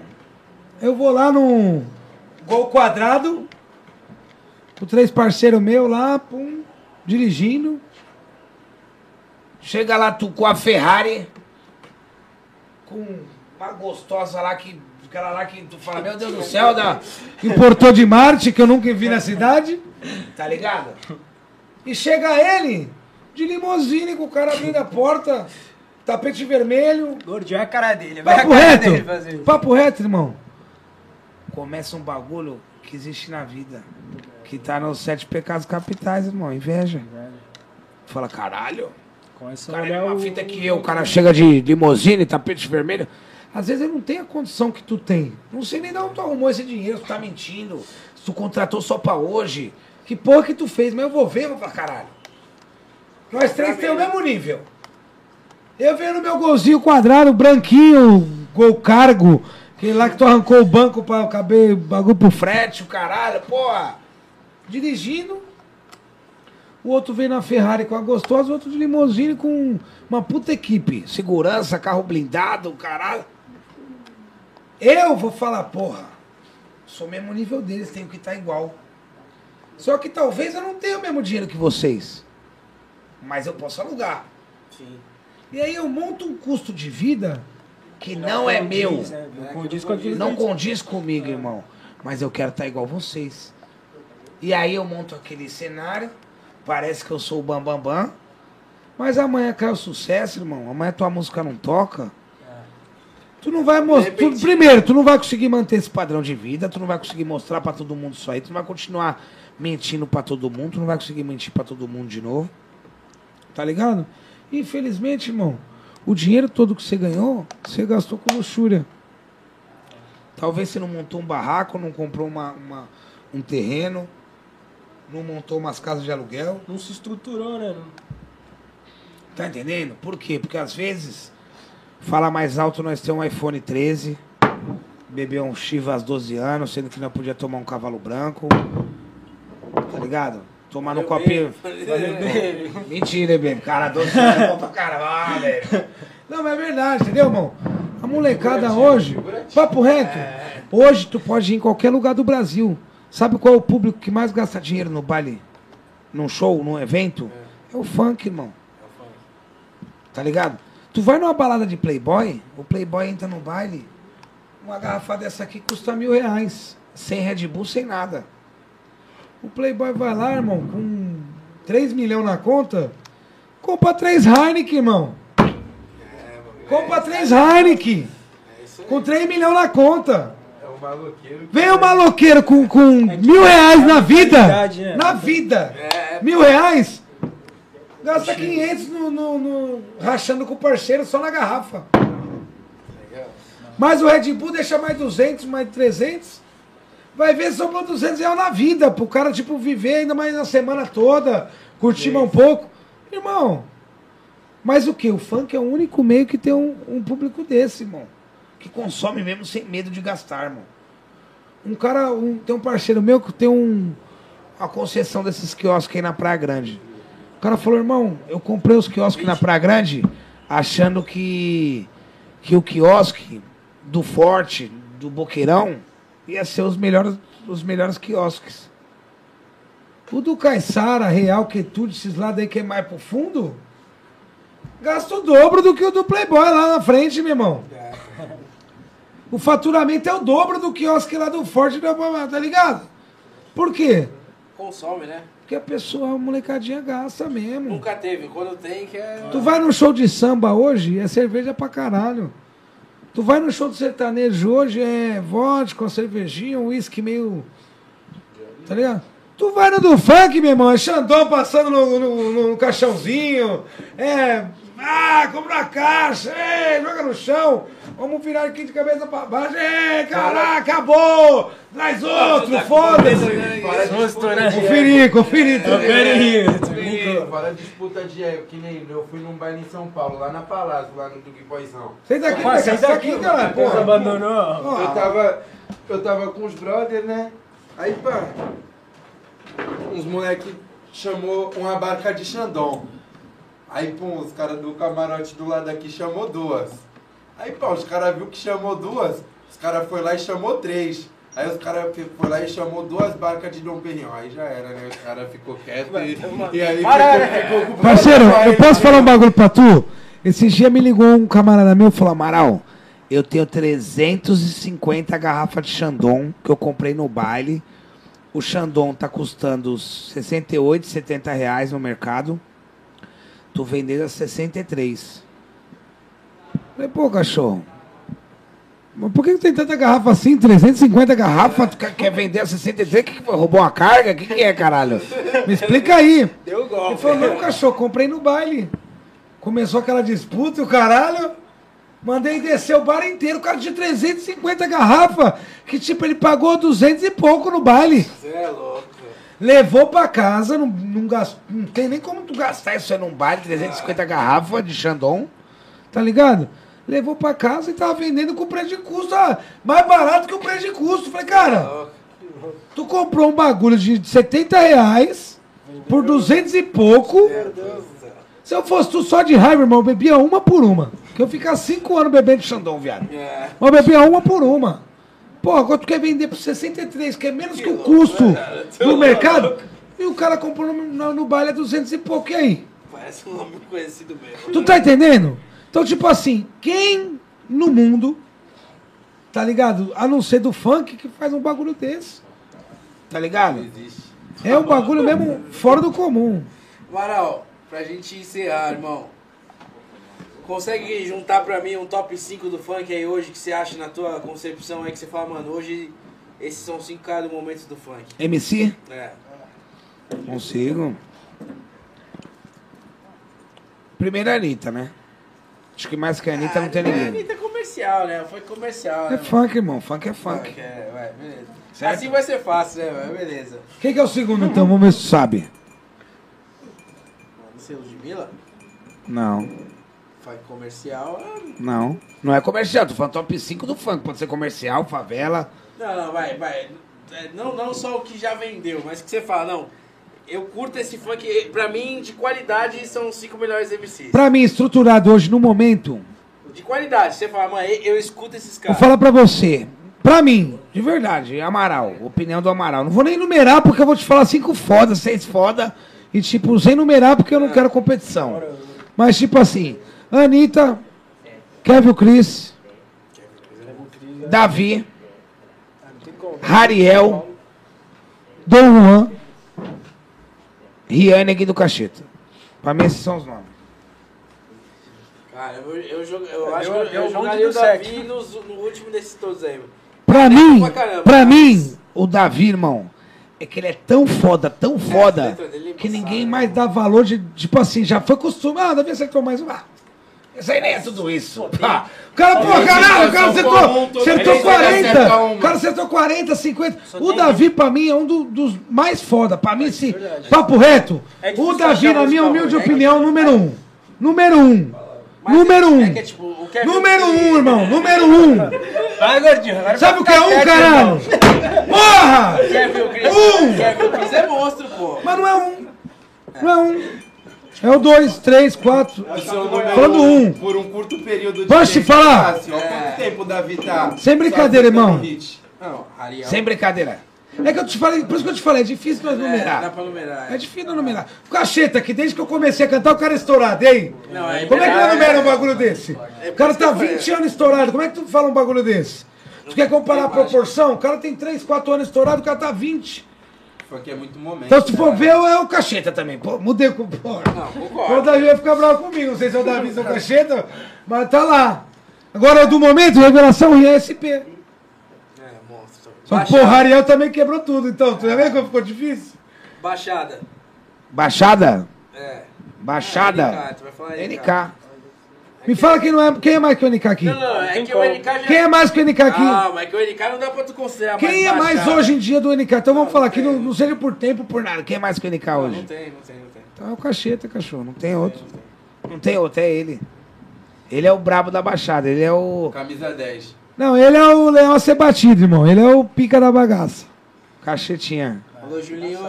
Eu vou lá no Gol Quadrado, com três parceiros meus lá, pum, dirigindo. Chega lá tu com a Ferrari, com uma gostosa lá que. Aquela lá que tu fala, meu Deus do céu, da, importou de Marte, que eu nunca vi na cidade. Tá ligado? E chega ele, de limousine, com o cara abrindo a porta, tapete vermelho. Gordinho é a cara dele. Vai a Papo cara reto, dele papo reto, irmão. Começa um bagulho que existe na vida. Que tá nos sete pecados capitais, irmão. Inveja. Fala, caralho. Começa O a cara é uma o... fita que eu, o cara chega de [laughs] limousine, tapete vermelho. Às vezes ele não tem a condição que tu tem. Não sei nem de onde tu arrumou esse dinheiro, tu tá mentindo, se tu contratou só pra hoje. Que porra que tu fez, mas eu vou ver, vou pra caralho. Nós três temos o mesmo nível. Eu venho no meu golzinho quadrado, branquinho, gol cargo. Aquele lá que tu arrancou o banco pra caber bagulho pro frete, o caralho, porra. Dirigindo. O outro veio na Ferrari com a gostosa, o outro de limousine com uma puta equipe. Segurança, carro blindado, caralho. Eu vou falar, porra, sou o mesmo nível deles, tenho que estar igual. Só que talvez eu não tenha o mesmo dinheiro que vocês. Mas eu posso alugar. Sim. E aí eu monto um custo de vida que não, é meu. condiz, né? Não condiz com aquilo Não condiz comigo, irmão. Mas eu quero estar igual vocês. E aí eu monto aquele cenário. Parece que eu sou o Bambambam. Bam, bam, mas amanhã cai o sucesso, irmão. Amanhã tua música não toca. Tu não vai mostrar. Primeiro, tu não vai conseguir manter esse padrão de vida. Tu não vai conseguir mostrar pra todo mundo isso aí. Tu não vai continuar mentindo pra todo mundo. Tu não vai conseguir mentir pra todo mundo de novo. Tá ligado? Infelizmente, irmão, o dinheiro todo que você ganhou, você gastou com luxúria. Talvez você não montou um barraco, não comprou uma, uma- um terreno, não montou umas casas de aluguel. Não se estruturou, né? Tá entendendo? Por quê? Porque às vezes, fala mais alto, nós temos um iPhone 13, bebeu um Chivas 12 anos, sendo que não podia tomar um cavalo branco. Tá ligado? Tomar no copinho. Mentira, bebê. Cara, 12 anos é bom pra caramba, velho. Não, mas é verdade, entendeu, irmão? A molecada hoje, papo reto, hoje tu pode ir em qualquer lugar do Brasil. Sabe qual é o público que mais gasta dinheiro no baile? Num show, num evento? É o funk, irmão. Tá ligado? Tu vai numa balada de Playboy, o Playboy entra no baile, uma garrafa dessa aqui custa mil reais. Sem Red Bull, sem nada. O Playboy vai lá, irmão, com 3 milhões na conta, compra 3 Heineken, irmão. Compra 3 Heineken. Com 3 milhões na conta. É um maloqueiro. Vem o maloqueiro com, com mil reais na vida. né? Na vida. É, Mil reais. Gasta 500 no, no- no- rachando com o parceiro só na garrafa. Mas o Red Bull deixa mais 200, mais 300. Vai ver sobrou 200 reais na vida. Pro cara, tipo, viver ainda mais a semana toda. Curtir mais um pouco. Irmão. Mas o que? O funk é o único meio que tem um, um público desse, irmão. Que consome mesmo sem medo de gastar, irmão. Um cara, um- tem um parceiro meu que tem um, uma concessão desses quiosques aí na Praia Grande. O cara falou, irmão, eu comprei os quiosques na Praia Grande achando que, que o quiosque do Forte, do Boqueirão, ia ser os melhores, os melhores quiosques. O do Caiçara, Real, Quetude, esses lados aí que é mais pro fundo, gasta o dobro do que o do Playboy lá na frente, meu irmão. O faturamento é o dobro do quiosque lá do Forte, tá ligado? Por quê? Consome, né? Porque a pessoa, a molecadinha gasta mesmo. Nunca teve. Quando tem, que é. Tu vai no show de samba hoje, é cerveja pra caralho. Tu vai no show de sertanejo hoje, é vodka, cervejinha, um uísque meio. Tá ligado? Tu vai no do funk, meu irmão, é Xandão passando no, no- no caixãozinho, é. Ah, compra a caixa, é, joga no chão, vamos virar aqui de cabeça pra baixo, é, caraca, acabou! Traz outro, foda-se! Susto, né? Conferir, conferir. Confere, brincou. assim, fora disputa de ego, que nem eu fui num baile em São Paulo, lá na Palácio, lá no Duque Boizão. Sai daqui, Pô, sai sai daqui, daqui, caralho. Você Porra. abandonou. Eu tava. Eu tava com os brothers, né? Aí pá. Uns moleque chamou uma barca de Xandão. Aí, pum, os caras do camarote do lado aqui chamou duas. Aí, pá, os caras viu que chamou duas, os caras foi lá e chamou três. Aí os caras foi lá e chamou duas barcas de Dom Perignon. Aí já era, né? Os caras ficou quieto e, e aí ficou, ficou com Parceiro, eu posso aí- falar um bagulho pra tu? Esse dia me ligou um camarada meu e falou: Amaral, eu tenho 350 garrafas de Xandon que eu comprei no baile. O Xandon tá custando 68, 70 reais no mercado. Tô vendendo a 63. Falei, pô, cachorro. Mas por que que tem tanta garrafa assim? 350 garrafas? Tu quer- vender a 63? Que que? Roubou uma carga? O que, que é, caralho? Me explica aí. Deu Ele golpe. falou, não, cachorro, comprei no baile. Começou aquela disputa e o caralho. Mandei descer o bar inteiro, o cara tinha 350 garrafas. Que tipo, ele pagou 200 e pouco no baile. Você é louco. Levou pra casa, não, não, gast- não tem nem como tu gastar isso aí num baile, 350 garrafas de Xandon. Tá ligado? Levou pra casa e tava vendendo com preço de custo. ah, mais barato que o preço de custo. Falei, cara, tu comprou um bagulho de 70 reais por 200 e pouco. Meu Deus do céu. Se eu fosse tu só de raiva, irmão, eu bebia uma por uma. Que eu ficar cinco anos bebendo Xandão, viado. É. Eu bebia uma por uma. Pô, agora tu quer vender por 63, que é menos que o custo do mercado. E o cara comprou no, no, no baile a 200 e pouco, e aí? Parece um nome conhecido mesmo. Tu tá entendendo? Então, tipo assim, quem no mundo, tá ligado? A não ser do funk, que faz um bagulho desse. Tá ligado? É um bagulho mesmo fora do comum. Amaral, pra gente encerrar, irmão. Consegue juntar pra mim um top 5 do funk aí hoje que você acha na tua concepção aí que você fala, mano, hoje esses são cinco caras do momento do funk. MC? É. Consigo. Primeiro a Anitta, né? Acho que mais que a Anitta não tem É, ninguém. Anitta é comercial, né? Foi comercial, né? É funk, irmão. Funk é Funk, funk. é, vai, beleza. Certo? Assim vai ser fácil, né? Vai, beleza. Quem que é o segundo, então? Vamos ver se sabe. Não sei, Ludmilla? Não, Funk comercial. ah, não. Não é comercial. Tô falando top 5 do funk. Pode ser comercial, favela. Não, não, vai, vai. É, Não, não só o que já vendeu, mas que você fala, não. Eu curto esse funk, pra mim, de qualidade, são os cinco melhores MCs. Pra mim, estruturado hoje, no momento, De qualidade, você fala, mano, eu escuto esses vou caras. falar pra você. Pra mim, de verdade, Amaral. Opinião do Amaral. Não vou nem numerar porque eu vou te falar cinco foda, seis foda. E tipo, sem numerar porque eu não quero competição. Mas tipo assim, Anitta, Kevin Chris, Davi, Rariel, Dom Juan, Riane aqui do Cacheta. Pra mim esses são os nomes. Cara, eu, eu, jogo- eu acho Eu- que eu, eu jogaria o Davi nos- no último desses todos aí. mano. Pra mim, pra caramba, pra mas- mim, o Davi, irmão, é que ele é tão foda, tão a foda, dele é que ninguém né? mais dá valor de, tipo assim, já foi costume. Ah, o Davi acertou mais um. Ah, isso aí nem é tudo isso. Ah, o cara, pô, caralho, o cara acertou, acertou 40. O cara acertou 40, 50. O Davi, pra mim, é um do- dos mais foda. Pra mim, sim. Papo reto. É O difícil Davi, achar na minha música humilde ruim. opinião, número um. Número um. Mas Número é, um. É que, é, tipo, o Número um, irmão. Número um. Vai, gordinho. Agora Sabe o que é um, quieto, caralho? irmão. Porra! Kevin Chris, Um. Kevin Chris é monstro, pô. Mas não é um. Não é um. É o dois, três, quatro. O seu número Falando um. Por um curto período de Posso te tempo, falar? fácil. Olha quanto tempo o Davi tá. Sem brincadeira, irmão. Não, Ariel. Sem brincadeira. É que eu te falei, por isso que eu te falei, é difícil nós É, dá numerar. pra numerar. É difícil nós numerar. O cacheta, que desde que eu comecei a cantar, o cara é estourado, hein? Não, é Como é que nós numera um bagulho desse? É O cara tá que eu falei. 20 anos estourado, como é que tu fala um bagulho desse? Tu quer comparar a proporção? O cara tem 3, 4 anos estourado, o cara tá 20. Funk é muito momento. Então se for né? ver, é o cacheta também. Pô, mudei com. Pô. Não, O concordo. Davi vai ficar bravo comigo, não sei se é o Davi ou o [laughs] Cacheta, mas tá lá. Agora, do momento, revelação ISP. É, monstro. Só que, porra, Ariel também quebrou tudo, então. Tu já vê como ficou difícil? Baixada. Baixada? É. Baixada? NK, tu vai falar NK. Me fala quem, não é, quem é mais que o NK aqui. Não, não, é tem que o. NK já... Quem é mais que o NK aqui? Ah, mas que o NK não dá pra tu considerar Quem é mais hoje em dia do NK? Então vamos Não, falar tem. não, não seja por tempo, por nada. Quem é mais que o NK Não, hoje? não tem, não tem, não tem. Então é o cacheta, cachorro. Não tem outro. Não tem outro, é ele. Ele é o brabo da baixada. Ele é o. Camisa 10. Não, ele é o leão a ser batido, irmão. Ele é o pica da bagaça. Cachetinha. Alô, Julinho.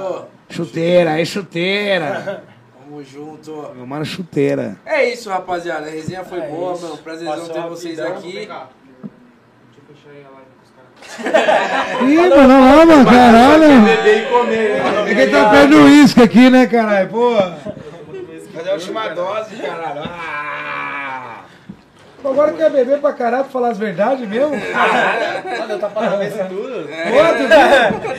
Chuteira, aí chuteira. [laughs] Tamo junto. Meu mano, chuteira. É isso, rapaziada. A resenha foi boa, mano. Prazerzão ter vocês aqui. [laughs] Ih, mano, não, mano, caralho. É que tá perdendo uísque aqui, né, caralho? Pô. Cadê a última dose, caralho? Ah! Agora quer beber pra caralho pra falar as verdades mesmo? Olha, tá para ver tudo.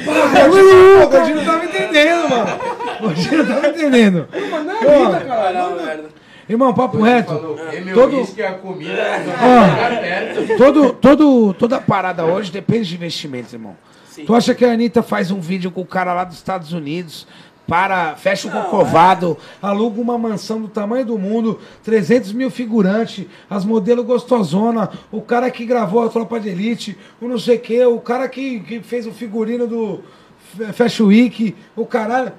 Pô, o Gordinho não tava entendendo, mano. O Gordinho não tava entendendo. Pô, Caralho, merda. Irmão, papo reto. E meu Todo- uísque e a comida não ficar perto. Todo, todo, toda parada hoje depende de investimentos, irmão. Sim. Tu acha que a Anitta faz um vídeo com o cara lá dos Estados Unidos, para, fecha o corcovado, Aluga uma mansão do tamanho do mundo, 300 mil figurantes, as modelos gostosona, o cara que gravou a Tropa de Elite, o não sei o que, o cara que, que fez o figurino do Fashion Week, o caralho.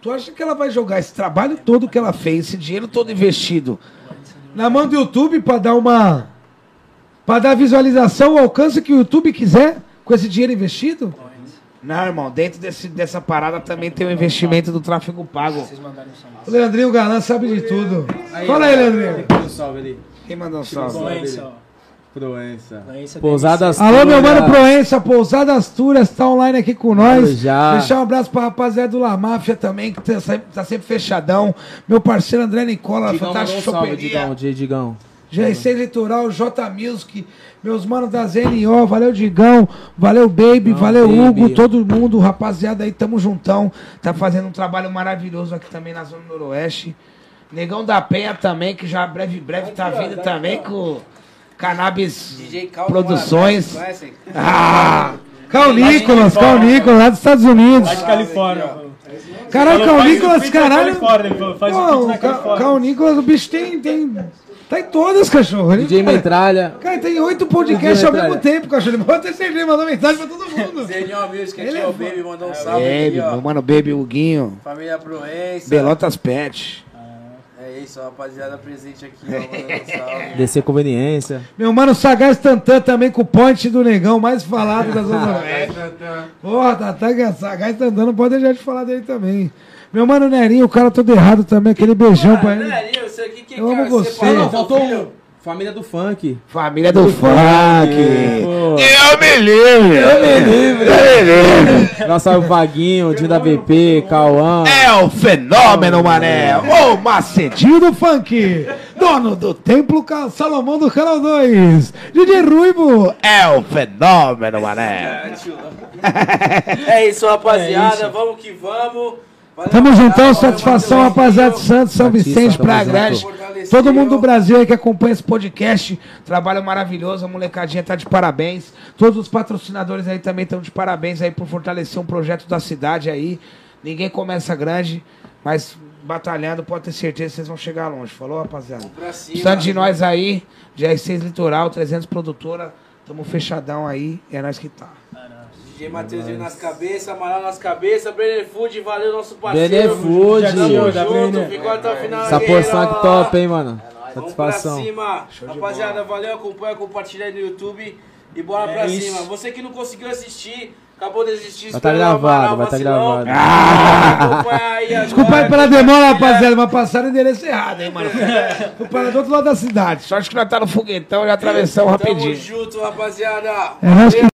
Tu acha que ela vai jogar esse trabalho todo que ela fez, esse dinheiro todo investido? Na mão do YouTube pra dar uma. pra dar visualização, o alcance que o YouTube quiser com esse dinheiro investido? Não, irmão, dentro desse, dessa parada também tem o investimento do tráfego pago. O Leandrinho Galã sabe de tudo. Fala aí, Leandrinho. Um salve ali. Quem mandou um salve? Proença, ó. Proença. Proença Pousadas Alô, meu Turas. mano Proença, Pousada Astúrias, tá online aqui com nós. Já. Deixar um abraço pra rapaziada do La Máfia também, que tá sempre, tá sempre fechadão. Meu parceiro André Nicola, Digão Fantástico um salve. Digão. Dia, Digão. GRC Litoral, J Music, meus manos da ZNO, valeu Digão, valeu Baby, Não, valeu Baby. Hugo, todo mundo, rapaziada aí, tamo juntão. Tá fazendo um trabalho maravilhoso aqui também na Zona Noroeste. Negão da Penha também, que já breve, breve tá vindo também com Cannabis DJ Cal Produções. Conhecem? Ah! Cal Nicolas, Cal Nicolas, lá dos Estados Unidos. Lá de Califórnia. Caralho, Cal Nicolas, caralho. Faz o. Cal Nicolas, o bicho tem, tem. Tá em todas, cachorro. Ele- DJ Metralha. Cara, tem oito podcasts ao mesmo tempo, cachorro. Ele mandou certeza, mandou mensagem pra todo mundo. Zenio Music, aqui Ele é é o fo- Baby, mandou um salve Baby, aqui, ó. meu mano Baby Huguinho. Família Proença. Belotas Pet. É isso, rapaziada presente aqui, ó. Mandando [laughs] um salve. Descer conveniência. Meu mano Sagaz Tantan também com o point do negão, mais falado da Zona [laughs] Oeste. Porra, que é Sagaz Tantan, não pode deixar de falar dele também. Meu mano Nerinho, o cara todo errado também, aquele beijão pra ele. Nerinho, isso aqui que Eu cara, amo você. Não, faltou um. Família do funk. Família do funk. Pô. Eu me livre. Eu me livre. Eu me livre. Nossa, o Vaguinho, o Dinho da BP, Cauã. É o fenômeno, mané. O Macedinho do Funk, dono do Templo Ca- Salomão do Canal 2, DJ Ruivo. É o fenômeno, mané. É isso, rapaziada. Vamos que vamos. Valeu, Tamo juntão, Valeu, satisfação, rapaziada de Santos, São Batista, Vicente, Praia. Grande. Todo mundo do Brasil aí que acompanha esse podcast, trabalho maravilhoso, a molecadinha tá de parabéns. Todos os patrocinadores aí também estão de parabéns aí por fortalecer um projeto da cidade aí. Ninguém começa grande, mas batalhando, pode ter certeza que vocês vão chegar longe. Falou, rapaziada? Precisando de nós aí, GR6 Litoral, 300 Produtora, tamo fechadão aí, é nós que tá. DJ Matheusinho nas cabeças, Amaral nas cabeças, Brenner Food, valeu nosso parceiro. Brenner Food. Tamo junto, ficou até o final. Essa aí, porção lá. top, hein, mano. Vamos pra Satisfação. cima. Rapaziada, valeu, acompanha, compartilha aí no YouTube e bora É pra isso. cima. Você que não conseguiu assistir, acabou de assistir, Vai tá o gravado, vai tá gravado. Acompanha aí. Desculpa aí pela demora, rapaziada, mas passaram o endereço errado, hein, mano. [laughs] Fui parar do outro lado da cidade. Sorte que nós tá no foguetão e atravessamos Tamo rapidinho. junto, rapaziada. É que